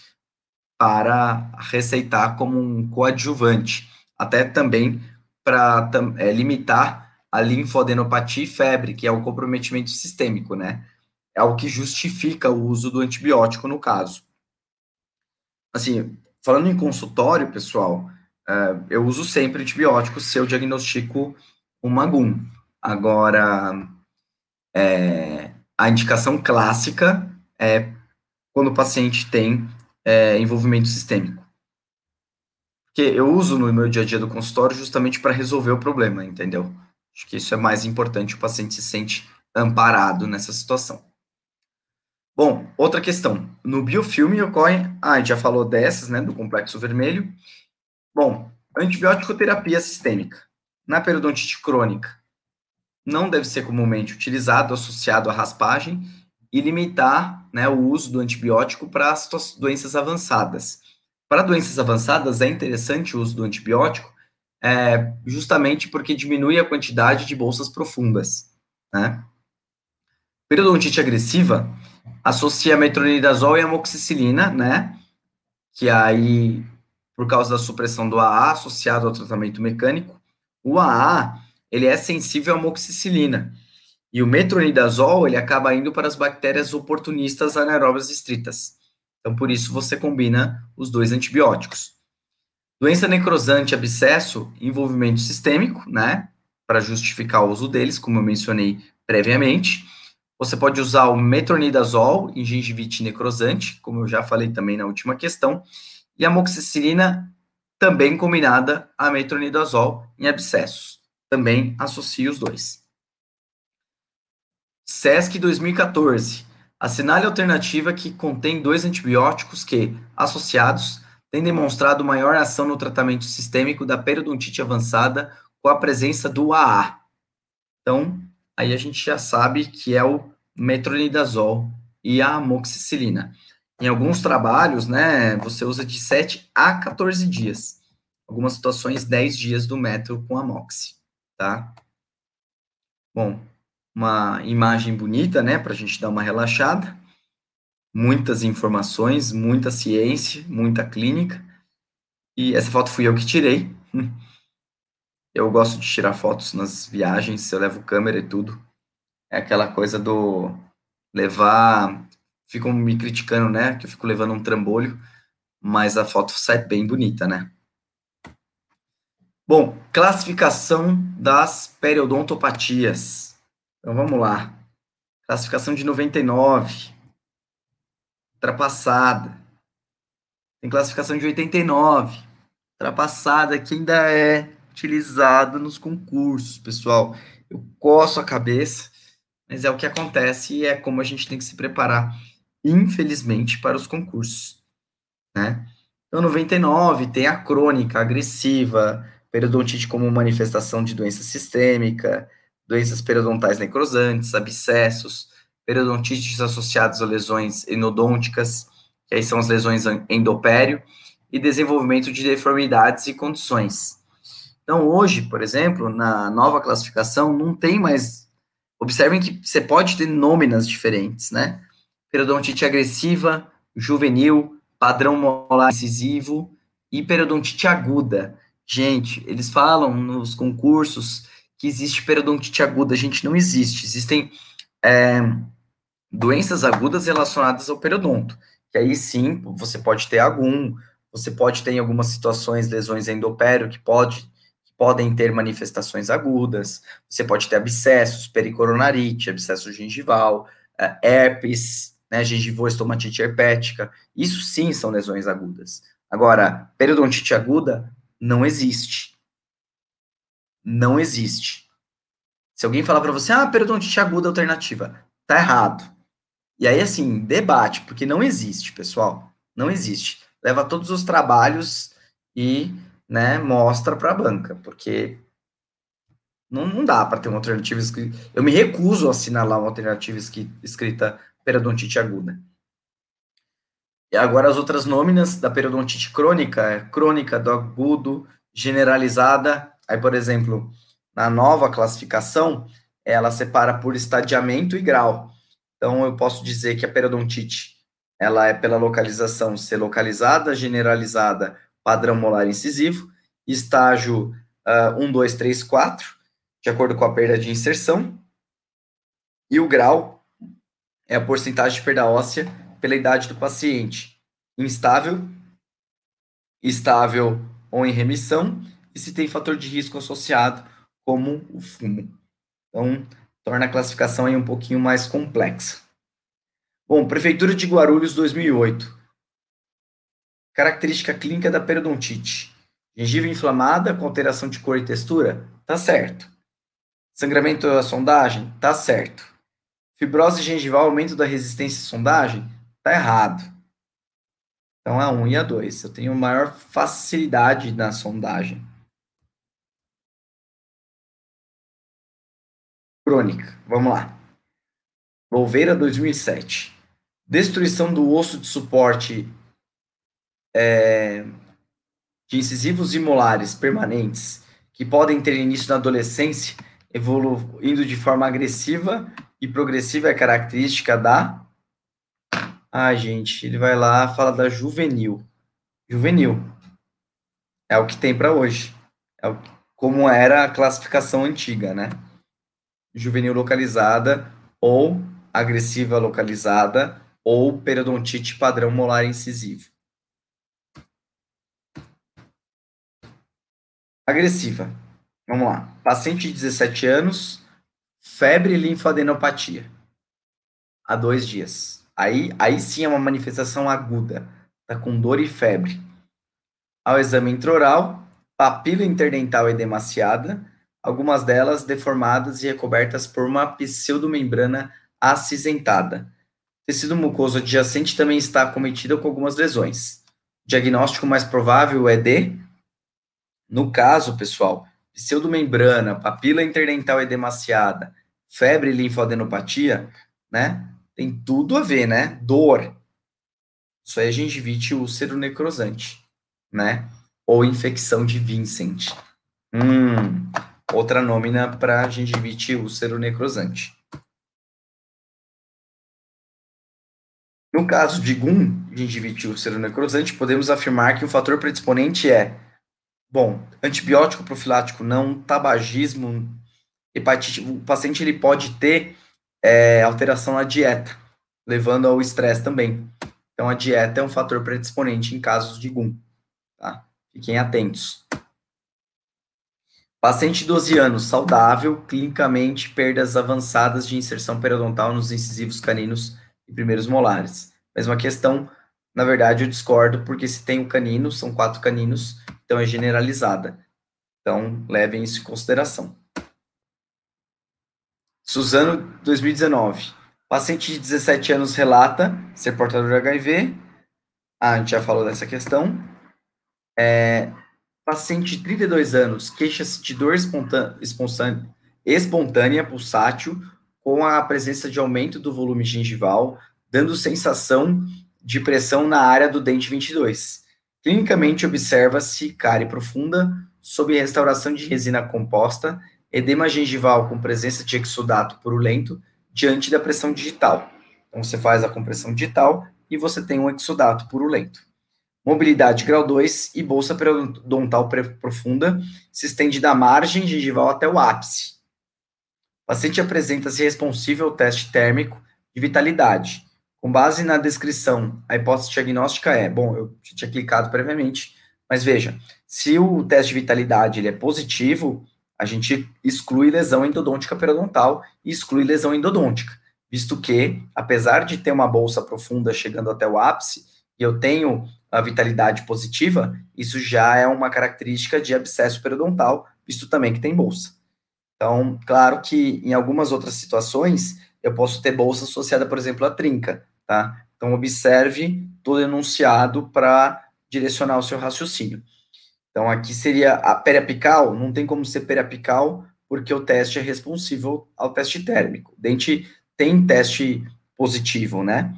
para receitar como um coadjuvante, até também para é, limitar a linfodenopatia e febre, que é o comprometimento sistêmico, né? É o que justifica o uso do antibiótico no caso. Assim, falando em consultório, pessoal, é, eu uso sempre antibiótico se eu diagnostico uma GUM. Agora, é, a indicação clássica é quando o paciente tem é, envolvimento sistêmico. Porque eu uso no meu dia a dia do consultório justamente para resolver o problema, entendeu? Acho que isso é mais importante, o paciente se sente amparado nessa situação. Bom, outra questão. No biofilme ocorre, ah, a gente já falou dessas, né, do complexo vermelho. Bom, antibiótico terapia sistêmica. Na periodontite crônica, não deve ser comumente utilizado associado à raspagem e limitar né, o uso do antibiótico para doenças avançadas. Para doenças avançadas, é interessante o uso do antibiótico, é, justamente porque diminui a quantidade de bolsas profundas. Né? Periodontite agressiva associa metronidazol e amoxicilina, né? Que aí, por causa da supressão do AA associado ao tratamento mecânico, o AA ele é sensível à amoxicilina. E o metronidazol, ele acaba indo para as bactérias oportunistas anaeróbias estritas. Então, por isso, você combina os dois antibióticos. Doença necrosante, abscesso, envolvimento sistêmico, né? Para justificar o uso deles, como eu mencionei previamente. Você pode usar o metronidazol em gengivite necrosante, como eu já falei também na última questão. E a amoxicilina também combinada a metronidazol em abscessos também associa os dois. SESC 2014. Assinale alternativa que contém dois antibióticos que, associados, têm demonstrado maior ação no tratamento sistêmico da periodontite avançada com a presença do AA. Então, aí a gente já sabe que é o metronidazol e a amoxicilina. Em alguns trabalhos, né, você usa de 7 a 14 dias. Algumas situações, 10 dias do metro com amoxi tá? Bom, uma imagem bonita, né, para a gente dar uma relaxada. Muitas informações, muita ciência, muita clínica. E essa foto fui eu que tirei. <laughs> Eu gosto de tirar fotos nas viagens, eu levo câmera e tudo. É aquela coisa do levar. Ficam me criticando, né? Que eu fico levando um trambolho, mas a foto sai bem bonita, né? Bom, classificação das periodontopatias. Então vamos lá. Classificação de 99. Ultrapassada. Tem classificação de 89. Ultrapassada que ainda é utilizada nos concursos, pessoal. Eu coço a cabeça, mas é o que acontece e é como a gente tem que se preparar, infelizmente, para os concursos, né? Então, 99 tem a crônica, agressiva, periodontite como manifestação de doença sistêmica, doenças periodontais necrosantes, abscessos, periodontites associados a lesões endodônticas, que aí são as lesões endopério, e desenvolvimento de deformidades e condições. Então, hoje, por exemplo, na nova classificação, não tem mais. Observem que você pode ter nôminas diferentes, né? Periodontite agressiva, juvenil, padrão molar incisivo e periodontite aguda. Gente, eles falam nos concursos que existe periodontite aguda. Gente, não existe. Existem é, doenças agudas relacionadas ao periodonto. Que aí sim, você pode ter algum, você pode ter em algumas situações lesões endopério que pode podem ter manifestações agudas. Você pode ter abscessos, pericoronarite, abscesso gengival, é, herpes, né, estomatite herpética. Isso sim são lesões agudas. Agora, periodontite aguda não existe. Não existe. Se alguém falar para você, ah, periodontite aguda alternativa, tá errado. E aí, assim, debate, porque não existe, pessoal. Não existe. Leva todos os trabalhos e né, mostra para a banca, porque não, não dá para ter uma alternativa escrita. Eu me recuso a assinalar uma alternativa escrita periodontite aguda. E agora as outras nôminas da periodontite crônica, é crônica, do agudo, generalizada. Aí, por exemplo, na nova classificação, ela separa por estadiamento e grau. Então, eu posso dizer que a periodontite, ela é pela localização ser localizada, generalizada padrão molar incisivo, estágio uh, 1, 2, 3, 4, de acordo com a perda de inserção, e o grau é a porcentagem de perda óssea pela idade do paciente, instável, estável ou em remissão, e se tem fator de risco associado, como o fumo. Então, torna a classificação aí um pouquinho mais complexa. Bom, Prefeitura de Guarulhos, 2008. Característica clínica da periodontite. Gengiva inflamada com alteração de cor e textura? Tá certo. Sangramento da sondagem? Tá certo. Fibrose gengival, aumento da resistência à sondagem? Tá errado. Então, a 1 e a 2. Eu tenho maior facilidade na sondagem. Crônica. Vamos lá. Volveira 2007. Destruição do osso de suporte é, de incisivos e molares permanentes que podem ter início na adolescência, evoluindo de forma agressiva e progressiva é característica da. Ah, gente, ele vai lá, fala da juvenil. Juvenil. É o que tem para hoje. É o, como era a classificação antiga, né? Juvenil localizada ou agressiva localizada ou periodontite padrão molar incisivo. Agressiva. Vamos lá. Paciente de 17 anos, febre e linfadenopatia. Há dois dias. Aí, aí sim é uma manifestação aguda. Tá com dor e febre. Ao exame intraoral, papila interdental edemaciada, algumas delas deformadas e recobertas por uma pseudomembrana acinzentada. Tecido mucoso adjacente também está acometido com algumas lesões. O diagnóstico mais provável é de no caso, pessoal, pseudomembrana, papila interdental edemaciada, febre e linfadenopatia, né? Tem tudo a ver, né? Dor. Isso aí é gengivite úlcero necrosante, né? Ou infecção de Vincent. Hum, outra nômina para gengivite úlcero necrosante. No caso de GUM, gengivite úlcero necrosante, podemos afirmar que o fator predisponente é Bom, antibiótico profilático não, tabagismo, hepatite, o paciente ele pode ter é, alteração na dieta, levando ao estresse também. Então, a dieta é um fator predisponente em casos de GUM, tá? Fiquem atentos. Paciente de 12 anos, saudável, clinicamente perdas avançadas de inserção periodontal nos incisivos caninos e primeiros molares. Mesma questão, na verdade, eu discordo, porque se tem o canino, são quatro caninos, então é generalizada. Então, levem isso em consideração. Suzano, 2019. Paciente de 17 anos relata ser portador de HIV. Ah, a gente já falou dessa questão. É, paciente de 32 anos queixa-se de dor espontânea, espontânea, pulsátil, com a presença de aumento do volume gengival, dando sensação de pressão na área do dente 22. Clinicamente, observa-se cárie profunda sob restauração de resina composta, edema gengival com presença de exudato purulento diante da pressão digital. Então, você faz a compressão digital e você tem um exudato purulento. Mobilidade grau 2 e bolsa periodontal profunda se estende da margem gengival até o ápice. O paciente apresenta-se responsível ao teste térmico de vitalidade, com base na descrição, a hipótese diagnóstica é, bom, eu tinha clicado previamente, mas veja, se o teste de vitalidade ele é positivo, a gente exclui lesão endodôntica periodontal e exclui lesão endodôntica, visto que, apesar de ter uma bolsa profunda chegando até o ápice, e eu tenho a vitalidade positiva, isso já é uma característica de abscesso periodontal, visto também que tem bolsa. Então, claro que em algumas outras situações, eu posso ter bolsa associada, por exemplo, à trinca, tá? Então, observe todo enunciado para direcionar o seu raciocínio. Então, aqui seria a periapical, não tem como ser periapical, porque o teste é responsível ao teste térmico. Dente tem teste positivo, né?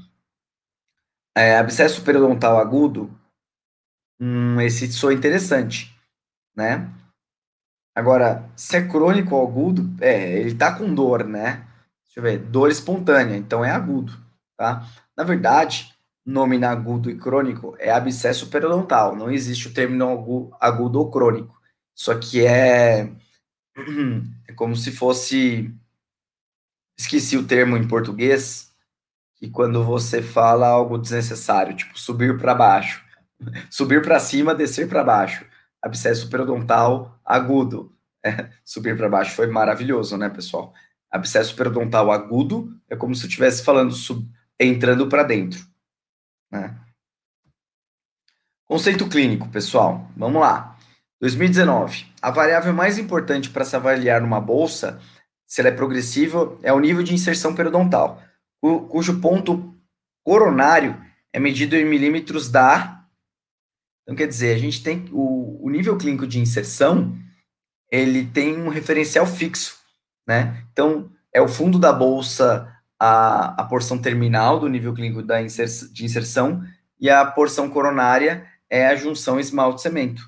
É, abscesso periodontal agudo, hum, esse sou interessante, né? Agora, se é crônico ou agudo, é, ele tá com dor, né? Deixa eu ver, dor espontânea, então é agudo, tá? Na verdade, nome na agudo e crônico é abscesso periodontal, não existe o termo agudo ou crônico. Isso aqui é, <clears throat> é como se fosse, esqueci o termo em português, que quando você fala algo desnecessário, tipo subir para baixo, <laughs> subir para cima, descer para baixo abscesso periodontal agudo. É, subir para baixo foi maravilhoso, né, pessoal? Abscesso periodontal agudo é como se eu estivesse falando sub, entrando para dentro. Né? Conceito clínico, pessoal. Vamos lá. 2019. A variável mais importante para se avaliar numa bolsa, se ela é progressiva, é o nível de inserção periodontal, cujo ponto coronário é medido em milímetros da então, quer dizer, a gente tem o, o nível clínico de inserção, ele tem um referencial fixo, né? Então, é o fundo da bolsa a, a porção terminal do nível clínico da inser, de inserção e a porção coronária é a junção esmalte-cemento,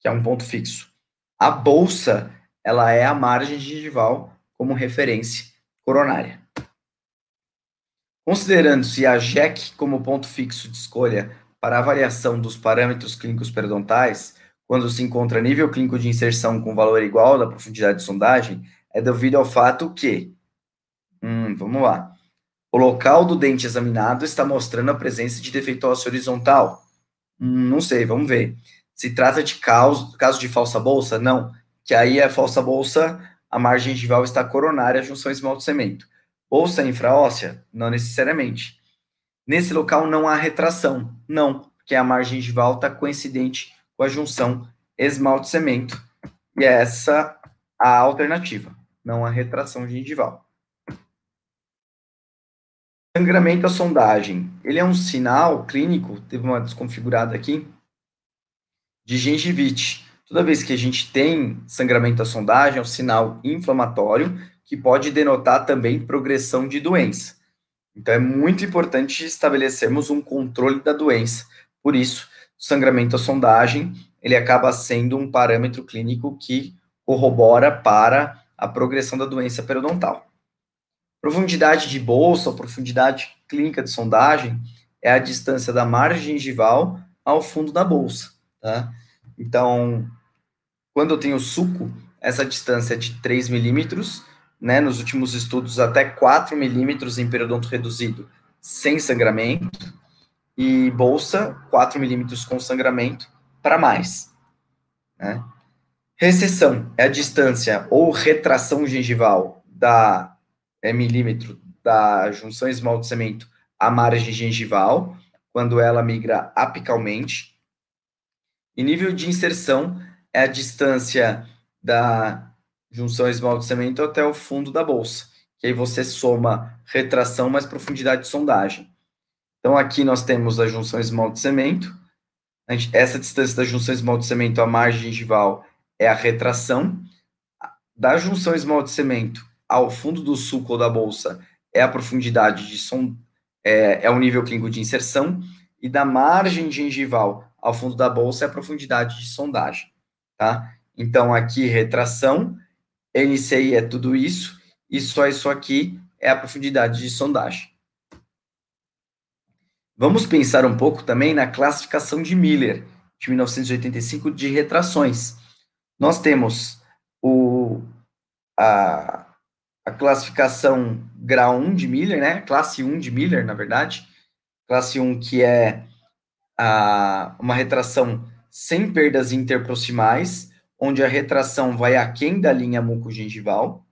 que é um ponto fixo. A bolsa, ela é a margem gengival como referência coronária. Considerando-se a JEC como ponto fixo de escolha para avaliação dos parâmetros clínicos periodontais, quando se encontra nível clínico de inserção com valor igual da profundidade de sondagem, é devido ao fato que, hum, vamos lá, o local do dente examinado está mostrando a presença de defeito ósseo horizontal. Hum, não sei, vamos ver. Se trata de caso, caso de falsa bolsa? Não, que aí a falsa bolsa, a margem gengival está coronária, a junção esmalte-cemento. Bolsa infraóssea? Não necessariamente. Nesse local não há retração. Não, porque a margem gengival está coincidente com a junção esmalte-cemento. E é essa a alternativa, não a retração gengival. Sangramento à sondagem. Ele é um sinal clínico, teve uma desconfigurada aqui, de gengivite. Toda vez que a gente tem sangramento à sondagem, é um sinal inflamatório que pode denotar também progressão de doença. Então, é muito importante estabelecermos um controle da doença. Por isso, sangramento à sondagem, ele acaba sendo um parâmetro clínico que corrobora para a progressão da doença periodontal. Profundidade de bolsa, profundidade clínica de sondagem, é a distância da margem gengival ao fundo da bolsa, tá? Então, quando eu tenho suco, essa distância é de 3 milímetros, né, nos últimos estudos, até 4 milímetros em periodonto reduzido sem sangramento, e bolsa 4 milímetros com sangramento para mais. Né? Recessão é a distância ou retração gengival da é, milímetro da junção esmalte-cemento à margem gengival, quando ela migra apicalmente. E nível de inserção é a distância da junção esmalte-cemento até o fundo da bolsa, que aí você soma retração mais profundidade de sondagem. Então, aqui nós temos a junção esmalte-cemento, essa distância da junção esmalte-cemento à margem gengival é a retração, da junção esmalte-cemento ao fundo do suco ou da bolsa é a profundidade de som, é, é o nível clínico de inserção, e da margem gengival ao fundo da bolsa é a profundidade de sondagem, tá? Então, aqui, retração, NCI é tudo isso, e só isso aqui é a profundidade de sondagem. Vamos pensar um pouco também na classificação de Miller, de 1985, de retrações. Nós temos o, a, a classificação grau 1 de Miller, né? Classe 1 de Miller, na verdade. Classe 1, que é a, uma retração sem perdas interproximais, onde a retração vai aquém da linha mucogengival,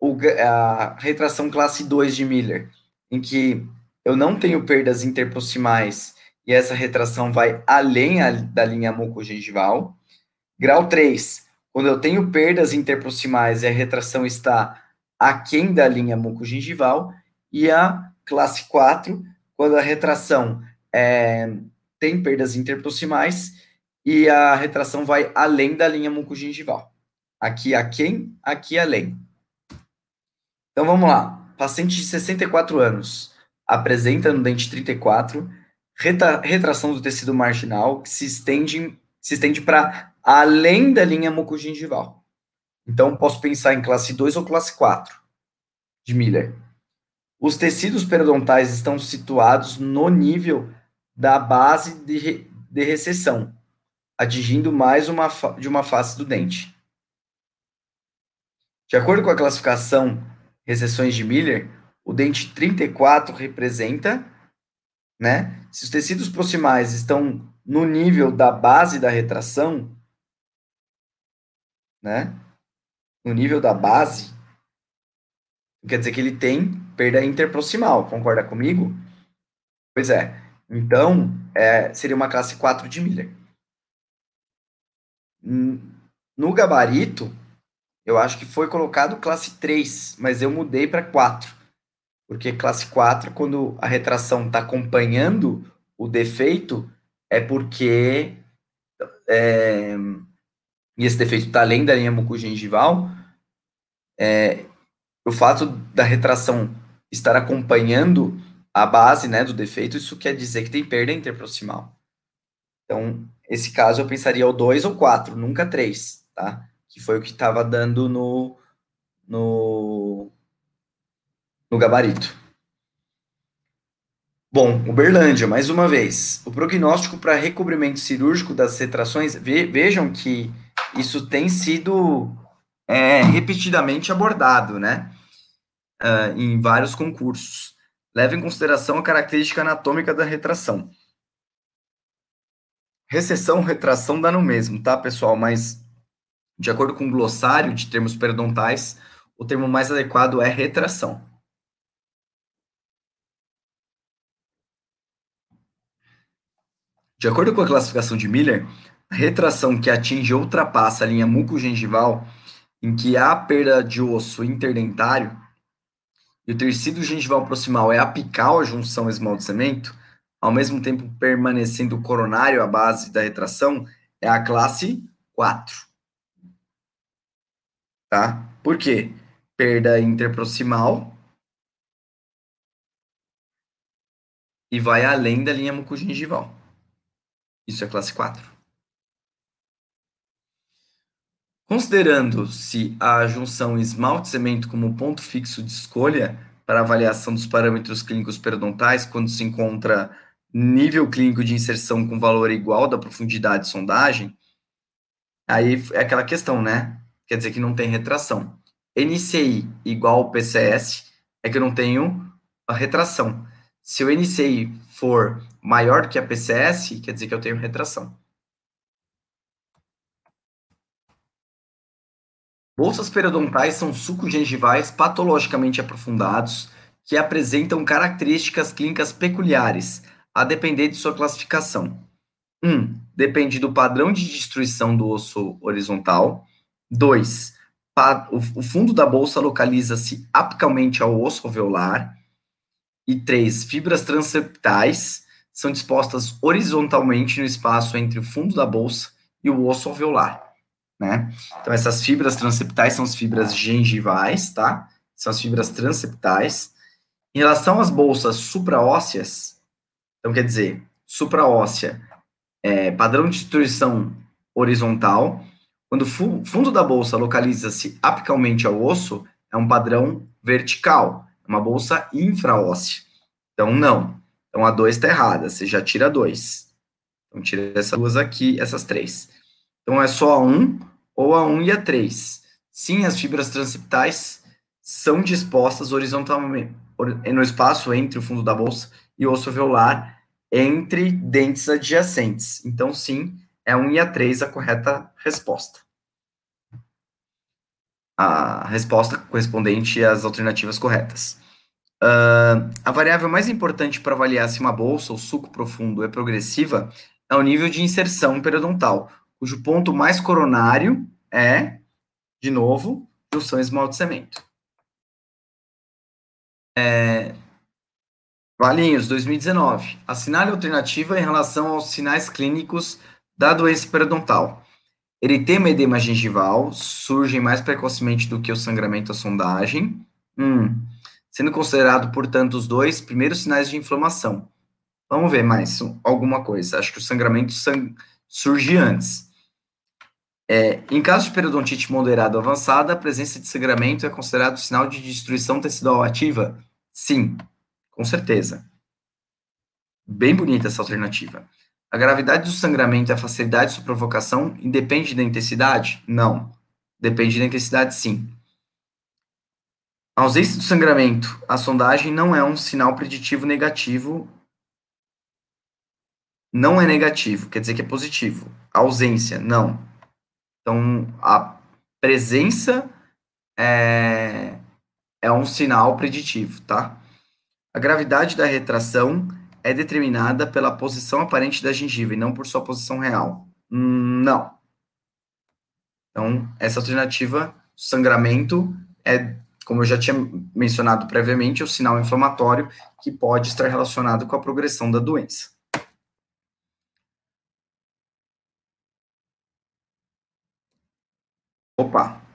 o, a retração classe 2 de Miller, em que eu não tenho perdas interproximais e essa retração vai além a, da linha mucogengival. Grau 3, quando eu tenho perdas interproximais e a retração está aquém da linha mucogingival, e a classe 4, quando a retração é, tem perdas interproximais e a retração vai além da linha mucogingival. Aqui aquém, aqui além. Então vamos lá. Paciente de 64 anos apresenta no dente 34 retração do tecido marginal que se estende, se estende para além da linha mucogingival. Então, posso pensar em classe 2 ou classe 4 de Miller. Os tecidos periodontais estão situados no nível da base de, de recessão, atingindo mais uma de uma face do dente. De acordo com a classificação recessões de Miller, o dente 34 representa, né? Se os tecidos proximais estão no nível da base da retração, né? No nível da base, quer dizer que ele tem perda interproximal, concorda comigo? Pois é. Então, é, seria uma classe 4 de Miller. No gabarito, eu acho que foi colocado classe 3, mas eu mudei para 4. Porque classe 4, quando a retração está acompanhando o defeito, é porque é, e esse defeito está além da linha mucogengival, é, o fato da retração estar acompanhando a base né, do defeito, isso quer dizer que tem perda interproximal. Então, esse caso eu pensaria o 2 ou 4, nunca 3, tá? Que foi o que estava dando no, no, no gabarito. Bom, Uberlândia, mais uma vez. O prognóstico para recobrimento cirúrgico das retrações, ve, vejam que isso tem sido é, repetidamente abordado, né? Uh, em vários concursos. Leva em consideração a característica anatômica da retração. Recessão, retração dá no mesmo, tá, pessoal? Mas, de acordo com o glossário de termos periodontais, o termo mais adequado é retração. De acordo com a classificação de Miller, a retração que atinge ou ultrapassa a linha mucogengival, em que há perda de osso interdentário, e o tecido gengival proximal é apical à junção esmalte-cemento, ao mesmo tempo permanecendo coronário à base da retração, é a classe 4. Tá? Por quê? Perda interproximal e vai além da linha mucogengival. Isso é classe 4. Considerando-se a junção esmalte-cemento como ponto fixo de escolha para avaliação dos parâmetros clínicos periodontais, quando se encontra nível clínico de inserção com valor igual da profundidade de sondagem, aí é aquela questão, né? Quer dizer que não tem retração. NCI igual PCS é que eu não tenho a retração. Se o NCI for maior que a PCS, quer dizer que eu tenho retração. Bolsas periodontais são sucos gengivais patologicamente aprofundados que apresentam características clínicas peculiares, a depender de sua classificação. 1. Um, depende do padrão de destruição do osso horizontal. 2. O fundo da bolsa localiza-se apicalmente ao osso alveolar. E 3. Fibras transeptais são dispostas horizontalmente no espaço entre o fundo da bolsa e o osso alveolar né? Então, essas fibras transeptais são as fibras gengivais, tá? São as fibras transeptais. Em relação às bolsas supraósseas, então quer dizer, supraóssea, é, padrão de destruição horizontal, quando o fundo da bolsa localiza-se apicalmente ao osso, é um padrão vertical, é uma bolsa infraóssea. Então, não. Então, a 2 está errada, você já tira 2. Então, tira essas duas aqui, essas três. Então, é só a 1 ou a 1 e a 3. Sim, as fibras transeptais são dispostas horizontalmente no espaço entre o fundo da bolsa e o osso alveolar, entre dentes adjacentes. Então, sim, é a 1 e a 3 a correta resposta. A resposta correspondente às alternativas corretas. Uh, a variável mais importante para avaliar se uma bolsa ou suco profundo é progressiva é o nível de inserção periodontal, cujo ponto mais coronário é, de novo, junção esmalte-cemento. É, Valinhos, 2019. Assinale alternativa em relação aos sinais clínicos da doença periodontal. Eritema e edema gengival surgem mais precocemente do que o sangramento à sondagem. Hum. Sendo considerado, portanto, os dois primeiros sinais de inflamação. Vamos ver mais alguma coisa. Acho que o sangramento sang surge antes. É, em caso de periodontite moderada avançada, a presença de sangramento é considerado sinal de destruição tecidual ativa? Sim, com certeza. Bem bonita essa alternativa. A gravidade do sangramento e a facilidade de sua provocação independe da intensidade? Não. Depende da intensidade, sim. A ausência do sangramento, a sondagem não é um sinal preditivo negativo. Não é negativo, quer dizer que é positivo. A ausência, não. Então, a presença é, é um sinal preditivo, tá? A gravidade da retração é determinada pela posição aparente da gengiva e não por sua posição real. Não. Então, essa alternativa, sangramento, é, como eu já tinha mencionado previamente, o sinal inflamatório que pode estar relacionado com a progressão da doença. Opa.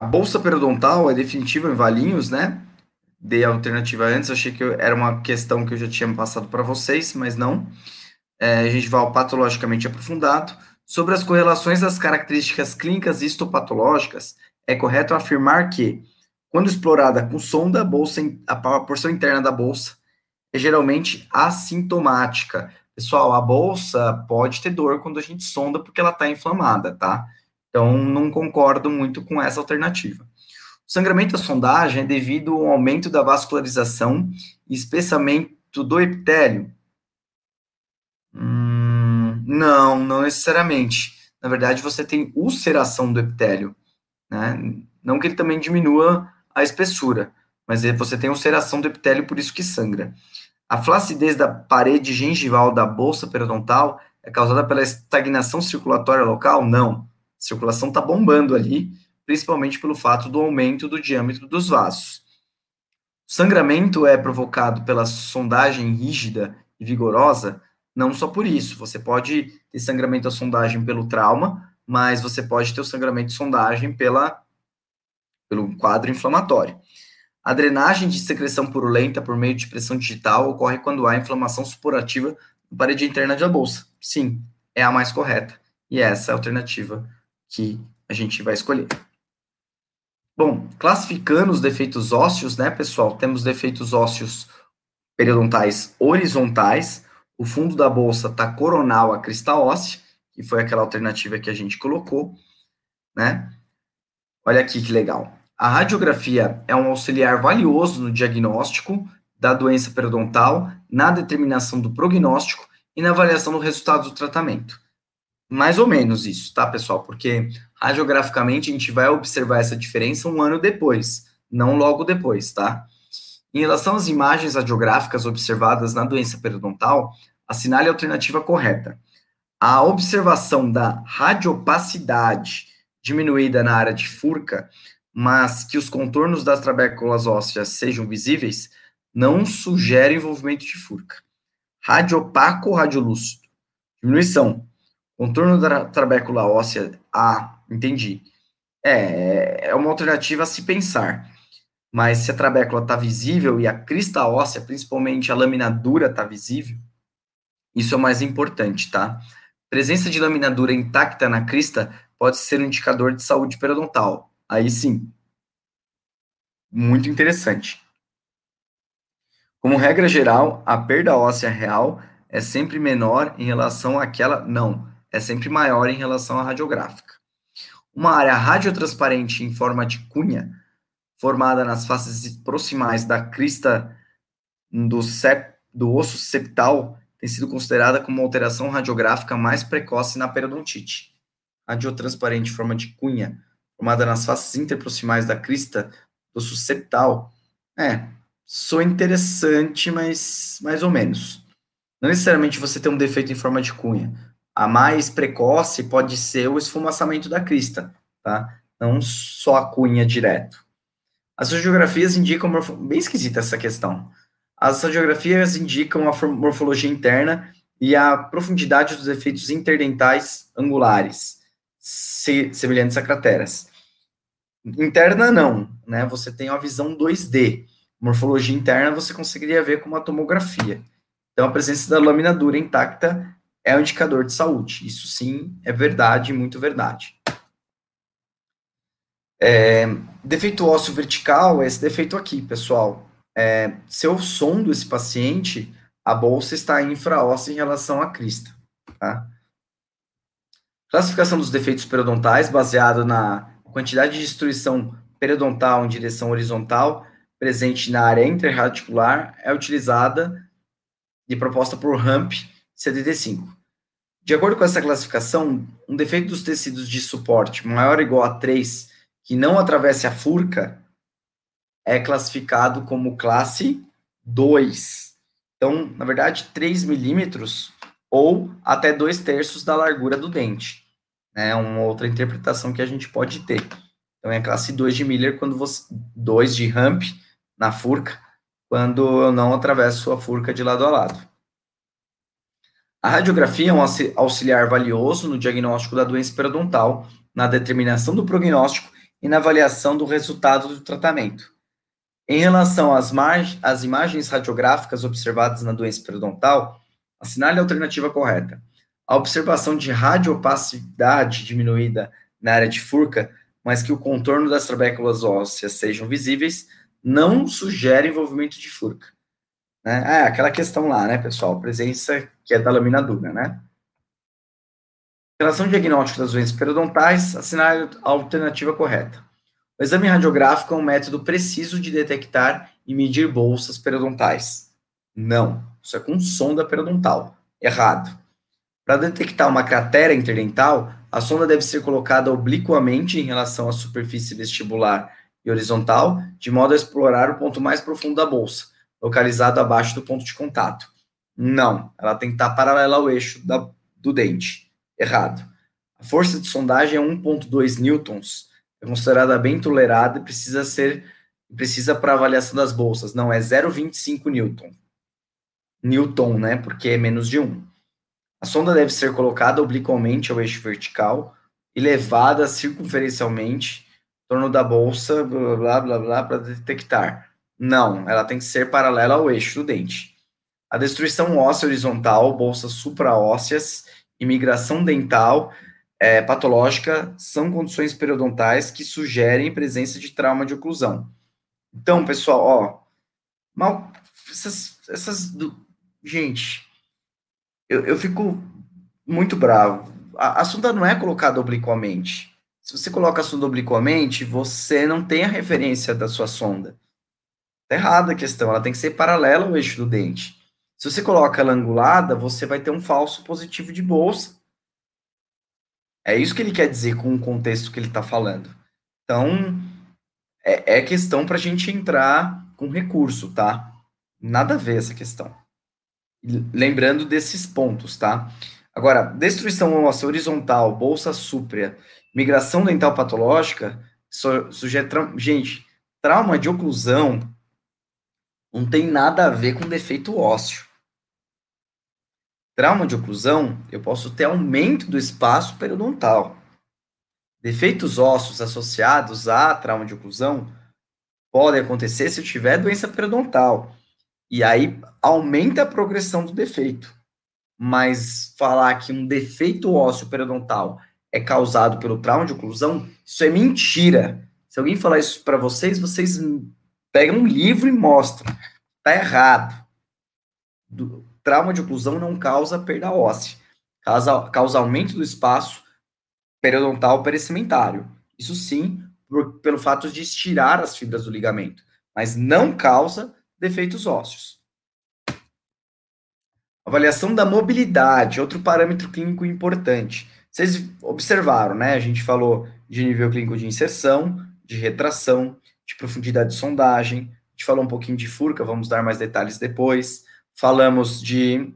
A bolsa periodontal é definitiva em Valinhos, né? Dei a alternativa antes, achei que era uma questão que eu já tinha passado para vocês, mas não. É, a gente vai ao patologicamente aprofundado. Sobre as correlações das características clínicas histopatológicas, é correto afirmar que, quando explorada com sonda, a, bolsa, a porção interna da bolsa é geralmente assintomática, Pessoal, a bolsa pode ter dor quando a gente sonda porque ela está inflamada, tá? Então, não concordo muito com essa alternativa. O sangramento da sondagem é devido ao aumento da vascularização e espessamento do epitélio? Hum, não, não necessariamente. Na verdade, você tem ulceração do epitélio, né? Não que ele também diminua a espessura, mas você tem ulceração do epitélio, por isso que sangra. A flacidez da parede gengival da bolsa periodontal é causada pela estagnação circulatória local? Não. Circulação está bombando ali, principalmente pelo fato do aumento do diâmetro dos vasos. O sangramento é provocado pela sondagem rígida e vigorosa? Não só por isso. Você pode ter sangramento da sondagem pelo trauma, mas você pode ter o sangramento de sondagem pela, pelo quadro inflamatório. A drenagem de secreção purulenta por meio de pressão digital ocorre quando há inflamação supurativa na parede interna da bolsa. Sim, é a mais correta. E essa é a alternativa que a gente vai escolher. Bom, classificando os defeitos ósseos, né, pessoal? Temos defeitos ósseos periodontais horizontais. O fundo da bolsa está coronal à crista óssea, que foi aquela alternativa que a gente colocou, né? Olha aqui que legal. A radiografia é um auxiliar valioso no diagnóstico da doença periodontal, na determinação do prognóstico e na avaliação do resultado do tratamento. Mais ou menos isso, tá, pessoal? Porque radiograficamente a gente vai observar essa diferença um ano depois, não logo depois, tá? Em relação às imagens radiográficas observadas na doença periodontal, assinale a alternativa correta. A observação da radiopacidade diminuída na área de furca mas que os contornos das trabéculas ósseas sejam visíveis, não sugere envolvimento de furca. Rádio opaco ou radiolúcido? Diminuição. Contorno da trabécula óssea, ah, entendi. É, é uma alternativa a se pensar. Mas se a trabécula está visível e a crista óssea, principalmente a lâmina dura, está visível, isso é o mais importante, tá? Presença de lâmina dura intacta na crista pode ser um indicador de saúde periodontal. Aí sim. Muito interessante. Como regra geral, a perda óssea real é sempre menor em relação àquela. Não, é sempre maior em relação à radiográfica. Uma área radiotransparente em forma de cunha, formada nas faces proximais da crista do, sep, do osso septal, tem sido considerada como uma alteração radiográfica mais precoce na periodontite. Radiotransparente em forma de cunha, formada nas faces interproximais da crista do susceptal, é, sou interessante, mas mais ou menos. Não necessariamente você tem um defeito em forma de cunha. A mais precoce pode ser o esfumaçamento da crista, tá? Não só a cunha direto. As radiografias indicam, bem esquisita essa questão. As radiografias indicam a morfologia interna e a profundidade dos efeitos interdentais angulares, semelhantes a crateras. Interna, não, né? Você tem uma visão 2D. Morfologia interna você conseguiria ver com uma tomografia. Então, a presença da lâmina dura intacta é um indicador de saúde. Isso sim é verdade, muito verdade. É, defeito ósseo vertical é esse defeito aqui, pessoal. É, se eu sondo esse paciente, a bolsa está infraóssea em relação à crista. Tá? Classificação dos defeitos periodontais baseado na quantidade de destruição periodontal em direção horizontal presente na área interradicular é utilizada e proposta por Ramp CDD5. De acordo com essa classificação, um defeito dos tecidos de suporte maior ou igual a 3 que não atravesse a furca é classificado como classe 2. Então, na verdade, 3 milímetros ou até 2 terços da largura do dente. É uma outra interpretação que a gente pode ter. Então, é classe 2 de Miller quando você... 2 de Ramp na furca, quando eu não atravesso a furca de lado a lado. A radiografia é um auxiliar valioso no diagnóstico da doença periodontal, na determinação do prognóstico e na avaliação do resultado do tratamento. Em relação às, às imagens radiográficas observadas na doença periodontal, assinale a alternativa correta. A observação de radiopassividade diminuída na área de furca, mas que o contorno das trabéculas ósseas sejam visíveis, não sugere envolvimento de furca. Né? É, aquela questão lá, né, pessoal? Presença que é da laminadura, né? Em relação ao diagnóstico das doenças periodontais, assinale a alternativa correta. O exame radiográfico é um método preciso de detectar e medir bolsas periodontais. Não, isso é com sonda periodontal. Errado. Para detectar uma cratera interdental, a sonda deve ser colocada obliquamente em relação à superfície vestibular e horizontal, de modo a explorar o ponto mais profundo da bolsa, localizado abaixo do ponto de contato. Não, ela tem que estar paralela ao eixo da, do dente. Errado. A força de sondagem é 1.2 newtons, é considerada bem tolerada e precisa ser precisa para avaliação das bolsas. Não, é 0,25 newton. Newton, né? Porque é menos de 1. A sonda deve ser colocada obliquamente ao eixo vertical e levada circunferencialmente em torno da bolsa, blá blá blá, blá para detectar. Não, ela tem que ser paralela ao eixo do dente. A destruição óssea horizontal, bolsas supraósseas e migração dental é, patológica são condições periodontais que sugerem presença de trauma de oclusão. Então, pessoal, ó, mal, essas, essas do, gente, eu, eu fico muito bravo. A, a sonda não é colocada obliquamente. Se você coloca a sonda obliquamente, você não tem a referência da sua sonda. Tá errada a questão, ela tem que ser paralela ao eixo do dente. Se você coloca ela angulada, você vai ter um falso positivo de bolsa. É isso que ele quer dizer com o contexto que ele está falando. Então, é, é questão para a gente entrar com recurso, tá? Nada a ver essa questão. Lembrando desses pontos, tá? Agora, destruição óssea horizontal, bolsa súprea, migração dental patológica, sujeito, gente, trauma de oclusão não tem nada a ver com defeito ósseo. Trauma de oclusão, eu posso ter aumento do espaço periodontal. Defeitos ósseos associados a trauma de oclusão podem acontecer se eu tiver doença periodontal. E aí aumenta a progressão do defeito. Mas falar que um defeito ósseo periodontal é causado pelo trauma de oclusão, isso é mentira. Se alguém falar isso para vocês, vocês pegam um livro e mostram. Tá errado. Do, trauma de oclusão não causa perda óssea. Causa, causa aumento do espaço periodontal pericimentário. Isso sim, por, pelo fato de estirar as fibras do ligamento, mas não causa defeitos ósseos. Avaliação da mobilidade, outro parâmetro clínico importante. Vocês observaram, né? A gente falou de nível clínico de inserção, de retração, de profundidade de sondagem, a gente falou um pouquinho de furca, vamos dar mais detalhes depois. Falamos de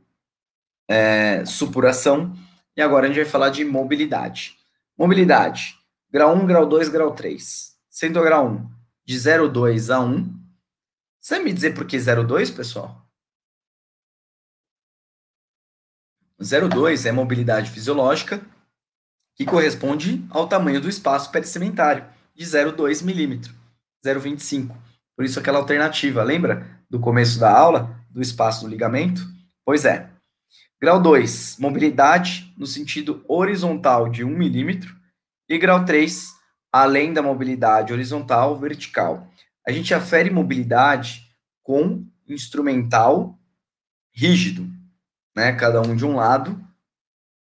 é, supuração, E agora a gente vai falar de mobilidade. Mobilidade, grau 1, grau 2, grau 3. Sendo grau 1 de 0,2 a 1. Você vai me dizer por que 0,2, pessoal? 0,2 é mobilidade fisiológica, que corresponde ao tamanho do espaço pericementário, de 0,2 milímetro, 0,25. Por isso aquela alternativa, lembra do começo da aula, do espaço do ligamento? Pois é. Grau 2, mobilidade no sentido horizontal de 1 milímetro. E grau 3, além da mobilidade horizontal, vertical. A gente afere mobilidade com instrumental rígido, né? Cada um de um lado,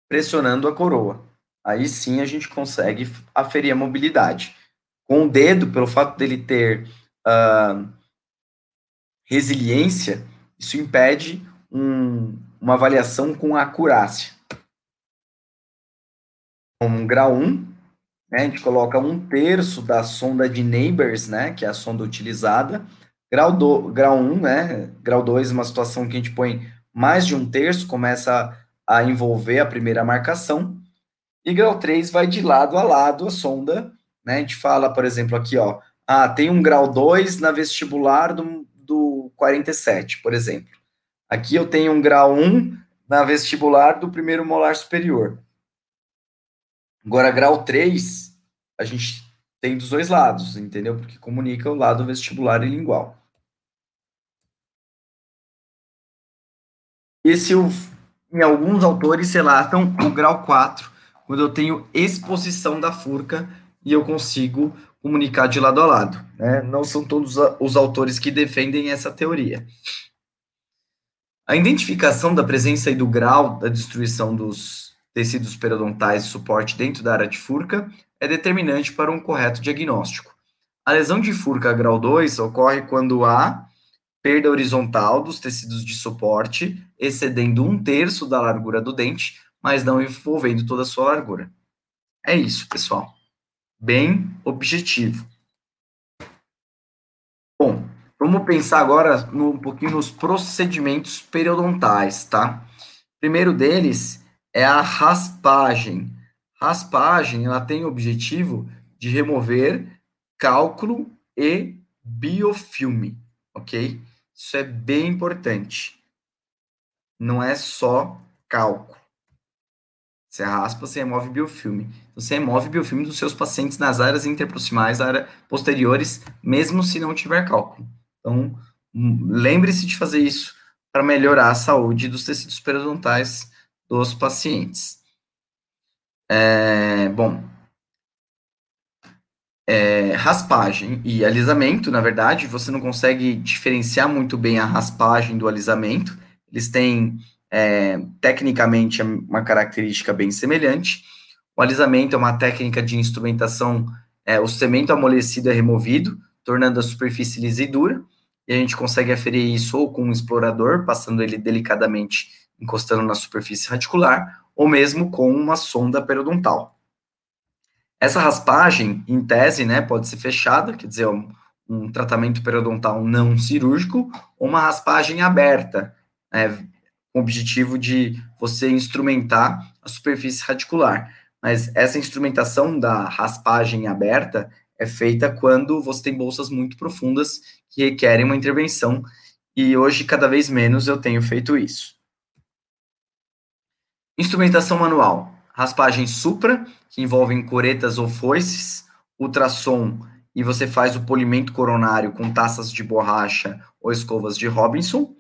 pressionando a coroa. Aí sim a gente consegue aferir a mobilidade. Com o dedo, pelo fato dele ter uh, resiliência, isso impede um, uma avaliação com acurácia. Um grau 1, né, a gente coloca um terço da sonda de Neighbors, né, que é a sonda utilizada. Grau, do, grau 1, né, grau 2, uma situação que a gente põe mais de um terço, começa a envolver a primeira marcação. E grau 3 vai de lado a lado a sonda, né, a gente fala, por exemplo, aqui, ó, ah, tem um grau 2 na vestibular do, do 47, por exemplo. Aqui eu tenho um grau 1 na vestibular do primeiro molar superior. Agora, grau 3, a gente tem dos dois lados, entendeu? Porque comunica o lado vestibular e lingual. Esse, em alguns autores, relatam o grau 4, quando eu tenho exposição da furca e eu consigo comunicar de lado a lado. Né? Não são todos os autores que defendem essa teoria. A identificação da presença e do grau da destruição dos tecidos periodontais de suporte dentro da área de furca é determinante para um correto diagnóstico. A lesão de furca grau 2 ocorre quando há perda horizontal dos tecidos de suporte, excedendo um terço da largura do dente, mas não envolvendo toda a sua largura. É isso, pessoal. Bem objetivo. Bom, Vamos pensar agora no, um pouquinho nos procedimentos periodontais, tá? primeiro deles é a raspagem. Raspagem, ela tem o objetivo de remover cálculo e biofilme, ok? Isso é bem importante. Não é só cálculo. Você raspa, você remove biofilme. Então, você remove biofilme dos seus pacientes nas áreas interproximais, áreas posteriores, mesmo se não tiver cálculo. Então, hum, lembre-se de fazer isso para melhorar a saúde dos tecidos periodontais dos pacientes. É, bom, é, raspagem e alisamento, na verdade, você não consegue diferenciar muito bem a raspagem do alisamento. Eles têm, é, tecnicamente, uma característica bem semelhante. O alisamento é uma técnica de instrumentação, é, o cemento amolecido é removido, tornando a superfície lisa e dura e a gente consegue aferir isso ou com um explorador, passando ele delicadamente, encostando na superfície radicular, ou mesmo com uma sonda periodontal. Essa raspagem, em tese, né, pode ser fechada, quer dizer, um, um tratamento periodontal não cirúrgico, ou uma raspagem aberta, né, com o objetivo de você instrumentar a superfície radicular. Mas essa instrumentação da raspagem aberta é feita quando você tem bolsas muito profundas que requerem uma intervenção, e hoje, cada vez menos, eu tenho feito isso. Instrumentação manual. Raspagem supra, que envolvem coretas ou foices, ultrassom, e você faz o polimento coronário com taças de borracha ou escovas de Robinson,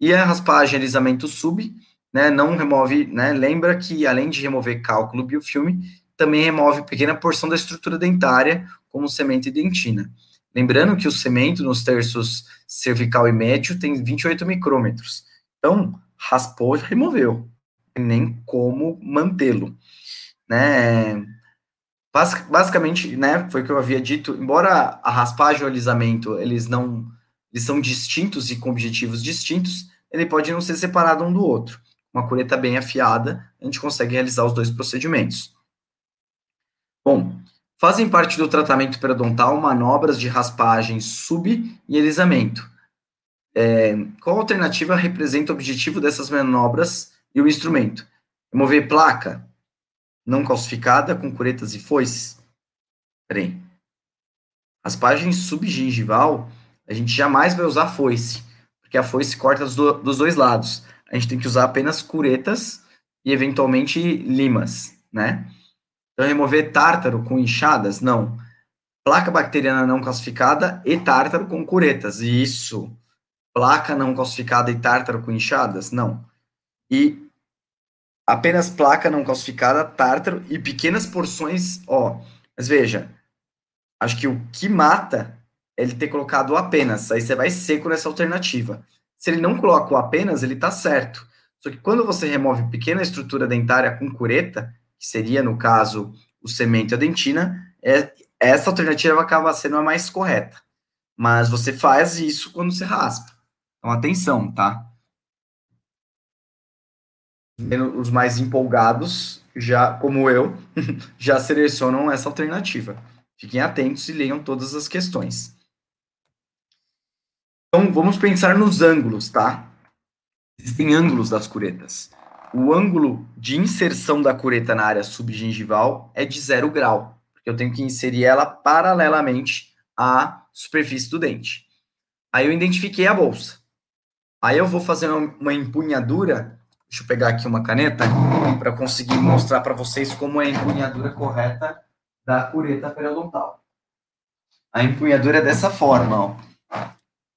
e a raspagem alisamento sub, né, não remove, né, lembra que além de remover cálculo biofilme, também remove pequena porção da estrutura dentária, como cemento e dentina. Lembrando que o cemento nos terços cervical e médio tem 28 micrômetros. Então, raspou, removeu. Nem como mantê-lo. Né? Basicamente, né, foi o que eu havia dito, embora a raspagem e o alisamento, eles não eles são distintos e com objetivos distintos, ele pode não ser separado um do outro. Uma coleta bem afiada, a gente consegue realizar os dois procedimentos. Bom, fazem parte do tratamento periodontal manobras de raspagem sub e alisamento. É, qual alternativa representa o objetivo dessas manobras e o instrumento? Remover placa? não calcificada com curetas e foices? Peraí. Raspagem subgingival, a gente jamais vai usar foice, porque a foice corta dos, do, dos dois lados. A gente tem que usar apenas curetas e, eventualmente, limas, né? Então, remover tártaro com inchadas? Não. Placa bacteriana não calcificada e tártaro com curetas. Isso. Placa não calcificada e tártaro com inchadas? Não. E apenas placa não calcificada, tártaro e pequenas porções, ó. Mas veja, acho que o que mata ele ter colocado apenas. Aí você vai seco nessa alternativa. Se ele não coloca o apenas, ele tá certo. Só que quando você remove pequena estrutura dentária com cureta, que seria, no caso, o cemento e a dentina, é, essa alternativa acaba sendo a mais correta. Mas você faz isso quando você raspa. Então, atenção, tá? Os mais empolgados, já como eu, <laughs> já selecionam essa alternativa. Fiquem atentos e leiam todas as questões. Então, vamos pensar nos ângulos, tá? Existem ângulos das curetas o ângulo de inserção da cureta na área subgingival é de zero grau, porque eu tenho que inserir ela paralelamente à superfície do dente. Aí eu identifiquei a bolsa. Aí eu vou fazer uma empunhadura. Deixa eu pegar aqui uma caneta para conseguir mostrar para vocês como é a empunhadura correta da cureta periodontal. A empunhadura é dessa forma, ó.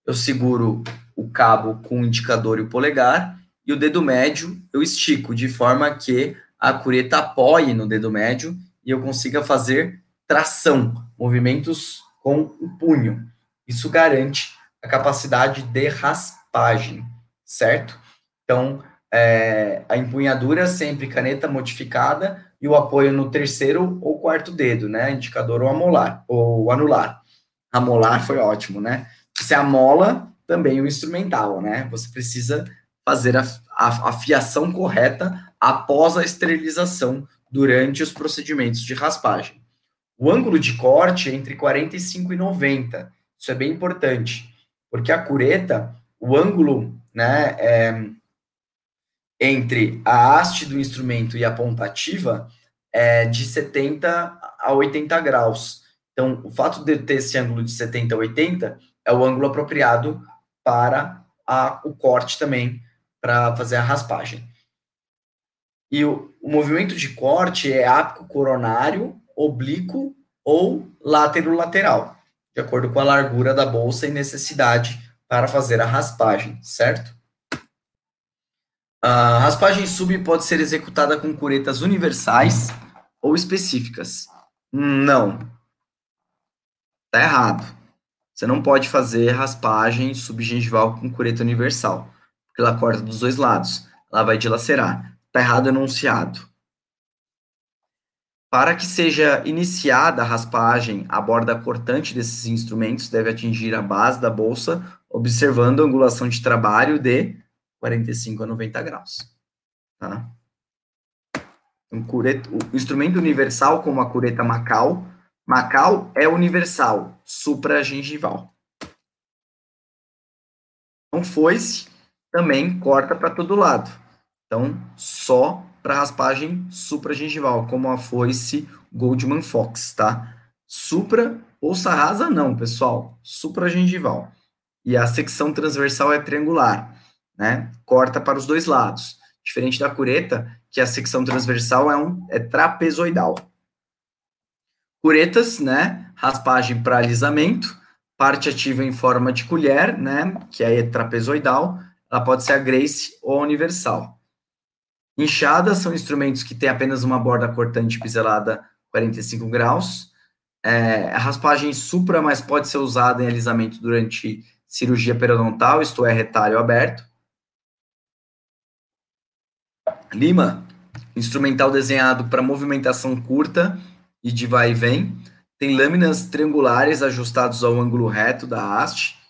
Eu seguro o cabo com o indicador e o polegar e o dedo médio eu estico de forma que a cureta apoie no dedo médio e eu consiga fazer tração, movimentos com o punho. Isso garante a capacidade de raspagem, certo? Então, é, a empunhadura sempre caneta modificada e o apoio no terceiro ou quarto dedo, né? Indicador ou amolar, ou anular. Amolar foi ótimo, né? Se amola, também o instrumental, né? Você precisa fazer a, a, a fiação correta após a esterilização durante os procedimentos de raspagem. O ângulo de corte é entre 45 e 90. Isso é bem importante, porque a cureta, o ângulo né, é, entre a haste do instrumento e a pontativa é de 70 a 80 graus. Então, o fato de ter esse ângulo de 70 a 80 é o ângulo apropriado para a, o corte também para fazer a raspagem. E o, o, movimento de corte é ápico coronário, oblíquo ou látero-lateral, de acordo com a largura da bolsa e necessidade para fazer a raspagem, certo? A raspagem sub pode ser executada com curetas universais ou específicas. Não. Tá errado. Você não pode fazer raspagem subgengival com cureta universal porque ela corta dos dois lados. Ela vai dilacerar. Está errado enunciado. Para que seja iniciada a raspagem, a borda cortante desses instrumentos deve atingir a base da bolsa, observando a angulação de trabalho de 45 a 90 graus. Tá? Um cureta, o instrumento universal, como a cureta Macau, Macau é universal, supragengival. Então, foi-se também corta para todo lado. Então, só para raspagem supragengival, como a foice Goldman Fox, tá? Supra ou sarrasa não, pessoal, supragengival. E a secção transversal é triangular, né? Corta para os dois lados. Diferente da cureta, que a secção transversal é um é trapezoidal. Curetas, né? Raspagem para alisamento, parte ativa em forma de colher, né? Que é trapezoidal ela pode ser a Grace ou a Universal. Inchadas são instrumentos que têm apenas uma borda cortante biselada 45 graus. É, a raspagem supra, mas pode ser usada em alisamento durante cirurgia periodontal, isto é, retalho aberto. Lima, instrumental desenhado para movimentação curta e de vai e vem. Tem lâminas triangulares ajustados ao ângulo reto da haste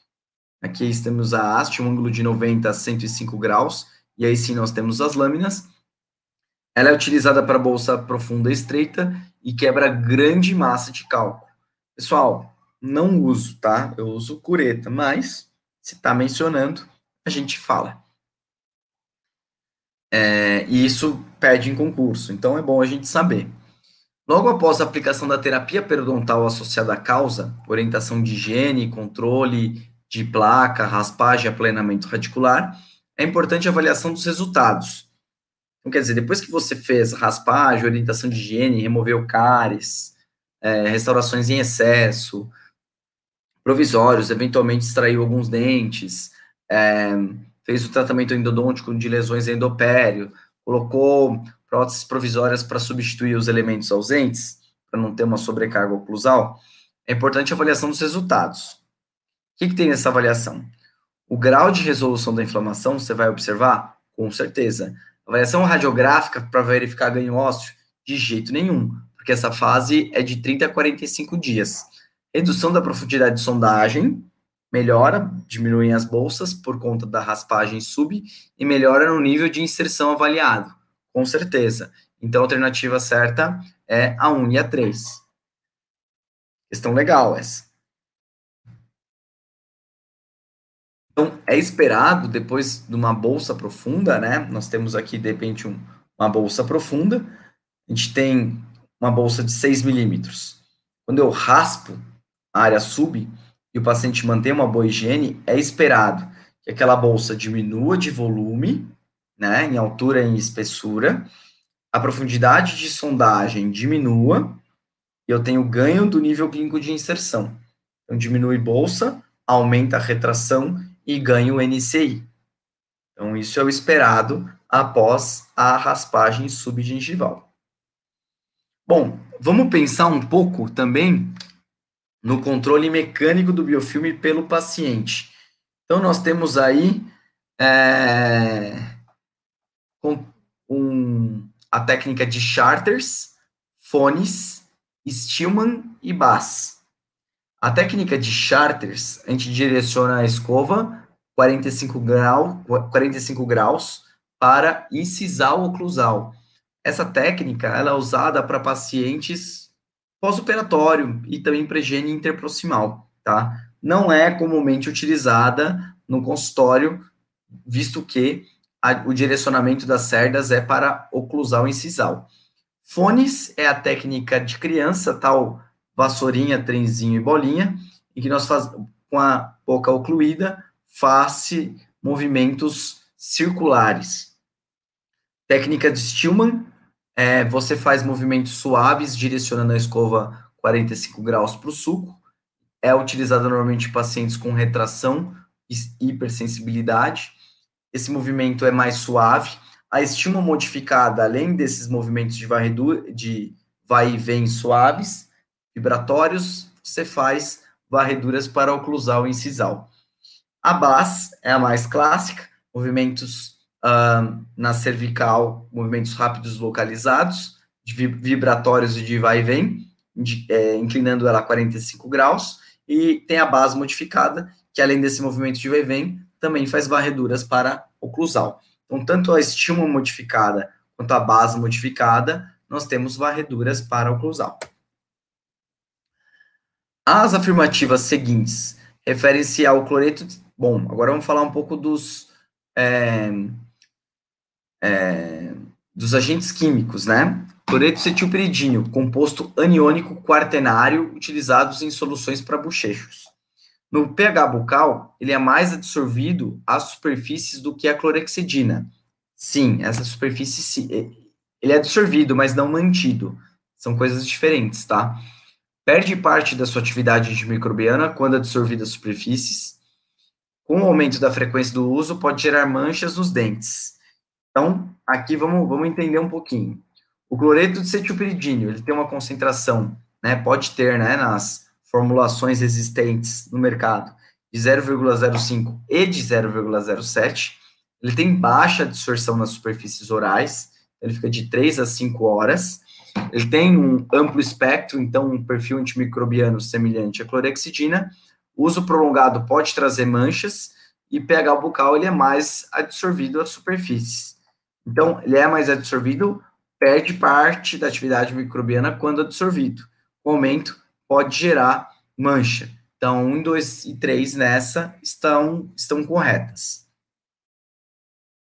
Aqui temos a haste, um ângulo de 90 a 105 graus, e aí sim nós temos as lâminas. Ela é utilizada para bolsa profunda e estreita e quebra grande massa de cálculo. Pessoal, não uso, tá? Eu uso cureta, mas se está mencionando, a gente fala. É, e isso pede em concurso, então é bom a gente saber. Logo após a aplicação da terapia periodontal associada à causa, orientação de higiene, controle de placa, raspagem aplanamento radicular, é importante a avaliação dos resultados. Então, quer dizer, depois que você fez raspagem, orientação de higiene, removeu cáries, é, restaurações em excesso, provisórios, eventualmente extraiu alguns dentes, é, fez o tratamento endodôntico de lesões endopério, colocou próteses provisórias para substituir os elementos ausentes, para não ter uma sobrecarga oclusal, é importante a avaliação dos resultados. O que, que tem nessa avaliação? O grau de resolução da inflamação, você vai observar? Com certeza. Avaliação radiográfica para verificar ganho ósseo? De jeito nenhum, porque essa fase é de 30 a 45 dias. Redução da profundidade de sondagem, melhora, diminuem as bolsas por conta da raspagem sub e melhora no nível de inserção avaliado, com certeza. Então, a alternativa certa é a 1 e a 3. Questão legal essa. Então, é esperado, depois de uma bolsa profunda, né? Nós temos aqui, de repente, um, uma bolsa profunda. A gente tem uma bolsa de 6 milímetros. Quando eu raspo a área sub, e o paciente mantém uma boa higiene, é esperado que aquela bolsa diminua de volume, né, em altura e em espessura, a profundidade de sondagem diminua, e eu tenho ganho do nível clínico de inserção. Então, diminui bolsa, aumenta a retração e ganho NCI. Então, isso é o esperado após a raspagem subgengival. Bom, vamos pensar um pouco também no controle mecânico do biofilme pelo paciente. Então, nós temos aí é, um, a técnica de charters, fones, Stillman e Bass. A técnica de charters, a gente direciona a escova 45, grau, 45 graus para incisal oclusal. Essa técnica ela é usada para pacientes pós-operatório e também para higiene interproximal, tá? Não é comumente utilizada no consultório, visto que a, o direcionamento das cerdas é para oclusal incisal. Fones é a técnica de criança, tal vassourinha, trenzinho e bolinha, em que nós faz, com a boca ocluída, faz movimentos circulares. Técnica de Stillman é, você faz movimentos suaves, direcionando a escova 45 graus para o suco. É utilizada normalmente em pacientes com retração e hipersensibilidade. Esse movimento é mais suave. A estima modificada, além desses movimentos de, varredu de vai e vem suaves, vibratórios, você faz varreduras para oclusal e incisal. A BAS é a mais clássica, movimentos uh, na cervical, movimentos rápidos localizados, vibratórios e de vai e vem, de, é, inclinando ela a 45 graus, e tem a base modificada, que além desse movimento de vai e vem, também faz varreduras para oclusal. Então, tanto a estímulo modificada quanto a base modificada, nós temos varreduras para oclusal. As afirmativas seguintes referem-se ao cloreto. Bom, agora vamos falar um pouco dos, é, é, dos agentes químicos, né? Cloreto cetilpiridínio, composto aniônico quaternário utilizados em soluções para bochechos. No pH bucal, ele é mais absorvido às superfícies do que a clorexidina. Sim, essa superfície sim, ele é absorvido, mas não mantido. São coisas diferentes, tá? Perde parte da sua atividade antimicrobiana quando absorvida às superfícies. Com o aumento da frequência do uso, pode gerar manchas nos dentes. Então, aqui vamos, vamos entender um pouquinho. O cloreto de cetilpiridínio, ele tem uma concentração, né, pode ter, né, nas formulações existentes no mercado, de 0,05 e de 0,07. Ele tem baixa absorção nas superfícies orais, ele fica de 3 a 5 horas. Ele tem um amplo espectro, então um perfil antimicrobiano semelhante à clorexidina. Uso prolongado pode trazer manchas e pH bucal ele é mais absorvido às superfícies. Então, ele é mais absorvido, perde parte da atividade microbiana quando absorvido. O aumento pode gerar mancha. Então, 1, 2 e 3 nessa estão, estão corretas.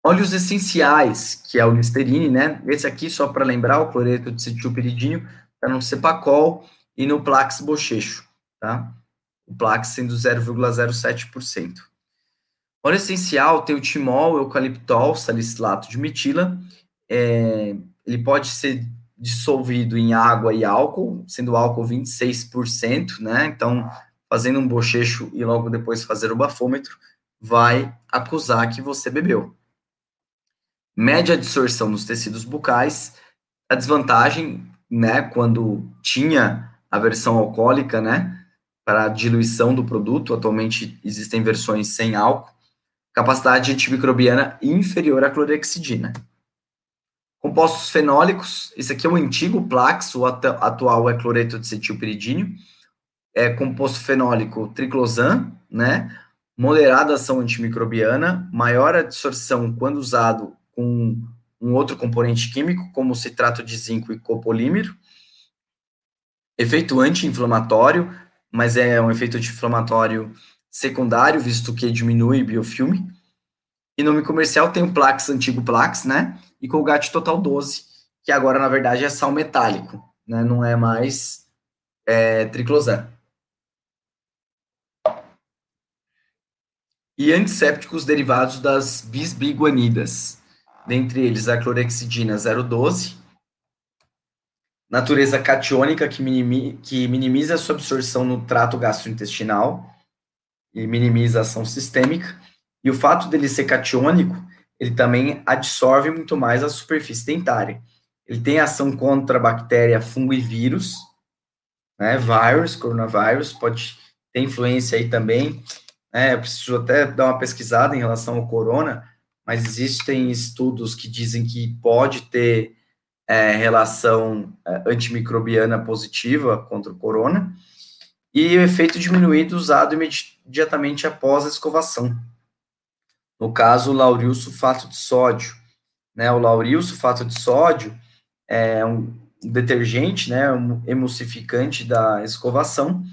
Óleos essenciais, que é o Listerine, né? Esse aqui, só para lembrar, o cloreto de cetilpiridínio, está no Cepacol e no Plax Bochecho, tá? O Plax sendo 0,07%. Óleo essencial tem o timol, eucaliptol, salicilato de metila. É, ele pode ser dissolvido em água e álcool, sendo álcool 26%, né? Então, fazendo um bochecho e logo depois fazer o bafômetro, vai acusar que você bebeu. Média absorção nos tecidos bucais. A desvantagem, né, quando tinha a versão alcoólica, né, para diluição do produto, atualmente existem versões sem álcool, capacidade antimicrobiana inferior à clorexidina. Compostos fenólicos, esse aqui é o antigo Plax, o atual é cloreto de cetilpiridínio. É composto fenólico triclosan, né? Moderada ação antimicrobiana, maior absorção quando usado com um outro componente químico, como citrato de zinco e copolímero. Efeito anti-inflamatório, mas é um efeito anti-inflamatório secundário, visto que diminui biofilme. E nome comercial tem o Plax, antigo Plax, né? E Colgate Total 12, que agora, na verdade, é sal metálico, né? Não é mais é, triclosan. E antissépticos derivados das bisbiguanidas, dentre eles a clorexidina 012, natureza catiônica que, minimi, que minimiza a sua absorção no trato gastrointestinal, e minimiza a ação sistêmica. E o fato dele ser catiônico, ele também absorve muito mais a superfície dentária. Ele tem ação contra bactéria, fungo e vírus, né? Vírus, coronavírus, pode ter influência aí também. Né? Eu preciso até dar uma pesquisada em relação ao corona, mas existem estudos que dizem que pode ter é, relação é, antimicrobiana positiva contra o corona e o efeito diminuído usado imediatamente após a escovação. No caso, o lauril sulfato de sódio. Né, o lauril sulfato de sódio é um detergente, né, um emulsificante da escovação,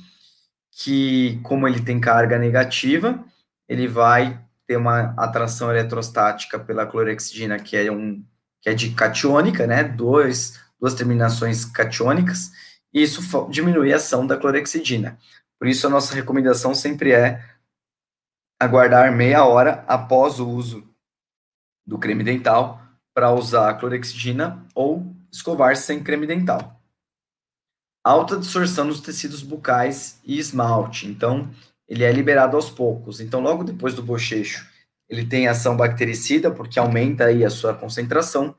que, como ele tem carga negativa, ele vai ter uma atração eletrostática pela clorexidina, que é, um, que é de catiônica, né, dois, duas terminações catiônicas, e isso diminui a ação da clorexidina. Por isso, a nossa recomendação sempre é aguardar meia hora após o uso do creme dental para usar clorexidina ou escovar sem creme dental. Alta absorção nos tecidos bucais e esmalte. Então, ele é liberado aos poucos. Então, logo depois do bochecho, ele tem ação bactericida, porque aumenta aí a sua concentração,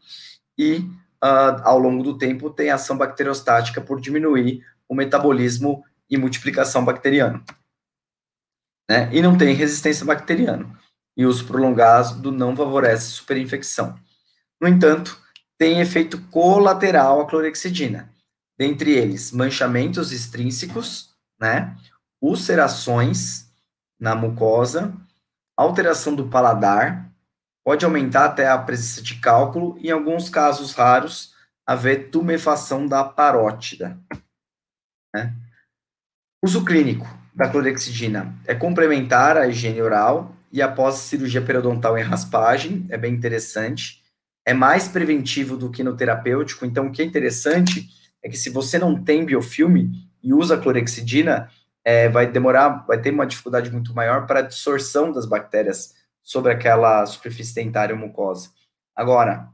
e uh, ao longo do tempo, tem ação bacteriostática por diminuir o metabolismo e multiplicação bacteriano. Né? E não tem resistência bacteriana. E uso prolongado não favorece superinfecção. No entanto, tem efeito colateral a clorexidina, dentre eles manchamentos extrínsecos, né? ulcerações na mucosa, alteração do paladar, Pode aumentar até a presença de cálculo e, em alguns casos raros, haver tumefação da parótida. Né? Uso clínico da clorexidina é complementar à higiene oral e após cirurgia periodontal em raspagem, é bem interessante. É mais preventivo do que no terapêutico, então o que é interessante é que se você não tem biofilme e usa clorexidina, é, vai demorar, vai ter uma dificuldade muito maior para a absorção das bactérias sobre aquela superfície dentária mucosa. Agora,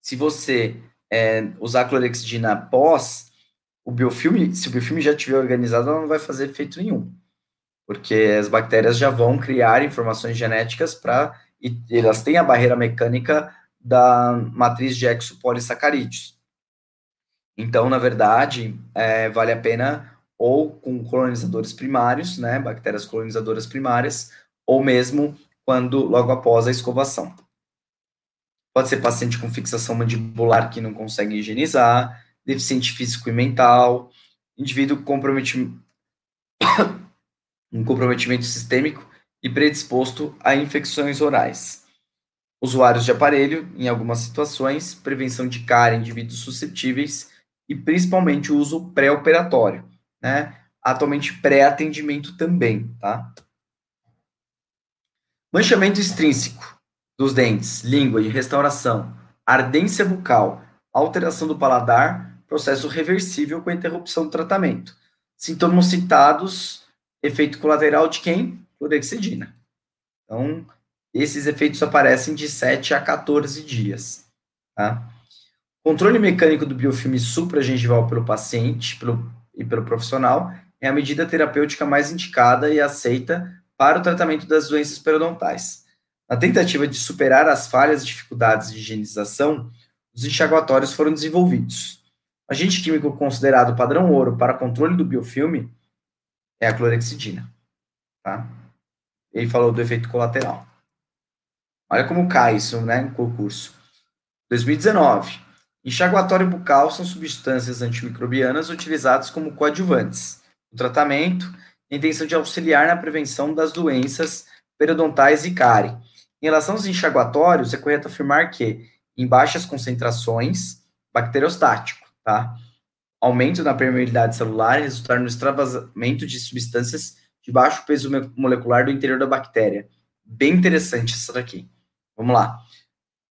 se você é, usar clorexidina após o biofilme, se o biofilme já estiver organizado, ela não vai fazer efeito nenhum, porque as bactérias já vão criar informações genéticas para e elas têm a barreira mecânica da matriz de exopolissacarídeos. Então, na verdade, é, vale a pena ou com colonizadores primários, né, bactérias colonizadoras primárias, ou mesmo quando logo após a escovação. Pode ser paciente com fixação mandibular que não consegue higienizar, deficiente físico e mental, indivíduo com <coughs> um comprometimento sistêmico e predisposto a infecções orais. Usuários de aparelho, em algumas situações, prevenção de cárie em indivíduos suscetíveis e principalmente o uso pré-operatório, né? Atualmente pré-atendimento também, tá? Manchamento extrínseco. dos dentes, língua e restauração, ardência bucal, alteração do paladar, processo reversível com interrupção do tratamento. Sintomas citados, efeito colateral de quem? Clorexidina. Então, esses efeitos aparecem de 7 a 14 dias. Tá? Controle mecânico do biofilme supragengival pelo paciente pelo, e pelo profissional é a medida terapêutica mais indicada e aceita para o tratamento das doenças periodontais. Na tentativa de superar as falhas e dificuldades de higienização, os enxaguatórios foram desenvolvidos. Agente químico considerado padrão ouro para controle do biofilme é a clorexidina. Tá? Ele falou do efeito colateral. Olha como cai isso, né, em concurso. 2019. Enxaguatório bucal são substâncias antimicrobianas utilizadas como coadjuvantes. O tratamento tem a intenção de auxiliar na prevenção das doenças periodontais e cárie. Em relação aos enxaguatórios, é correto afirmar que, em baixas concentrações, bacteriostático, tá? Aumento na permeabilidade celular resultar no extravasamento de substâncias de baixo peso molecular do interior da bactéria. Bem interessante isso daqui. Vamos lá.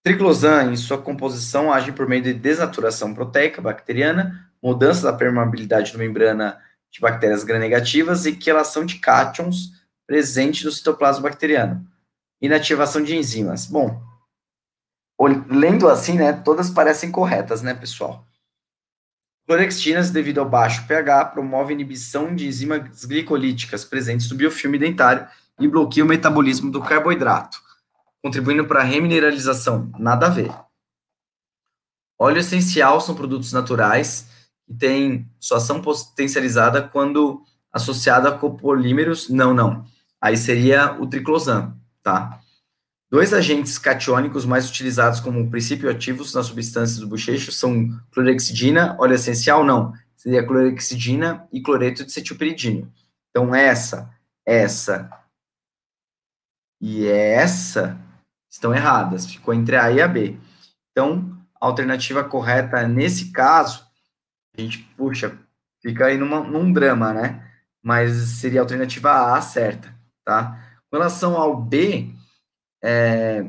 Triclosan, em sua composição, age por meio de desnaturação proteica bacteriana, mudança da permeabilidade da membrana de bactérias gram-negativas e quelação de cátions presente no citoplasma bacteriano. Inativação de enzimas. Bom, lendo assim, né, todas parecem corretas, né, pessoal? Clorextinas, devido ao baixo pH, promove inibição de enzimas glicolíticas presentes no biofilme dentário e bloqueia o metabolismo do carboidrato contribuindo para a remineralização. Nada a ver. Óleo essencial são produtos naturais que têm sua ação potencializada quando associada a copolímeros. Não, não. Aí seria o triclosan, tá? Dois agentes catiônicos mais utilizados como princípio ativos nas substâncias do bochecho são clorexidina, óleo essencial, não. Seria clorexidina e cloreto de cetilpiridino. Então, essa, essa e essa estão erradas, ficou entre A e a B. Então, a alternativa correta nesse caso, a gente, puxa, fica aí numa, num drama, né? Mas seria a alternativa A certa, tá? Com relação ao B, é,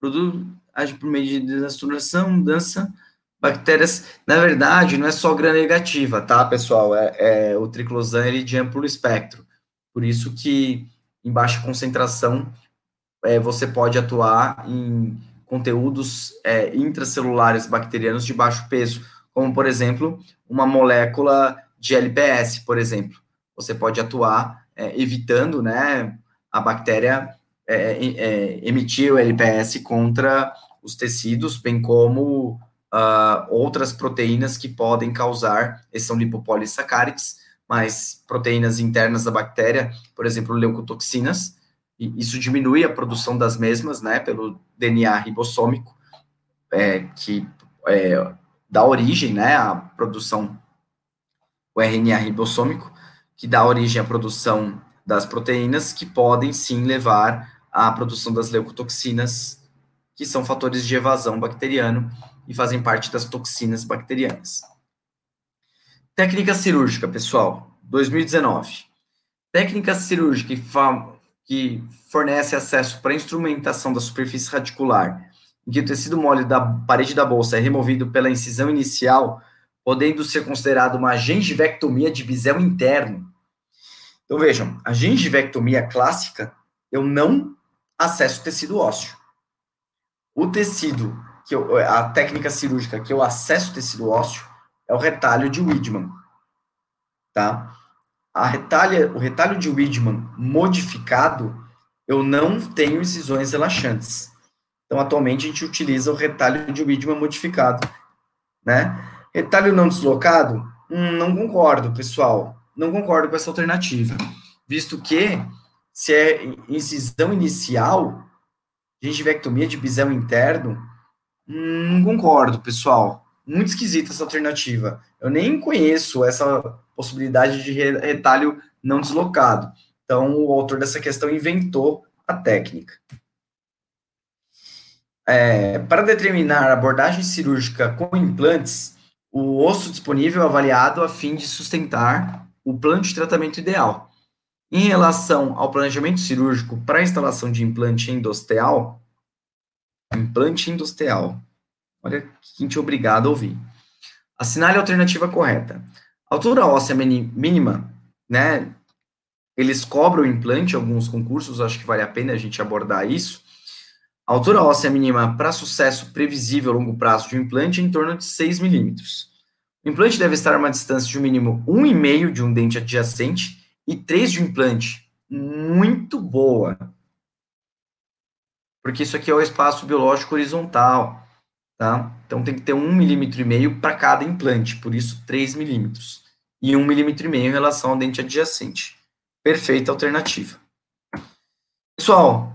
produto age por meio de desnaturação, mudança, bactérias, na verdade, não é só gram negativa, tá, pessoal? É, é o triclosan ele de amplo espectro. Por isso que em baixa concentração é, você pode atuar em conteúdos é, intracelulares bacterianos de baixo peso, como, por exemplo, uma molécula de LPS, por exemplo. Você pode atuar é, evitando né, a bactéria é, é, emitir o LPS contra os tecidos, bem como uh, outras proteínas que podem causar, esses são lipopolissacarídeos, mas proteínas internas da bactéria, por exemplo, leucotoxinas, e isso diminui a produção das mesmas, né, pelo DNA ribossômico, é, que é, dá origem, né, à produção, o RNA ribossômico, que dá origem à produção das proteínas, que podem sim levar à produção das leucotoxinas, que são fatores de evasão bacteriano e fazem parte das toxinas bacterianas. Técnica cirúrgica, pessoal, 2019. Técnica cirúrgica que fornece acesso para instrumentação da superfície radicular, em que o tecido mole da parede da bolsa é removido pela incisão inicial, podendo ser considerado uma gengivectomia de bisel interno. Então vejam, a gengivectomia clássica, eu não acesso tecido ósseo. O tecido, que eu, a técnica cirúrgica que eu acesso o tecido ósseo é o retalho de Widman, tá? a retalha, o retalho de Widman modificado, eu não tenho incisões relaxantes. Então, atualmente, a gente utiliza o retalho de Widman modificado, né? Retalho não deslocado? Hum, não concordo, pessoal. Não concordo com essa alternativa. Visto que, se é incisão inicial, gengivectomia de bisel interno, não concordo, pessoal. Muito esquisita essa alternativa. Eu nem conheço essa possibilidade de retalho não deslocado. Então, o autor dessa questão inventou a técnica. É, para determinar a abordagem cirúrgica com implantes, o osso disponível é avaliado a fim de sustentar o plano de tratamento ideal. Em relação ao planejamento cirúrgico para a instalação de implante endosteal, implante industrial. Olha que gente obrigado a ouvir. Assinale a alternativa correta. Altura óssea mínima, né? Eles cobram implante, alguns concursos, acho que vale a pena a gente abordar isso. A altura óssea mínima para sucesso previsível a longo prazo de um implante é em torno de 6 milímetros. O implante deve estar a uma distância de um mínimo 1,5 de um dente adjacente e 3 de implante. Muito boa. Porque isso aqui é o espaço biológico horizontal, tá? Então tem que ter um milímetro e meio para cada implante, por isso 3 milímetros. E um milímetro e meio em relação ao dente adjacente. Perfeita alternativa. Pessoal,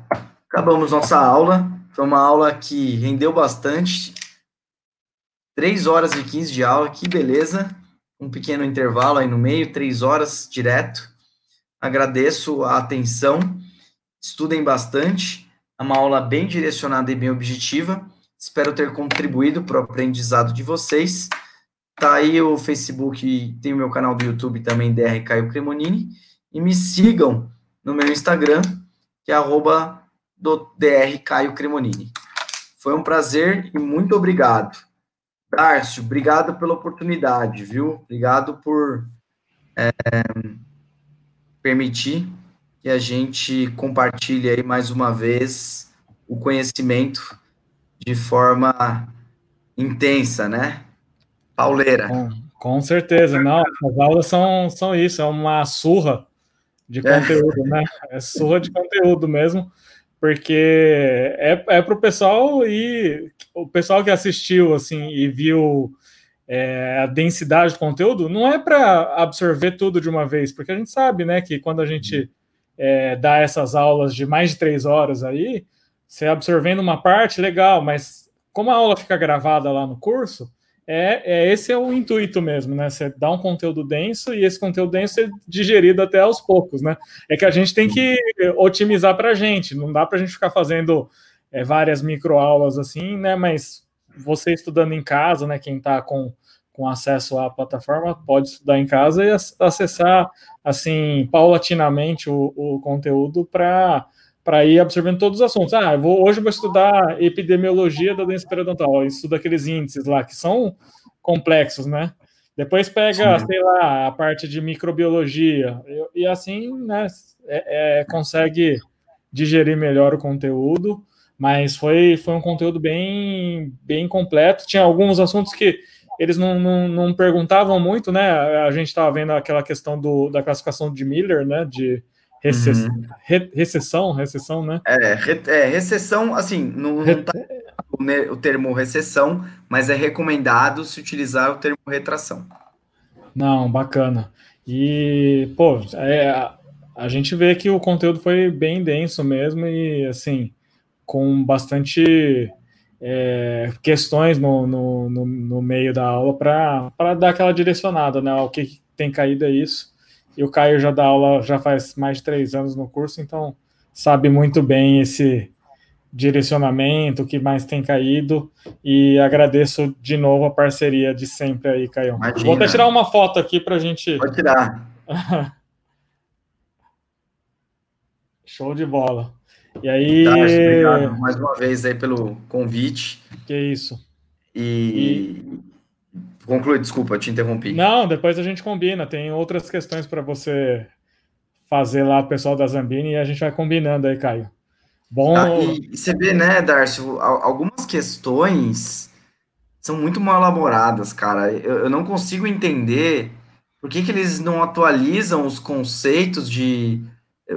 acabamos nossa aula. Foi uma aula que rendeu bastante. 3 horas e 15 de aula, que beleza. Um pequeno intervalo aí no meio, 3 horas direto. Agradeço a atenção. Estudem bastante. É uma aula bem direcionada e bem objetiva. Espero ter contribuído para o aprendizado de vocês. Tá aí o Facebook, tem o meu canal do YouTube também, DR Caio Cremonini. E me sigam no meu Instagram, que é arroba do DR Caio Cremonini. Foi um prazer e muito obrigado. Darcio, obrigado pela oportunidade, viu? Obrigado por é, permitir que a gente compartilhe aí mais uma vez o conhecimento de forma intensa, né? Pauleira. Com, com certeza, não. As aulas são, são isso, é uma surra de é. conteúdo, é. né? É surra de conteúdo mesmo porque é, é para o pessoal e o pessoal que assistiu assim e viu é, a densidade do conteúdo não é para absorver tudo de uma vez, porque a gente sabe, né, que quando a gente é, dá essas aulas de mais de três horas aí, você absorvendo uma parte, legal, mas como a aula fica gravada lá no curso, é, é, esse é o intuito mesmo, né? Você dá um conteúdo denso e esse conteúdo denso é digerido até aos poucos, né? É que a gente tem que otimizar para a gente, não dá para a gente ficar fazendo é, várias microaulas assim, né? Mas você estudando em casa, né? Quem está com, com acesso à plataforma pode estudar em casa e acessar assim paulatinamente o, o conteúdo para para ir absorvendo todos os assuntos. Ah, eu vou, hoje eu vou estudar epidemiologia da doença periodontal, estudo aqueles índices lá que são complexos, né? Depois pega, Sim. sei lá, a parte de microbiologia e, e assim, né, é, é, consegue digerir melhor o conteúdo, mas foi, foi um conteúdo bem, bem completo. Tinha alguns assuntos que eles não, não, não perguntavam muito, né? A gente estava vendo aquela questão do, da classificação de Miller, né? De, Recess... Uhum. Re recessão, recessão, né? É, re é recessão, assim, não, não tá o termo recessão, mas é recomendado se utilizar o termo retração. Não, bacana. E, pô, é, a, a gente vê que o conteúdo foi bem denso mesmo e, assim, com bastante é, questões no, no, no, no, meio da aula para dar aquela direcionada, né? O que tem caído é isso. E o Caio já dá aula já faz mais de três anos no curso, então sabe muito bem esse direcionamento, o que mais tem caído. E agradeço de novo a parceria de sempre aí, Caio. Vou até tirar uma foto aqui para a gente. Pode tirar. <laughs> Show de bola. E aí. Tá, obrigado mais uma vez aí pelo convite. Que isso. E, e Conclui, desculpa, te interrompi. Não, depois a gente combina. Tem outras questões para você fazer lá, pessoal da Zambini, e a gente vai combinando aí, Caio. Bom. Ah, e, você vê, né, Darcio, algumas questões são muito mal elaboradas, cara. Eu, eu não consigo entender por que, que eles não atualizam os conceitos de.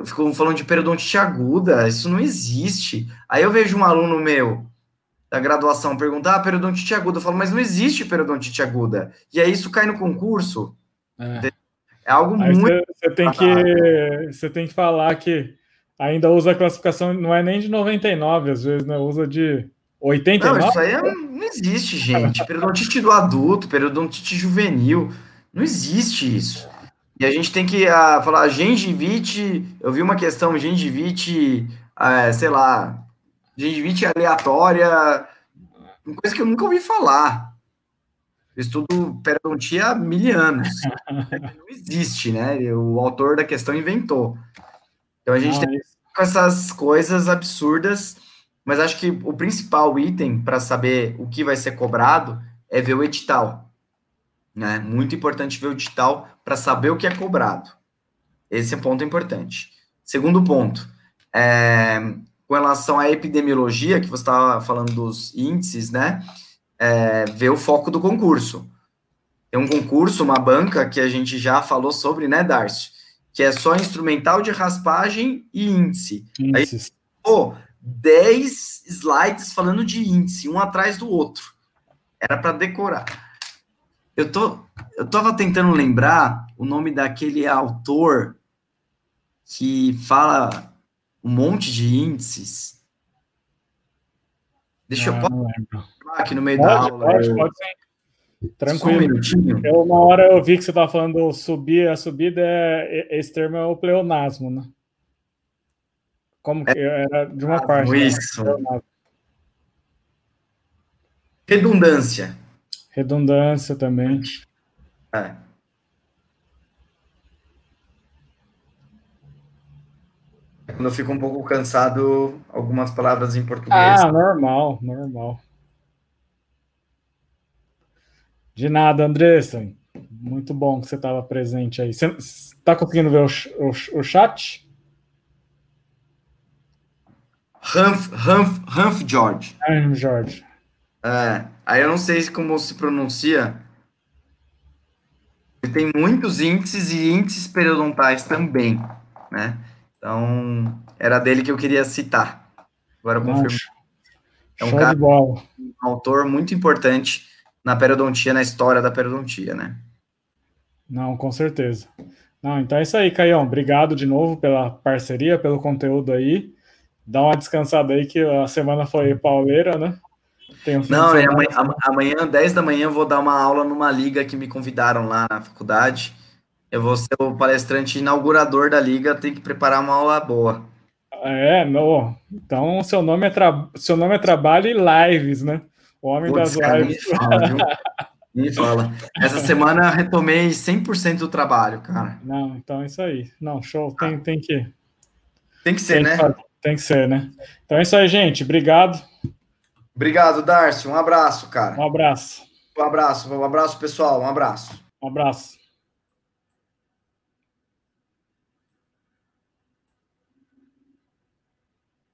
Ficam falando de periodontite aguda, isso não existe. Aí eu vejo um aluno meu da graduação perguntar ah, periodontite aguda. Eu falo, mas não existe periodontite aguda. E aí isso cai no concurso. É, é algo aí muito. Você tem, que, você tem que falar que ainda usa a classificação, não é nem de 99, às vezes, né? Usa de 89. Não, isso aí é, não existe, gente. Periodontite do adulto, periodontite juvenil. Não existe isso. E a gente tem que uh, falar gengivite. Eu vi uma questão, gengivite, uh, sei lá, gengivite aleatória, coisa que eu nunca ouvi falar. Eu estudo periodontia há mil anos. <laughs> Não existe, né? O autor da questão inventou. Então a gente Não, tem com essas coisas absurdas mas acho que o principal item para saber o que vai ser cobrado é ver o edital. Né? Muito importante ver o edital para saber o que é cobrado. Esse é um ponto importante. Segundo ponto, é, com relação à epidemiologia, que você estava falando dos índices, né? É, ver o foco do concurso. Tem um concurso, uma banca que a gente já falou sobre, né, Darcio? Que é só instrumental de raspagem e índice. Índices. Aí, pô, 10 slides falando de índice, um atrás do outro. Era para decorar. Eu tô, eu tava tentando lembrar o nome daquele autor que fala um monte de índices. Deixa ah, eu pôr aqui no meio pode, da aula. Pode, pode sim. Tranquilo. Um eu, uma hora eu vi que você estava falando subir, a subida é, esse termo é o pleonasmo, né? Como que é, era de uma ah, parte. Né? Isso. Né? Redundância. Redundância também. É. Quando eu fico um pouco cansado, algumas palavras em português. Ah, normal, normal. De nada, Andressa. Muito bom que você estava presente aí. Você está conseguindo ver o, o, o chat? Humph, Humph, Humph George. Humph George. É, aí eu não sei como se pronuncia. Ele tem muitos índices e índices periodontais também, né? Então, era dele que eu queria citar. Agora eu confirmo. É um cara, um autor muito importante na periodontia, na história da periodontia, né? Não, com certeza. Não, então é isso aí, Caião. Obrigado de novo pela parceria, pelo conteúdo aí dá uma descansada aí que a semana foi pauleira, né? Um Não, é amanhã, amanhã, 10 da manhã, eu vou dar uma aula numa liga que me convidaram lá na faculdade. Eu vou ser o palestrante inaugurador da liga, tem que preparar uma aula boa. É, no, então seu nome é, tra... seu nome é trabalho e lives, né? O homem Puts, das cara, lives. Me fala, me fala. Essa <laughs> semana retomei 100% do trabalho, cara. Não, então é isso aí. Não, show, tem, tem que. Tem que ser, tem né? Que tem que ser, né? Então é isso aí, gente. Obrigado. Obrigado, Darcy. Um abraço, cara. Um abraço. Um abraço, um abraço, pessoal. Um abraço. Um abraço.